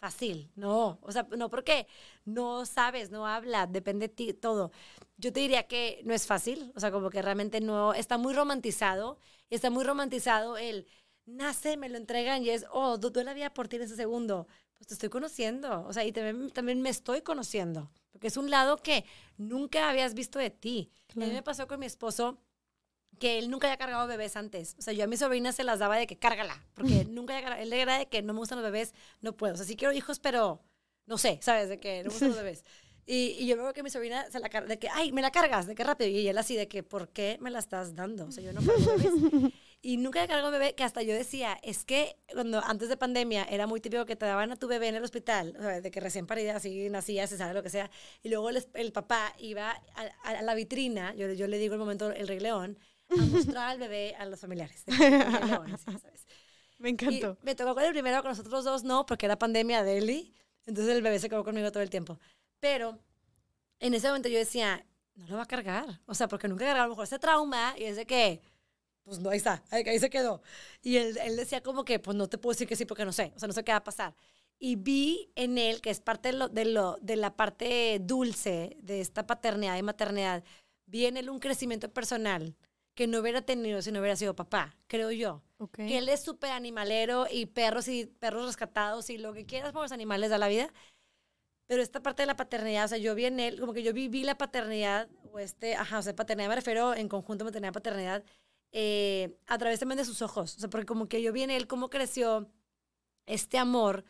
Fácil, no, o sea, no porque no sabes, no habla, depende de ti, todo. Yo te diría que no es fácil, o sea, como que realmente no, está muy romantizado, está muy romantizado el nace, me lo entregan y es, oh, du- doy la vida por ti en ese segundo. Pues te estoy conociendo, o sea, y también, también me estoy conociendo, porque es un lado que nunca habías visto de ti. A mí Claro. me pasó con mi esposo que él nunca había cargado bebés antes. O sea, yo a mis sobrinas se las daba de que cárgala, porque nunca había. Él era de que no me gustan los bebés, no puedo. O sea, sí quiero hijos, pero no sé, ¿sabes? De que no me gustan los (laughs) bebés. Y, y yo veo que mi sobrina se la carga, de que, ay, me la cargas, de que rápido. Y él así, de que, ¿por qué me la estás dando? O sea, yo no cargo bebés. (laughs) Y nunca había cargado bebé, que hasta yo decía, es que cuando antes de pandemia era muy típico que te daban a tu bebé en el hospital, o sea, de que recién parida, así nacía, se sabe lo que sea, y luego el, el papá iba a, a la vitrina, yo, yo le digo el momento, el Rey León, a (laughs) mostrar al bebé a los familiares. (laughs) Me Y encantó. me tocó con el primero, con nosotros dos no, porque era pandemia de Eli. Entonces el bebé se quedó conmigo todo el tiempo. Pero en ese momento yo decía, no lo va a cargar. O sea, porque nunca cargaba a lo mejor ese trauma y es de que, pues no, ahí está, ahí, ahí se quedó. Y él, él decía como que, pues no te puedo decir que sí porque no sé, o sea, no sé qué va a pasar. Y vi en él, que es parte de, lo, de, lo, de la parte dulce de esta paternidad y maternidad, vi en él un crecimiento personal que no hubiera tenido si no hubiera sido papá, creo yo Ok. que él es súper animalero y perros y perros rescatados y lo que quieras por los animales da la vida. Pero esta parte de la paternidad, o sea, yo vi en él, como que yo viví la paternidad, o este, ajá, o sea, paternidad me refiero en conjunto maternidad, paternidad, eh, a través también de sus ojos. O sea, porque como que yo vi en él cómo creció este amor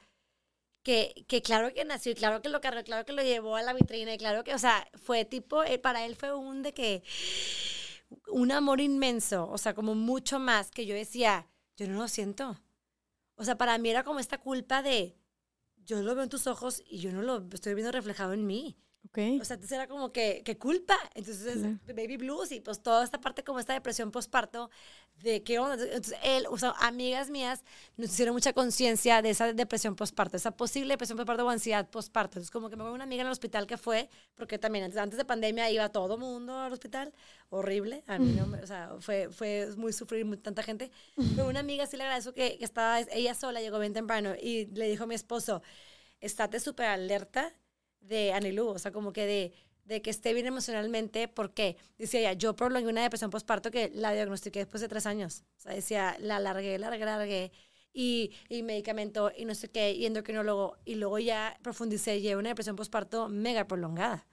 que, que claro que nació y claro que lo cargó, claro que lo llevó a la vitrina y claro que, o sea, fue tipo, eh, para él fue un de que, un amor inmenso, o sea, como mucho más que yo decía, yo no lo siento. O sea, para mí era como esta culpa de, yo lo veo en tus ojos y yo no lo estoy viendo reflejado en mí. Ok. O sea, entonces era como que, que culpa. Entonces, Claro. baby blues y pues toda esta parte como esta depresión postparto de qué onda. Entonces, él, o sea, amigas mías nos hicieron mucha conciencia de esa depresión postparto, esa posible depresión postparto o ansiedad postparto. Entonces, como que me acuerdo una amiga en el hospital que fue, porque también antes, antes de pandemia iba todo mundo al hospital, horrible. A mí no me, o sea, fue, fue muy sufrir muy, tanta gente. Pero una amiga sí le agradezco que, que estaba, ella sola llegó bien temprano y le dijo a mi esposo, estate súper alerta de Anilú, o sea, como que de, de que esté bien emocionalmente, porque decía ella, yo prolongué una depresión postparto que la diagnostiqué después de tres años. O sea, decía, la alargué, la alargué, la alargué, y, y medicamento, y no sé qué, y endocrinólogo, y luego ya profundicé y llevé una depresión postparto mega prolongada.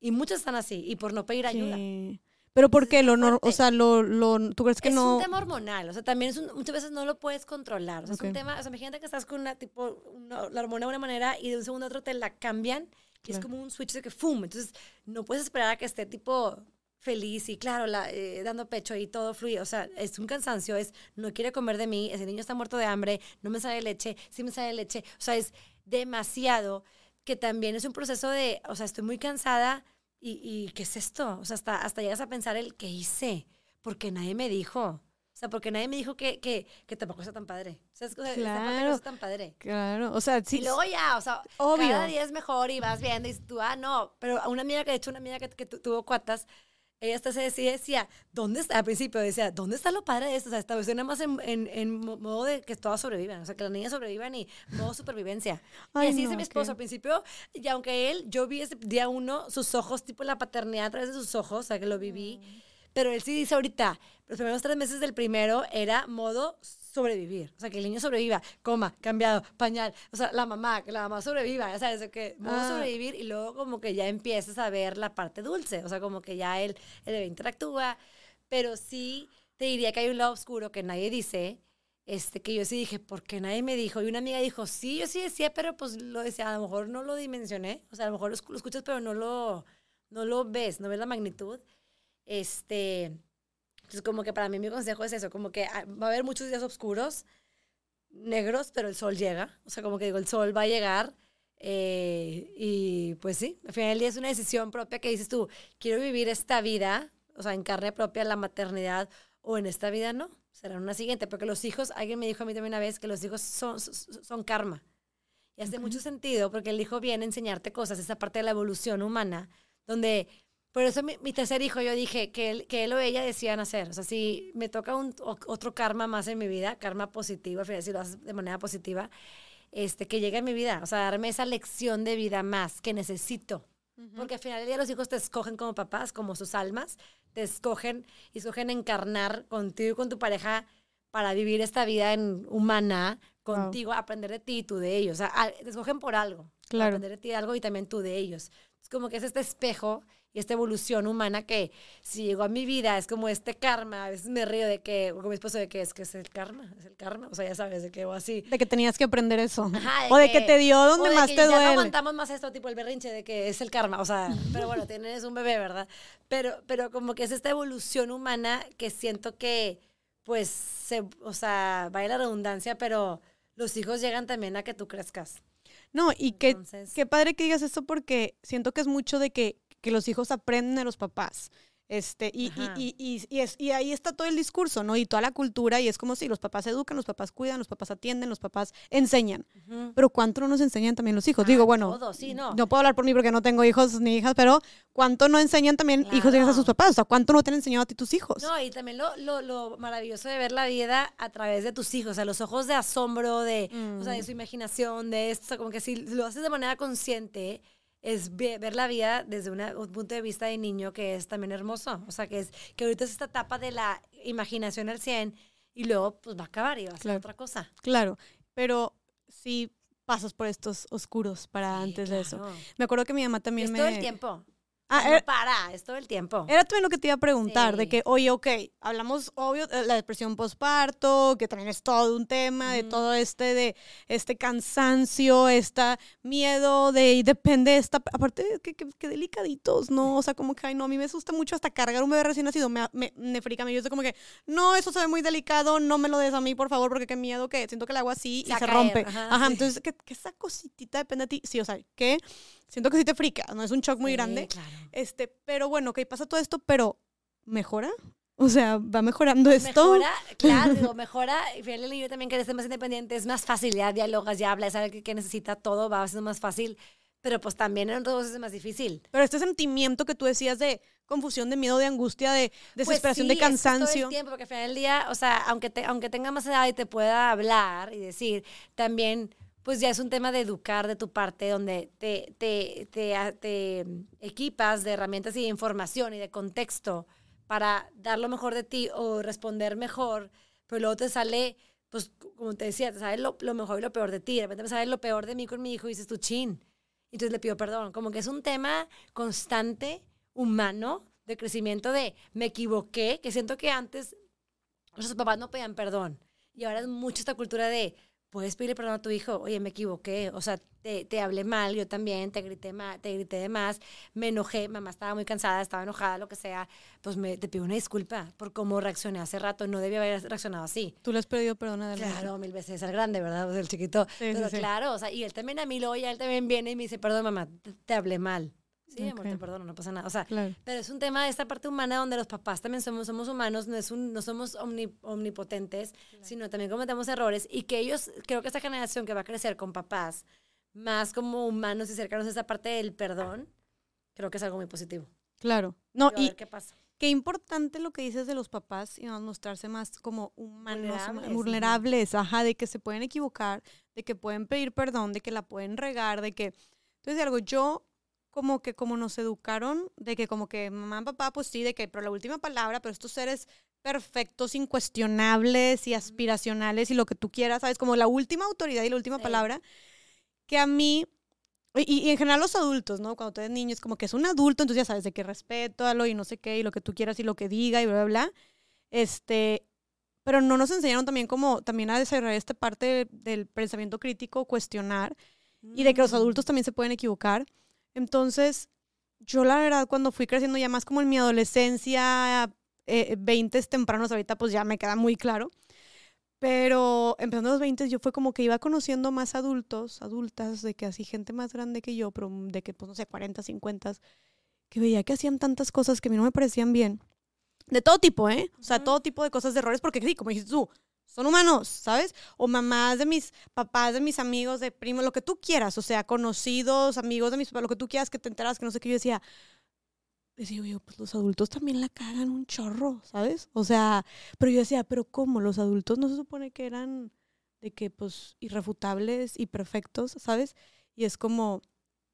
Y muchas están así, y por no pedir ayuda. Sí. Pero ¿por qué? Lo, nor- o sea, lo, lo, ¿tú crees que es no? un tema hormonal, o sea, también es un- muchas veces no lo puedes controlar. O sea, Ok. es un tema, o sea, imagínate que estás con una tipo, una- la hormona de una manera y de un segundo a otro te la cambian y es Claro. como un switch de que ¡fum! Entonces, no puedes esperar a que esté tipo feliz y claro, la, eh, dando pecho y todo fluye. O sea, es un cansancio, es no quiere comer de mí, ese niño está muerto de hambre, no me sale leche, sí me sale leche. O sea, es demasiado que también es un proceso de, o sea, estoy muy cansada y, y ¿qué es esto? O sea, hasta, hasta llegas a pensar el ¿qué hice? Porque nadie me dijo. O sea, porque nadie me dijo que, que, que tampoco está tan padre. O sea, es, esta parte no Claro. está tan padre. Claro, o sea, sí. y luego ya, o sea, Obvio. cada día es mejor y vas viendo y dices tú, ah, no. Pero a una amiga que, de hecho, una amiga que, que tu- tuvo cuatas, ella hasta se decía, decía, ¿dónde está? Al principio decía, ¿dónde está lo padre de esto? O sea, estaba nada más en, en, en mo- modo de que todas sobrevivan. O sea, que las niñas sobrevivan y modo (laughs) supervivencia. Ay, y así no, dice mi esposo qué- al principio. Y aunque él, yo vi ese día uno, sus ojos, tipo la paternidad a través de sus ojos, o sea, que lo viví. Pero él sí dice ahorita, los primeros tres meses del primero era modo sobrevivir. O sea, que el niño sobreviva, coma, cambiado, pañal. O sea, la mamá, que la mamá sobreviva. Ya sabes, de que modo Ah. sobrevivir y luego como que ya empiezas a ver la parte dulce. O sea, como que ya él, el bebé interactúa. Pero sí te diría que hay un lado oscuro que nadie dice. Este, que yo sí dije, ¿por qué nadie me dijo? Y una amiga dijo, sí, yo sí decía, pero pues lo decía, a lo mejor no lo dimensioné. O sea, a lo mejor lo escuchas, pero no lo, no lo ves, no ves la magnitud. Este, entonces como que para mí mi consejo es eso, como que ah, va a haber muchos días oscuros, negros, pero el sol llega. O sea, como que digo, el sol va a llegar. eh, y pues sí, al final del día es una decisión propia que dices tú, quiero vivir esta vida, o sea, en carne propia, la maternidad, o en esta vida no, será una siguiente, porque los hijos, alguien me dijo a mí también una vez que los hijos son, son, son karma. Y hace mucho sentido, porque el hijo viene a enseñarte cosas, esa parte de la evolución humana, donde, por eso mi, mi tercer hijo, yo dije que él, que él o ella decían hacer. O sea, si me toca un, otro karma más en mi vida, karma positivo, al final, si lo haces de manera positiva, este, que llegue a mi vida, o sea, darme esa lección de vida más que necesito. Porque al final del día los hijos te escogen como papás, como sus almas, te escogen y escogen encarnar contigo y con tu pareja para vivir esta vida en, humana contigo, aprender de ti y tú de ellos. O sea, te escogen por algo. Claro. Aprender de ti algo y también tú de ellos. Es como que es este espejo y esta evolución humana que si llegó a mi vida es como este karma. A veces me río de que, con mi esposo, de que es que es el karma, es el karma. O sea, ya sabes, de que o así. De que tenías que aprender eso. Ajá, o de que, te dio donde o de más que te ya duele. no aguantamos más esto, tipo el berrinche de que es el karma, o sea, pero bueno, tienes un bebé, ¿verdad? Pero, pero como que es esta evolución humana que siento que, pues, se, o sea, vaya la redundancia, pero los hijos llegan también a que tú crezcas. No, y Entonces- qué padre que digas esto porque siento que es mucho de que, que los hijos aprenden de los papás. Este, y, y, y, y, es, y ahí está todo el discurso, ¿no? Y toda la cultura, y es como si los papás educan, los papás cuidan, los papás atienden, los papás enseñan. Pero ¿cuánto no nos enseñan también los hijos? Ah, Digo, bueno, todo, sí, no. puedo hablar por mí porque no tengo hijos ni hijas, pero ¿cuánto no enseñan también hijos y hijas a sus Claro. papás? O sea, ¿cuánto no te han enseñado a ti tus hijos? No, y también lo, lo, lo maravilloso de ver la vida a través de tus hijos, o sea, los ojos de asombro, de, o sea, de Mm. su imaginación, de esto, o sea, como que si lo haces de manera consciente, es ve- ver la vida desde una- un punto de vista de niño que es también hermoso, o sea, que es que ahorita es esta etapa de la imaginación al 100 y luego pues va a acabar y va a ser Claro. otra cosa. Claro, pero sí pasas por estos oscuros para Sí, antes de eso. Me acuerdo que mi mamá también es me... todo el tiempo. Ah, no era- para, es todo el tiempo. Era también lo que te iba a preguntar, de que, oye, ok, hablamos, obvio, de la depresión postparto, que también es todo un tema, de todo este, de este cansancio, este miedo, de, y depende, esta, aparte, que, que, que delicaditos, ¿no? O sea, como que, ay, no, a mí me asusta mucho hasta cargar un bebé recién nacido, me, me, me frica, yo estoy como que, no, eso se ve muy delicado, no me lo des a mí, por favor, porque qué miedo que siento que le hago así Se y se caer, rompe. ajá, Ajá, sí. (laughs) entonces, que, que esa cositita depende de ti, sí, o sea, que siento que sí te frica, no es un shock muy Sí, grande. claro. Este, pero bueno, ok, pasa todo esto, pero ¿mejora? O sea, ¿va mejorando esto? Mejora, claro, (laughs) digo, mejora. Y fíjate, yo también que ser más independiente, es más fácil, ya dialogas, ya hablas, sabes que, que necesita todo, va siendo más fácil. Pero pues también en otras cosas es más difícil. Pero este sentimiento que tú decías de confusión, de miedo, de angustia, de desesperación, Pues de sí, que es todo cansancio. el tiempo, porque al final del día, o sea, aunque, te, aunque tenga más edad y te pueda hablar y decir, también, pues ya es un tema de educar de tu parte, donde te, te, te, te equipas de herramientas y de información y de contexto para dar lo mejor de ti o responder mejor, pero luego te sale, pues, como te decía, te sale lo, lo mejor y lo peor de ti. De repente me sale lo peor de mí con mi hijo y dices tú, chin. Entonces le pido perdón. Como que es un tema constante, humano, de crecimiento de me equivoqué, que siento que antes nuestros papás no pedían perdón. Y ahora es mucho esta cultura de, puedes pedirle perdón a tu hijo, oye, me equivoqué, o sea, te, te hablé mal, yo también, te grité, ma- te grité de más, me enojé, mamá estaba muy cansada, estaba enojada, lo que sea, pues me, te pido una disculpa por cómo reaccioné hace rato, no debía haber reaccionado así. Tú le has pedido perdón a. Claro, mil veces al grande, ¿verdad? Pues el chiquito. Sí, sí, Pero sí. claro, o sea, y él también a mí luego ya él también viene y me dice, perdón, mamá, te, te hablé mal. Sí, amor, te perdono, no pasa nada. O sea, Claro. pero es un tema de esta parte humana donde los papás también somos, somos humanos, no, es un, no somos omni- omnipotentes, sino también cometemos errores y que ellos, creo que esta generación que va a crecer con papás más como humanos y cercanos a esa parte del perdón, creo que es algo muy positivo. Claro. No, Pero a y ver qué pasa. qué importante lo que dices de los papás y mostrarse más como humanos, Vulnerables, vulnerables, ajá, de que se pueden equivocar, de que pueden pedir perdón, de que la pueden regar, de que... Entonces, algo, yo como que como nos educaron, de que como que mamá, papá, pues sí, de que, pero la última palabra, pero estos seres perfectos, incuestionables y aspiracionales y lo que tú quieras, ¿sabes? Como la última autoridad y la última Sí. palabra, que a mí y, y en general los adultos, ¿no? Cuando tú eres niño es como que es un adulto, entonces ya sabes de que respétalo y no sé qué, y lo que tú quieras y lo que diga y bla, bla, bla. Este, pero no nos enseñaron también como también a desarrollar esta parte del pensamiento crítico, cuestionar, y de que los Mm. adultos también se pueden equivocar. Entonces, yo la verdad cuando fui creciendo ya más como en mi adolescencia, eh, 20 tempranos, ahorita pues ya me queda muy claro. Pero empezando los 20 yo fue como que iba conociendo más adultos, adultas, de que así gente más grande que yo, pero de que pues no sé, 40, 50, que veía que hacían tantas cosas que a mí no me parecían bien. De todo tipo, ¿eh? O sea, todo tipo de cosas de errores, porque sí, como dijiste tú, son humanos, ¿sabes? O mamás de mis papás, de mis amigos, de primos, lo que tú quieras, o sea, conocidos, amigos de mis papás, lo que tú quieras que te enteras, que no sé qué, yo decía, decía yo, pues los adultos también la cagan un chorro, ¿sabes? O sea, pero yo decía, pero ¿cómo? Los adultos no se supone que eran de que, pues, irrefutables y perfectos, ¿sabes? Y es como,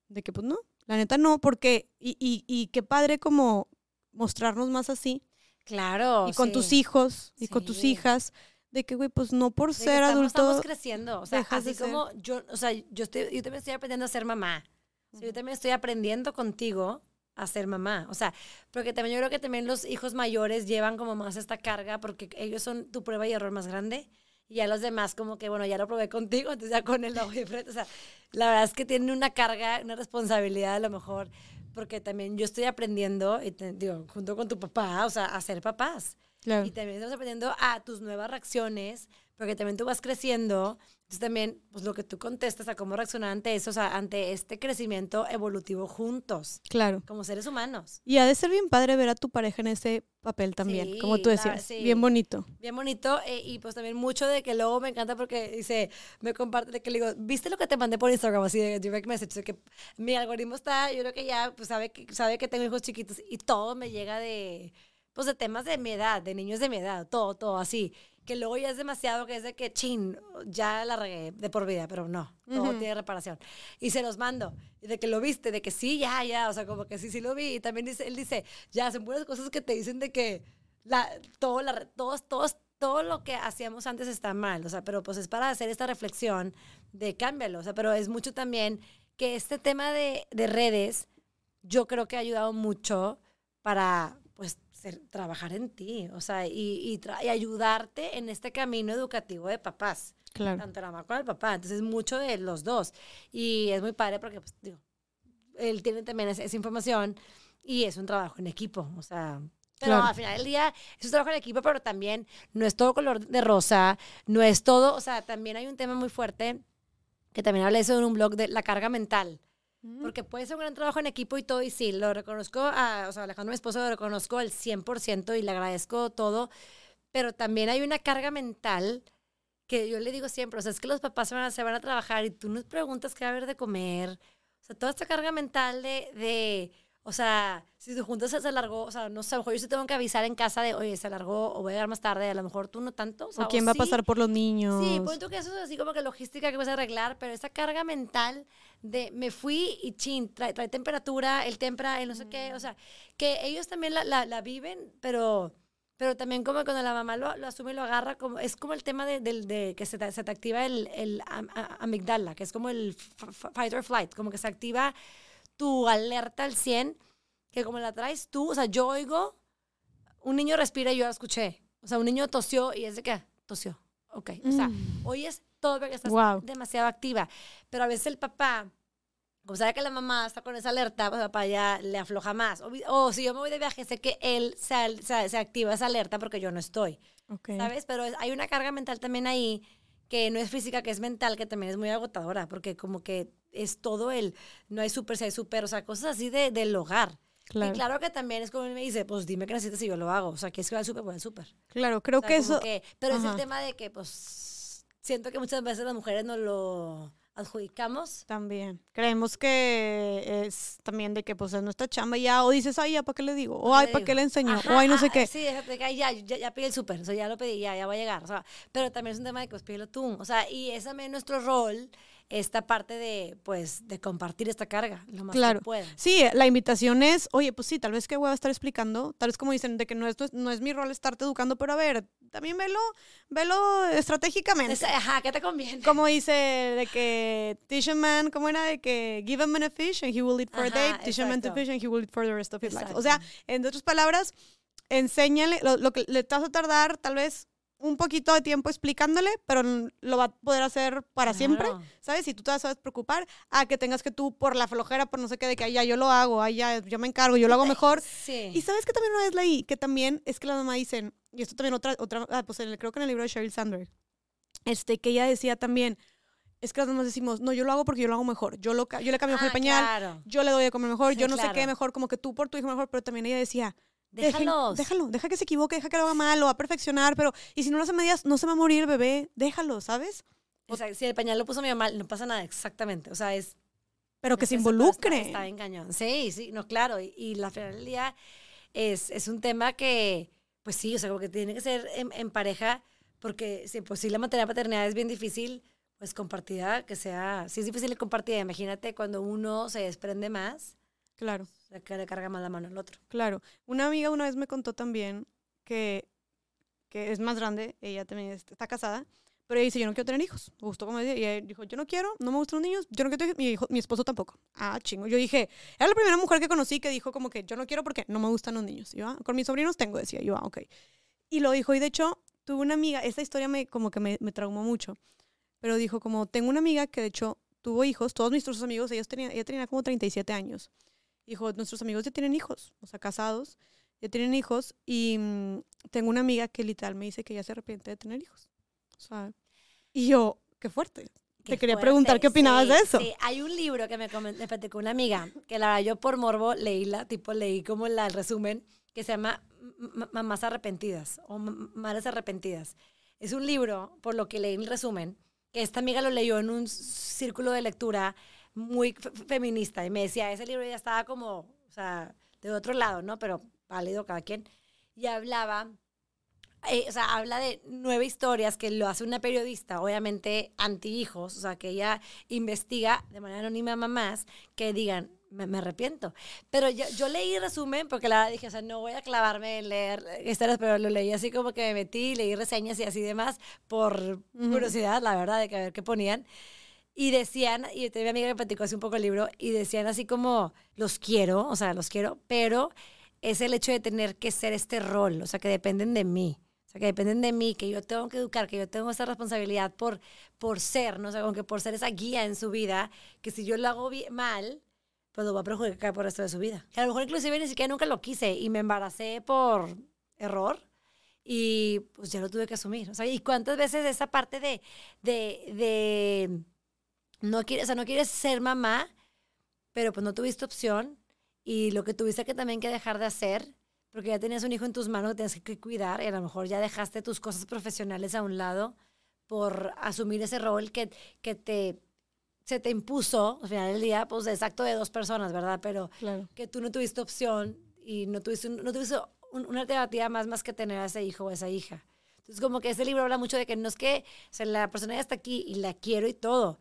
de que, pues, no, la neta no, porque, y, y, y qué padre como mostrarnos más así, Claro. y con sí. tus hijos, y con tus hijas, de que, güey, pues no por De que ser estamos, adulto. Estamos creciendo. O sea, así ser. como yo, o sea, yo, estoy, yo también estoy aprendiendo a ser mamá. O sea, yo también estoy aprendiendo contigo a ser mamá. O sea, porque también yo creo que también los hijos mayores llevan como más esta carga porque ellos son tu prueba y error más grande. Y ya los demás como que, bueno, ya lo probé contigo, entonces ya con voy de frente. O sea, la verdad es que tienen una carga, una responsabilidad a lo mejor, porque también yo estoy aprendiendo, y te- digo, junto con tu papá, o sea, a ser papás. Claro. Y también estamos aprendiendo a tus nuevas reacciones, porque también tú vas creciendo. Entonces también, pues lo que tú contestas a cómo reaccionar ante eso, o sea, ante este crecimiento evolutivo juntos, Claro. como seres humanos. Y ha de ser bien padre ver a tu pareja en ese papel también, como tú decías. sí. Bien bonito. Bien bonito. eh, y pues también mucho de que luego me encanta porque dice, me comparte de que le digo, ¿viste lo que te mandé por Instagram? Así de direct message. de que mi algoritmo está, yo creo que ya pues sabe que, sabe que tengo hijos chiquitos y todo me llega de, pues de temas de mi edad, de niños de mi edad, todo, todo así. Que luego ya es demasiado que es de que, chin, ya la regué de por vida, pero no, todo Ujú. tiene reparación. Y se los mando. Y de que lo viste, de que sí, ya, ya, o sea, como que sí, sí lo vi. Y también dice, él dice, ya, son puras cosas que te dicen de que la, todo, la, todos, todos, todo lo que hacíamos antes está mal, o sea, pero pues es para hacer esta reflexión de cámbialo, o sea, pero es mucho también que este tema de, de redes, yo creo que ha ayudado mucho para, ser- trabajar en ti, o sea, y, y, tra- y ayudarte en este camino educativo de papás, Claro. tanto la mamá como el papá, entonces mucho de los dos, y es muy padre porque, pues, digo, él tiene también esa, esa información y es un trabajo en equipo, o sea... Pero Claro. al final del día es un trabajo en equipo, pero también no es todo color de rosa, no es todo, o sea, también hay un tema muy fuerte que también habla de eso en un blog de la carga mental. Porque puede ser un gran trabajo en equipo y todo, y sí, lo reconozco, a, o sea, Alejandro, mi esposo, lo reconozco al 100% y le agradezco todo, pero también hay una carga mental que yo le digo siempre, o sea, es que los papás se van a, se van a trabajar y tú nos preguntas qué va a haber de comer, o sea, toda esta carga mental de, de o sea, si tu junta se, se alargó, o sea, no sé, a lo mejor yo sí tengo que avisar en casa de, oye, se alargó o voy a llegar más tarde, a lo mejor tú no tanto, o sea, ¿O quién va a sí. pasar por los niños? Sí, tú que eso es así como que logística que vas a arreglar, pero esa carga mental de me fui y chin, trae, trae temperatura, el tempra, el no sé qué, o sea, que ellos también la, la, la viven, pero, pero también como cuando la mamá lo, lo asume y lo agarra, como, es como el tema de, del- de que se te, se te activa el, el am- a- amigdala, que es como el fight or flight, como que se activa tu alerta al 100, que como la traes tú, o sea, yo oigo, un niño respira y yo la escuché, o sea, un niño tosió y es de que tosió, ok, o sea, Mm. oyes todo porque estás Wow. demasiado activa. Pero a veces el papá, como sabe que la mamá está con esa alerta, pues el papá ya le afloja más. O, si yo me voy de viaje, sé que él se, se- se activa esa alerta porque yo no estoy, Ok. ¿sabes? Pero es- hay una carga mental también ahí que no es física, que es mental, que también es muy agotadora, porque como que es todo el, no hay súper, si hay súper, o sea, cosas así de, del hogar. Claro. Y claro que también es como él me dice, pues dime qué necesitas y yo lo hago. O sea, que es que va al súper, voy al súper. Claro, creo O sea, que eso... que- pero es el tema de que, pues, siento que muchas veces las mujeres no lo adjudicamos. También. Creemos que es también de que pues es nuestra chamba ya, o dices, ay, ya, ¿para qué le digo? O ay, ¿para qué le enseño? Ajá, o ay, no sé qué. Sí, déjate ya, ya, ya pedí el súper, o sea, ya lo pedí, ya, ya va a llegar. O sea, pero también es un tema de que pues pídelo tú. O sea, y es también nuestro rol, esta parte de, pues, de compartir esta carga lo más Claro. que puedas. Sí, la invitación es, oye, pues sí, tal vez que voy a estar explicando, tal vez como dicen, de que no es, no es mi rol estarte educando, pero a ver, también velo, velo estratégicamente. Es- ajá, ¿qué te conviene? como dice de que teach a man, ¿cómo era? De que give a man a fish and he will eat for a day, teach a man to exacto. fish and he will eat for the rest of his life. O Exacto. sea, en otras palabras, enséñale lo, lo que le vas a tardar tal vez un poquito de tiempo explicándole, pero lo va a poder hacer para siempre. ¿sabes? Y tú te vas a preocupar a que tengas que tú por la flojera, por no sé qué, de que "Ay, ya yo lo hago, ya yo me encargo, yo lo hago mejor. Sí. Y sabes que también una vez leí que también es que la mamá dicen, y esto también otra, otra ah, pues en el- creo que en el libro de Sheryl Sandberg, este, que ella decía también, es que las mamás decimos, no, yo lo hago porque yo lo hago mejor, yo, lo, yo le cambio mejor Ah, el pañal, Claro. yo le doy de comer mejor, Sí, yo no sé qué mejor, como que tú por tu hijo mejor, pero también ella decía, dejen- Déjalos. déjalo, deja que se equivoque, deja que lo haga mal, lo va a perfeccionar, pero, y si no lo hace medias, no se va a morir el bebé, déjalo, ¿sabes? O sea, si el pañal lo puso mi mamá, no pasa nada, exactamente. O sea, es Pero que se involucre. Está, bien cañón. Sí, sí, no, claro. Y, y la final del día es, es un tema que, pues sí, o sea, como que tiene que ser en, en pareja, porque si pues sí la maternidad paternidad es bien difícil, pues compartida, que sea, si es difícil compartida, imagínate cuando uno se desprende más, Claro. Sea, que le carga más la mano al otro. Claro. Una amiga una vez me contó también que, que es más grande, ella también es- está casada, pero ella dice, yo no quiero tener hijos. Justo como decía, y ella dijo, yo no quiero, no me gustan los niños, yo no quiero tener mi, hijo, mi esposo tampoco. Ah, chingo. Yo dije, era la primera mujer que conocí que dijo como que yo no quiero porque no me gustan los niños. Y Yo, "Ah, con mis sobrinos tengo, decía yo, ah, ok. Y lo dijo, y de hecho, tuve una amiga, esta historia me como que me, me traumó mucho, pero dijo como, tengo una amiga que de hecho tuvo hijos, todos nuestros amigos, ellos tenían, ella tenía como 37 años. Dijo, nuestros amigos ya tienen hijos, o sea, casados, ya tienen hijos, y mm, tengo una amiga que literal me dice que ya se arrepiente de tener hijos. O sea, y yo, qué fuerte. Qué Te quería fuerte. preguntar qué opinabas Sí, de eso. Sí, hay un libro que me, me platicó una amiga, que la verdad yo por morbo leíla, tipo leí como la, el resumen, que se llama Mamás Arrepentidas o Madres Arrepentidas. Es un libro, por lo que leí el resumen, que esta amiga lo leyó en un círculo de lectura muy fe- feminista y me decía, ese libro ya estaba como, o sea, de otro lado, ¿no? Pero válido cada quien. Y hablaba eh, o sea, habla de nueve historias que lo hace una periodista, obviamente anti-hijos, o sea, que ella investiga de manera anónima a mamás que digan, me, me arrepiento. Pero yo, yo leí resumen porque la dije, o sea, no voy a clavarme en leer historias, pero lo leí así como que me metí, leí reseñas y así demás por curiosidad, la verdad, de que a ver qué ponían. Y decían, y tenía mi amiga que platicó así un poco el libro, y decían así como, los quiero, o sea, los quiero, pero es el hecho de tener que ser este rol, o sea, que dependen de mí. O sea, que dependen de mí, que yo tengo que educar, que yo tengo esa responsabilidad por, por ser, ¿no? O sea, como que por ser esa guía en su vida, que si yo lo hago bien- mal, pues lo va a perjudicar por el resto de su vida. Que a lo mejor inclusive ni siquiera nunca lo quise y me embaracé por error y pues ya lo tuve que asumir. O sea, ¿y cuántas veces esa parte de, de, de no quieres, o sea, no quieres ser mamá, pero pues no tuviste opción y lo que tuviste que también que dejar de hacer, porque ya tenías un hijo en tus manos que tienes que cuidar y a lo mejor ya dejaste tus cosas profesionales a un lado por asumir ese rol que, que te, se te impuso al final del día, pues es acto de dos personas, ¿verdad? Pero Claro. que tú no tuviste opción y no tuviste, no tuviste un- una alternativa más más que tener a ese hijo o esa hija. Entonces, como que ese libro habla mucho de que no es que o sea, la persona ya está aquí y la quiero y todo,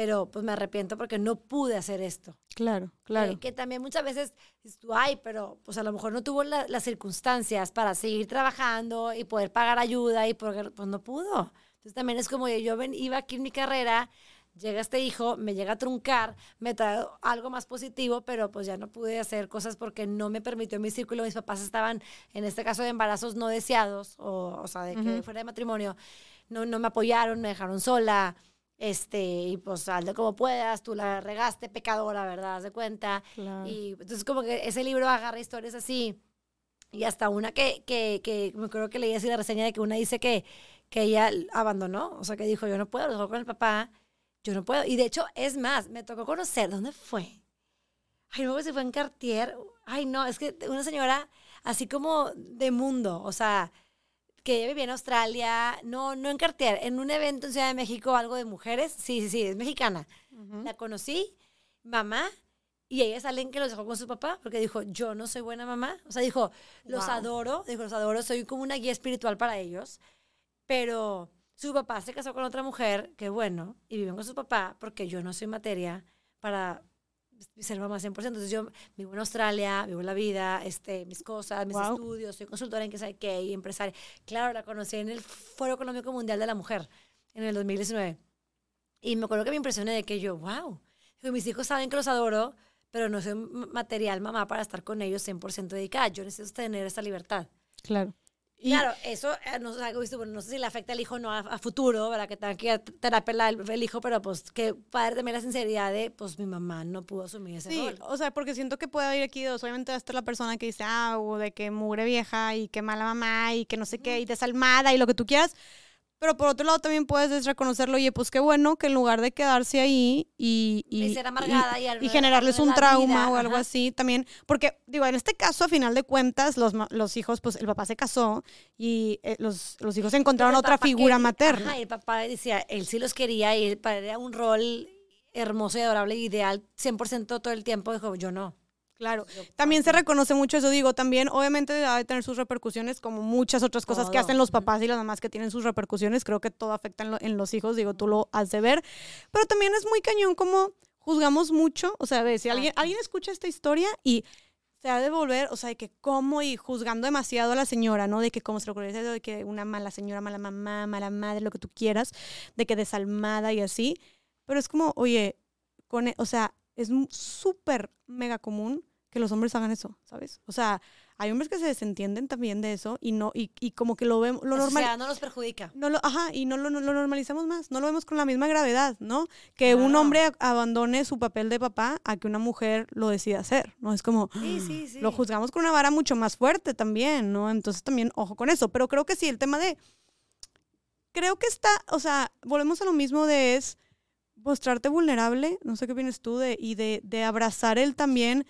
pero pues me arrepiento porque no pude hacer esto. Claro, claro. Que, que también muchas veces ay, pero pues a lo mejor no tuvo la- las circunstancias para seguir trabajando y poder pagar ayuda y porque pues no pudo. Entonces también es como yo, ven- iba aquí en mi carrera, llega este hijo, me llega a truncar, me trae algo más positivo, pero pues ya no pude hacer cosas porque no me permitió mi círculo. Mis papás estaban, en este caso, de embarazos no deseados, o, o sea, de que Ujú. fuera de matrimonio, no, no me apoyaron, me dejaron sola. Este, y pues hazle como puedas, tú la regaste, pecadora, ¿verdad? Haz de cuenta. claro. Y entonces como que ese libro agarra historias así. Y hasta una que, que, que me acuerdo que leí así la reseña de que una dice que, que ella abandonó, o sea, que dijo, yo no puedo, lo dejó con el papá. yo no puedo. Y de hecho, es más, me tocó conocer, ¿dónde fue? Ay, no, se fue en Cartier. Ay, no, es que una señora así como de mundo, o sea, que vivía en Australia, no, no en Cartier, en un evento en Ciudad de México, algo de mujeres, sí, sí, sí, es mexicana. La conocí, mamá, y ella salen que los dejó con su papá, porque dijo, yo no soy buena mamá. O sea, dijo, los adoro, dijo, los adoro, soy como una guía espiritual para ellos, pero su papá se casó con otra mujer, que bueno, y viven con su papá, porque yo no soy materia para ser mamá 100%. Entonces yo vivo en Australia, vivo la vida, este, mis cosas, mis estudios, soy consultora en que sabe qué y empresaria. Claro, la conocí en el Foro Económico Mundial de la Mujer en el 2019. Y me acuerdo que me impresioné de que yo, wow, mis hijos saben que los adoro, pero no soy material mamá para estar con ellos 100% dedicada. Yo necesito tener esa libertad. Claro claro, eso eh, no, no, sé si le afecta al hijo no a, futuro, ¿verdad? Que tenga que terapia el, el hijo, pero pues que padre también la sinceridad de, pues mi mamá no pudo asumir ese sí, o sea, porque siento que puede ir aquí dos. Obviamente va a estar la persona que dice, ah, o de que mugre vieja y que mala mamá y que no sé qué, y desalmada y lo que tú quieras. Pero por otro lado también puedes reconocerlo, oye, pues qué bueno que en lugar de quedarse ahí y, y, y, generarles un trauma o algo así, también, porque digo, en este caso, a final de cuentas, los, los hijos, pues el papá se casó y eh, los, los, hijos encontraron otra figura materna. Ajá, y el papá decía, él sí los quería y él era un rol hermoso y adorable, ideal, 100% todo el tiempo, dijo, yo no. Claro, también se reconoce mucho eso, digo, también obviamente debe tener sus repercusiones como muchas otras cosas que hacen los papás y las mamás que tienen sus repercusiones, creo que todo afecta en, los hijos, digo, tú lo has de ver, pero también es muy cañón como juzgamos mucho, o sea, si alguien, alguien escucha esta historia y se ha de volver, o sea, de que como y juzgando demasiado a la señora, ¿no? De que como se lo ocurre, de que una mala señora, mala mamá, mala madre, lo que tú quieras, de que desalmada y así, pero es como, oye, con, e, o sea, es súper mega común que los hombres hagan eso, ¿sabes? O sea, hay hombres que se desentienden también de eso y no y, y como que lo vemos lo normal o sea, no los perjudica. No lo ajá y no lo, lo, normalizamos más no lo vemos con la misma gravedad no que un hombre abandone su papel de papá a que una mujer lo decida hacer no es como sí, sí, sí. lo juzgamos con una vara mucho más fuerte también no entonces también ojo con eso pero creo que sí el tema de creo que está o sea volvemos a lo mismo de es mostrarte vulnerable no sé qué opinas tú de y de, de abrazar el también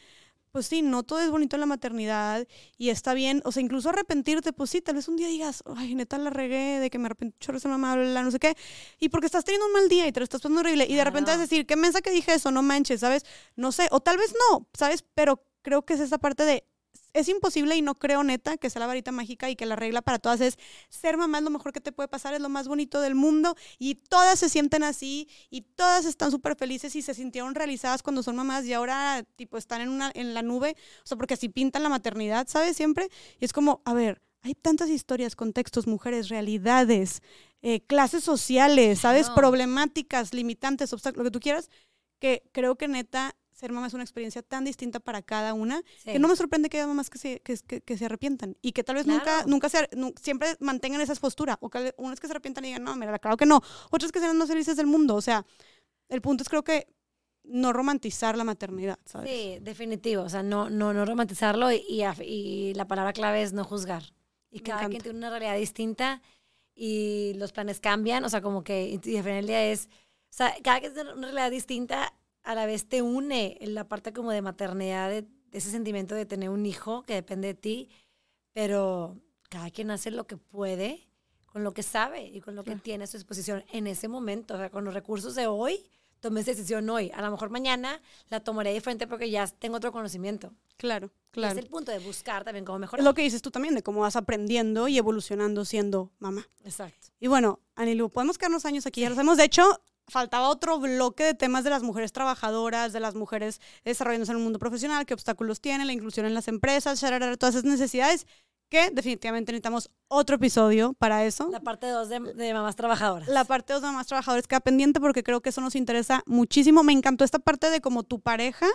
pues sí, no todo es bonito en la maternidad y está bien, o sea, incluso arrepentirte, pues sí, tal vez un día digas, ay, neta la regué de que me arrepentí, chorro mamá, bla, no sé qué, y porque estás teniendo un mal día y te lo estás pasando horrible, y de repente vas a decir, qué mensa que dije eso, no manches, ¿sabes? No sé, o tal vez no, ¿sabes? Pero creo que es esa parte de es imposible y no creo neta que sea la varita mágica y que la regla para todas es ser mamá es lo mejor que te puede pasar, es lo más bonito del mundo y todas se sienten así y todas están súper felices y se sintieron realizadas cuando son mamás y ahora tipo están en, una, en la nube, o sea, porque así pintan la maternidad, ¿sabes? Siempre. Y es como, a ver, hay tantas historias, contextos, mujeres, realidades, eh, clases sociales, ¿sabes? Problemáticas, limitantes, obstáculos, lo que tú quieras, que creo que neta ser mamá es una experiencia tan distinta para cada una que no me sorprende que haya mamás que se, que, que, se arrepientan y que tal vez nunca, nunca se, siempre mantengan esa postura. O que unas que se arrepientan y digan, no, mira, claro que no. Otras que sean más felices del mundo. O sea, el punto es creo que no romantizar la maternidad, ¿sabes? Sí, definitivo. O sea, no, no, no romantizarlo y, y, la palabra clave es no juzgar. Y cada quien tiene una realidad distinta y los planes cambian. O sea, como que, y al final del día es, o sea, cada quien tiene una realidad distinta a la vez te une en la parte como de maternidad, de, ese sentimiento de tener un hijo que depende de ti, pero cada quien hace lo que puede con lo que sabe y con lo que tiene a su disposición en ese momento, o sea, con los recursos de hoy, tomé esa decisión hoy. A lo mejor mañana la tomaré diferente porque ya tengo otro conocimiento. Claro, claro. es el punto de buscar también cómo mejorar. Es lo que dices tú también, de cómo vas aprendiendo y evolucionando siendo mamá. Exacto. Y bueno, Anilu, podemos quedarnos años aquí. Ya los hemos, de hecho, faltaba otro bloque de temas de las mujeres trabajadoras, de las mujeres desarrollándose en el mundo profesional, qué obstáculos tienen, la inclusión en las empresas, todas esas necesidades que definitivamente necesitamos otro episodio para eso. La parte 2 de, mamás trabajadoras. La parte 2 de mamás trabajadoras queda pendiente porque creo que eso nos interesa muchísimo. Me encantó esta parte de como tu pareja,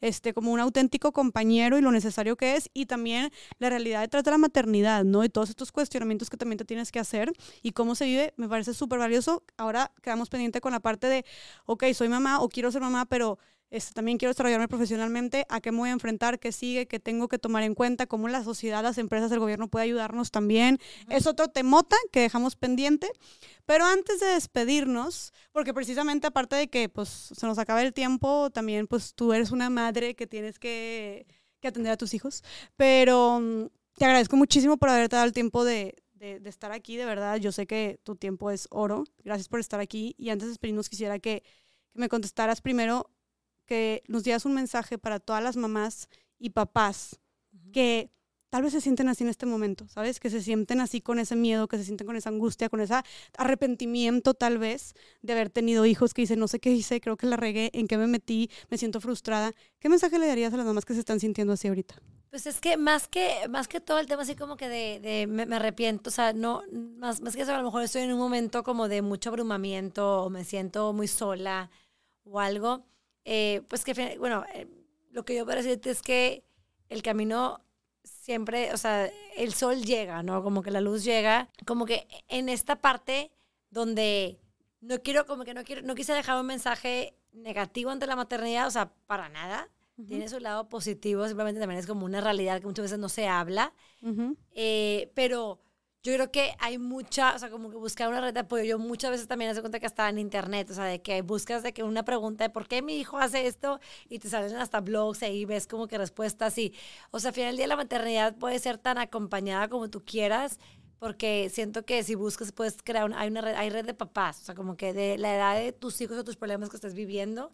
este, como un auténtico compañero y lo necesario que es, y también la realidad detrás de la maternidad, ¿no? Y todos estos cuestionamientos que también te tienes que hacer y cómo se vive, me parece súper valioso. Ahora quedamos pendiente con la parte de, ok, soy mamá o quiero ser mamá, pero Este, también quiero desarrollarme profesionalmente, a qué me voy a enfrentar, qué sigue, qué tengo que tomar en cuenta, cómo la sociedad, las empresas, el gobierno puede ayudarnos también. Es otro temota que dejamos pendiente. Pero antes de despedirnos, porque precisamente aparte de que pues, se nos acaba el tiempo, también pues tú eres una madre que tienes que, que atender a tus hijos. Pero mm, te agradezco muchísimo por haberte dado el tiempo de, de, de, estar aquí, de verdad. Yo sé que tu tiempo es oro. Gracias por estar aquí. Y antes de despedirnos, quisiera que, que me contestaras primero que nos dieras un mensaje para todas las mamás y papás que tal vez se sienten así en este momento, ¿sabes? Que se sienten así con ese miedo, que se sienten con esa angustia, con ese arrepentimiento tal vez de haber tenido hijos que dicen, no sé qué hice, creo que la regué, en qué me metí, me siento frustrada. ¿Qué mensaje le darías a las mamás que se están sintiendo así ahorita? Pues es que más que, más que todo el tema así como que de, de me, me, arrepiento, o sea, no, más, más que eso, a lo mejor estoy en un momento como de mucho abrumamiento o me siento muy sola o algo eh, pues que, bueno, eh, lo que yo puedo decirte es que el camino siempre, o sea, el sol llega, ¿no? Como que la luz llega, como que en esta parte donde no quiero, como que no quiero, no quise dejar un mensaje negativo ante la maternidad, o sea, para nada. Tiene su lado positivo, simplemente también es como una realidad que muchas veces no se habla. eh, pero yo creo que hay mucha, o sea, como que buscar una red de apoyo. Yo muchas veces también hace cuenta que estaba en internet, o sea, de que buscas de que una pregunta de por qué mi hijo hace esto y te salen hasta blogs y ahí ves como que respuestas y, o sea, al final del día la maternidad puede ser tan acompañada como tú quieras, porque siento que si buscas puedes crear una, hay una red, hay red de papás, o sea, como que de la edad de tus hijos o tus problemas que estés viviendo.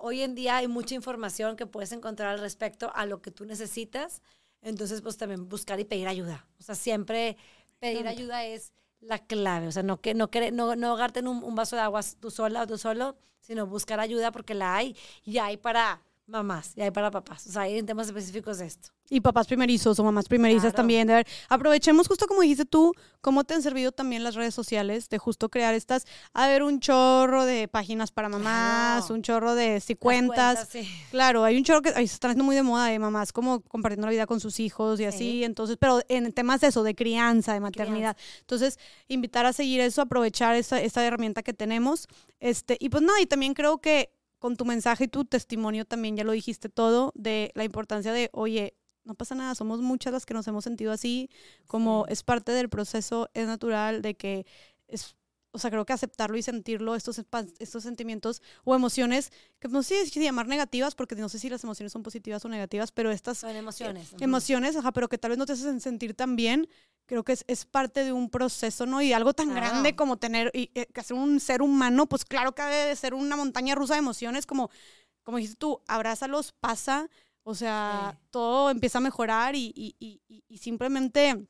hoy en día hay mucha información que puedes encontrar al respecto a lo que tú necesitas entonces, pues también buscar y pedir ayuda. O sea, siempre pedir ayuda es la clave. O sea, no, que, no, no, no ahogarte en un, un, vaso de agua tú sola o tú solo, sino buscar ayuda porque la hay y hay para mamás y hay para papás. O sea, hay en temas específicos de esto. Y papás primerizos o mamás primerizas también. De ver, aprovechemos justo como dijiste tú, cómo te han servido también las redes sociales de justo crear estas, a ver, un chorro de páginas para mamás, un chorro de si cuentas. Claro, hay un chorro que ahí se está haciendo muy de moda de mamás, como compartiendo la vida con sus hijos y así. Entonces, pero en temas de eso, de crianza, de maternidad. Entonces, invitar a seguir eso, aprovechar esa, esta herramienta que tenemos. Este, y pues nada, y también creo que con tu mensaje y tu testimonio también ya lo dijiste todo, de la importancia de, oye, no pasa nada, somos muchas las que nos hemos sentido así, como es parte del proceso, es natural de que es, o sea, creo que aceptarlo y sentirlo, estos, estos sentimientos o emociones, que no sé si llamar negativas, porque no sé si las emociones son positivas o negativas, pero estas... Son emociones. emociones, ajá, pero que tal vez no te hacen sentir tan bien, creo que es, es parte de un proceso, ¿no? Y algo tan grande como tener, y, eh, que hacer un ser humano, pues claro que debe de ser una montaña rusa de emociones, como, como dijiste tú, abrázalos, pasa, o sea, todo empieza a mejorar y, y, y, y, simplemente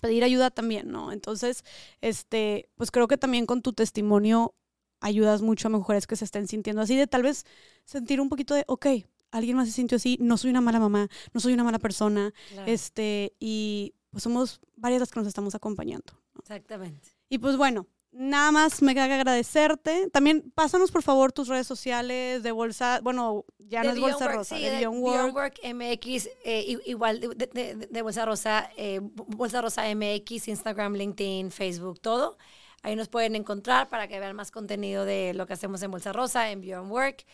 pedir ayuda también, ¿no? Entonces, este, pues creo que también con tu testimonio ayudas mucho a mujeres que se estén sintiendo así, de tal vez sentir un poquito de, ok, alguien más se sintió así, no soy una mala mamá, no soy una mala persona, este, y pues somos varias las que nos estamos acompañando. Exactamente. Y pues bueno, nada más me queda que agradecerte. También pásanos por favor tus redes sociales de Bolsa, bueno, ya no es Bolsa Rosa, sí, de, Beyond Work. Work MX, eh, igual de, de, de, Bolsa Rosa, eh, Bolsa Rosa MX, Instagram, LinkedIn, Facebook, todo. Ahí nos pueden encontrar para que vean más contenido de lo que hacemos en Bolsa Rosa, en Beyond Work.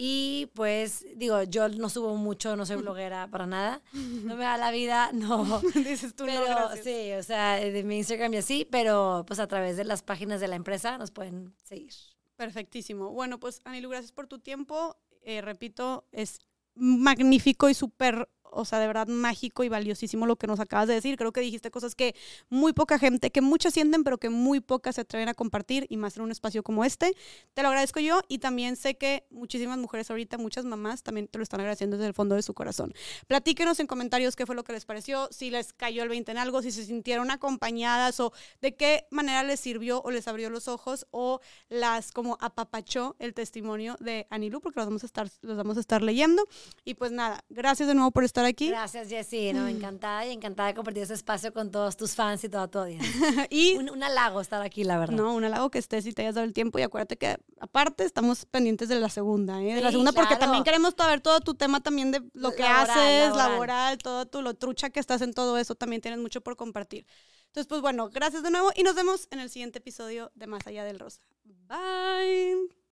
Y pues, digo, yo no subo mucho, no soy bloguera para nada. (laughs) No me da la vida, no. (laughs) Dices tú pero, no, Sí, o sea, de mi Instagram y así, pero pues a través de las páginas de la empresa nos pueden seguir. Perfectísimo. Bueno, pues Anilu, gracias por tu tiempo. Eh, repito, es magnífico y súper o sea, de verdad mágico y valiosísimo lo que nos acabas de decir. Creo que dijiste cosas que muy poca gente, que muchas sienten, pero que muy pocas se atreven a compartir y más en un espacio como este. Te lo agradezco yo y también sé que muchísimas mujeres ahorita, muchas mamás también te lo están agradeciendo desde el fondo de su corazón. Platíquenos en comentarios qué fue lo que les pareció, si les cayó el 20 en algo, si se sintieron acompañadas o de qué manera les sirvió o les abrió los ojos o las como apapachó el testimonio de Anilu, porque los vamos a estar, los vamos a estar leyendo. Y pues nada, gracias de nuevo por estar aquí. Gracias, Jessy. No, encantada y encantada de compartir este espacio con todos tus fans y toda tu audiencia. (laughs) y un, un, halago estar aquí, la verdad. No, un halago que estés y te hayas dado el tiempo. Y acuérdate que, aparte, estamos pendientes de la segunda, ¿eh? De la segunda, porque también queremos saber todo tu tema también de lo que haces, laboral. todo tu, lo trucha que estás en todo eso. También tienes mucho por compartir. Entonces, pues bueno, gracias de nuevo y nos vemos en el siguiente episodio de Más Allá del Rosa. Bye.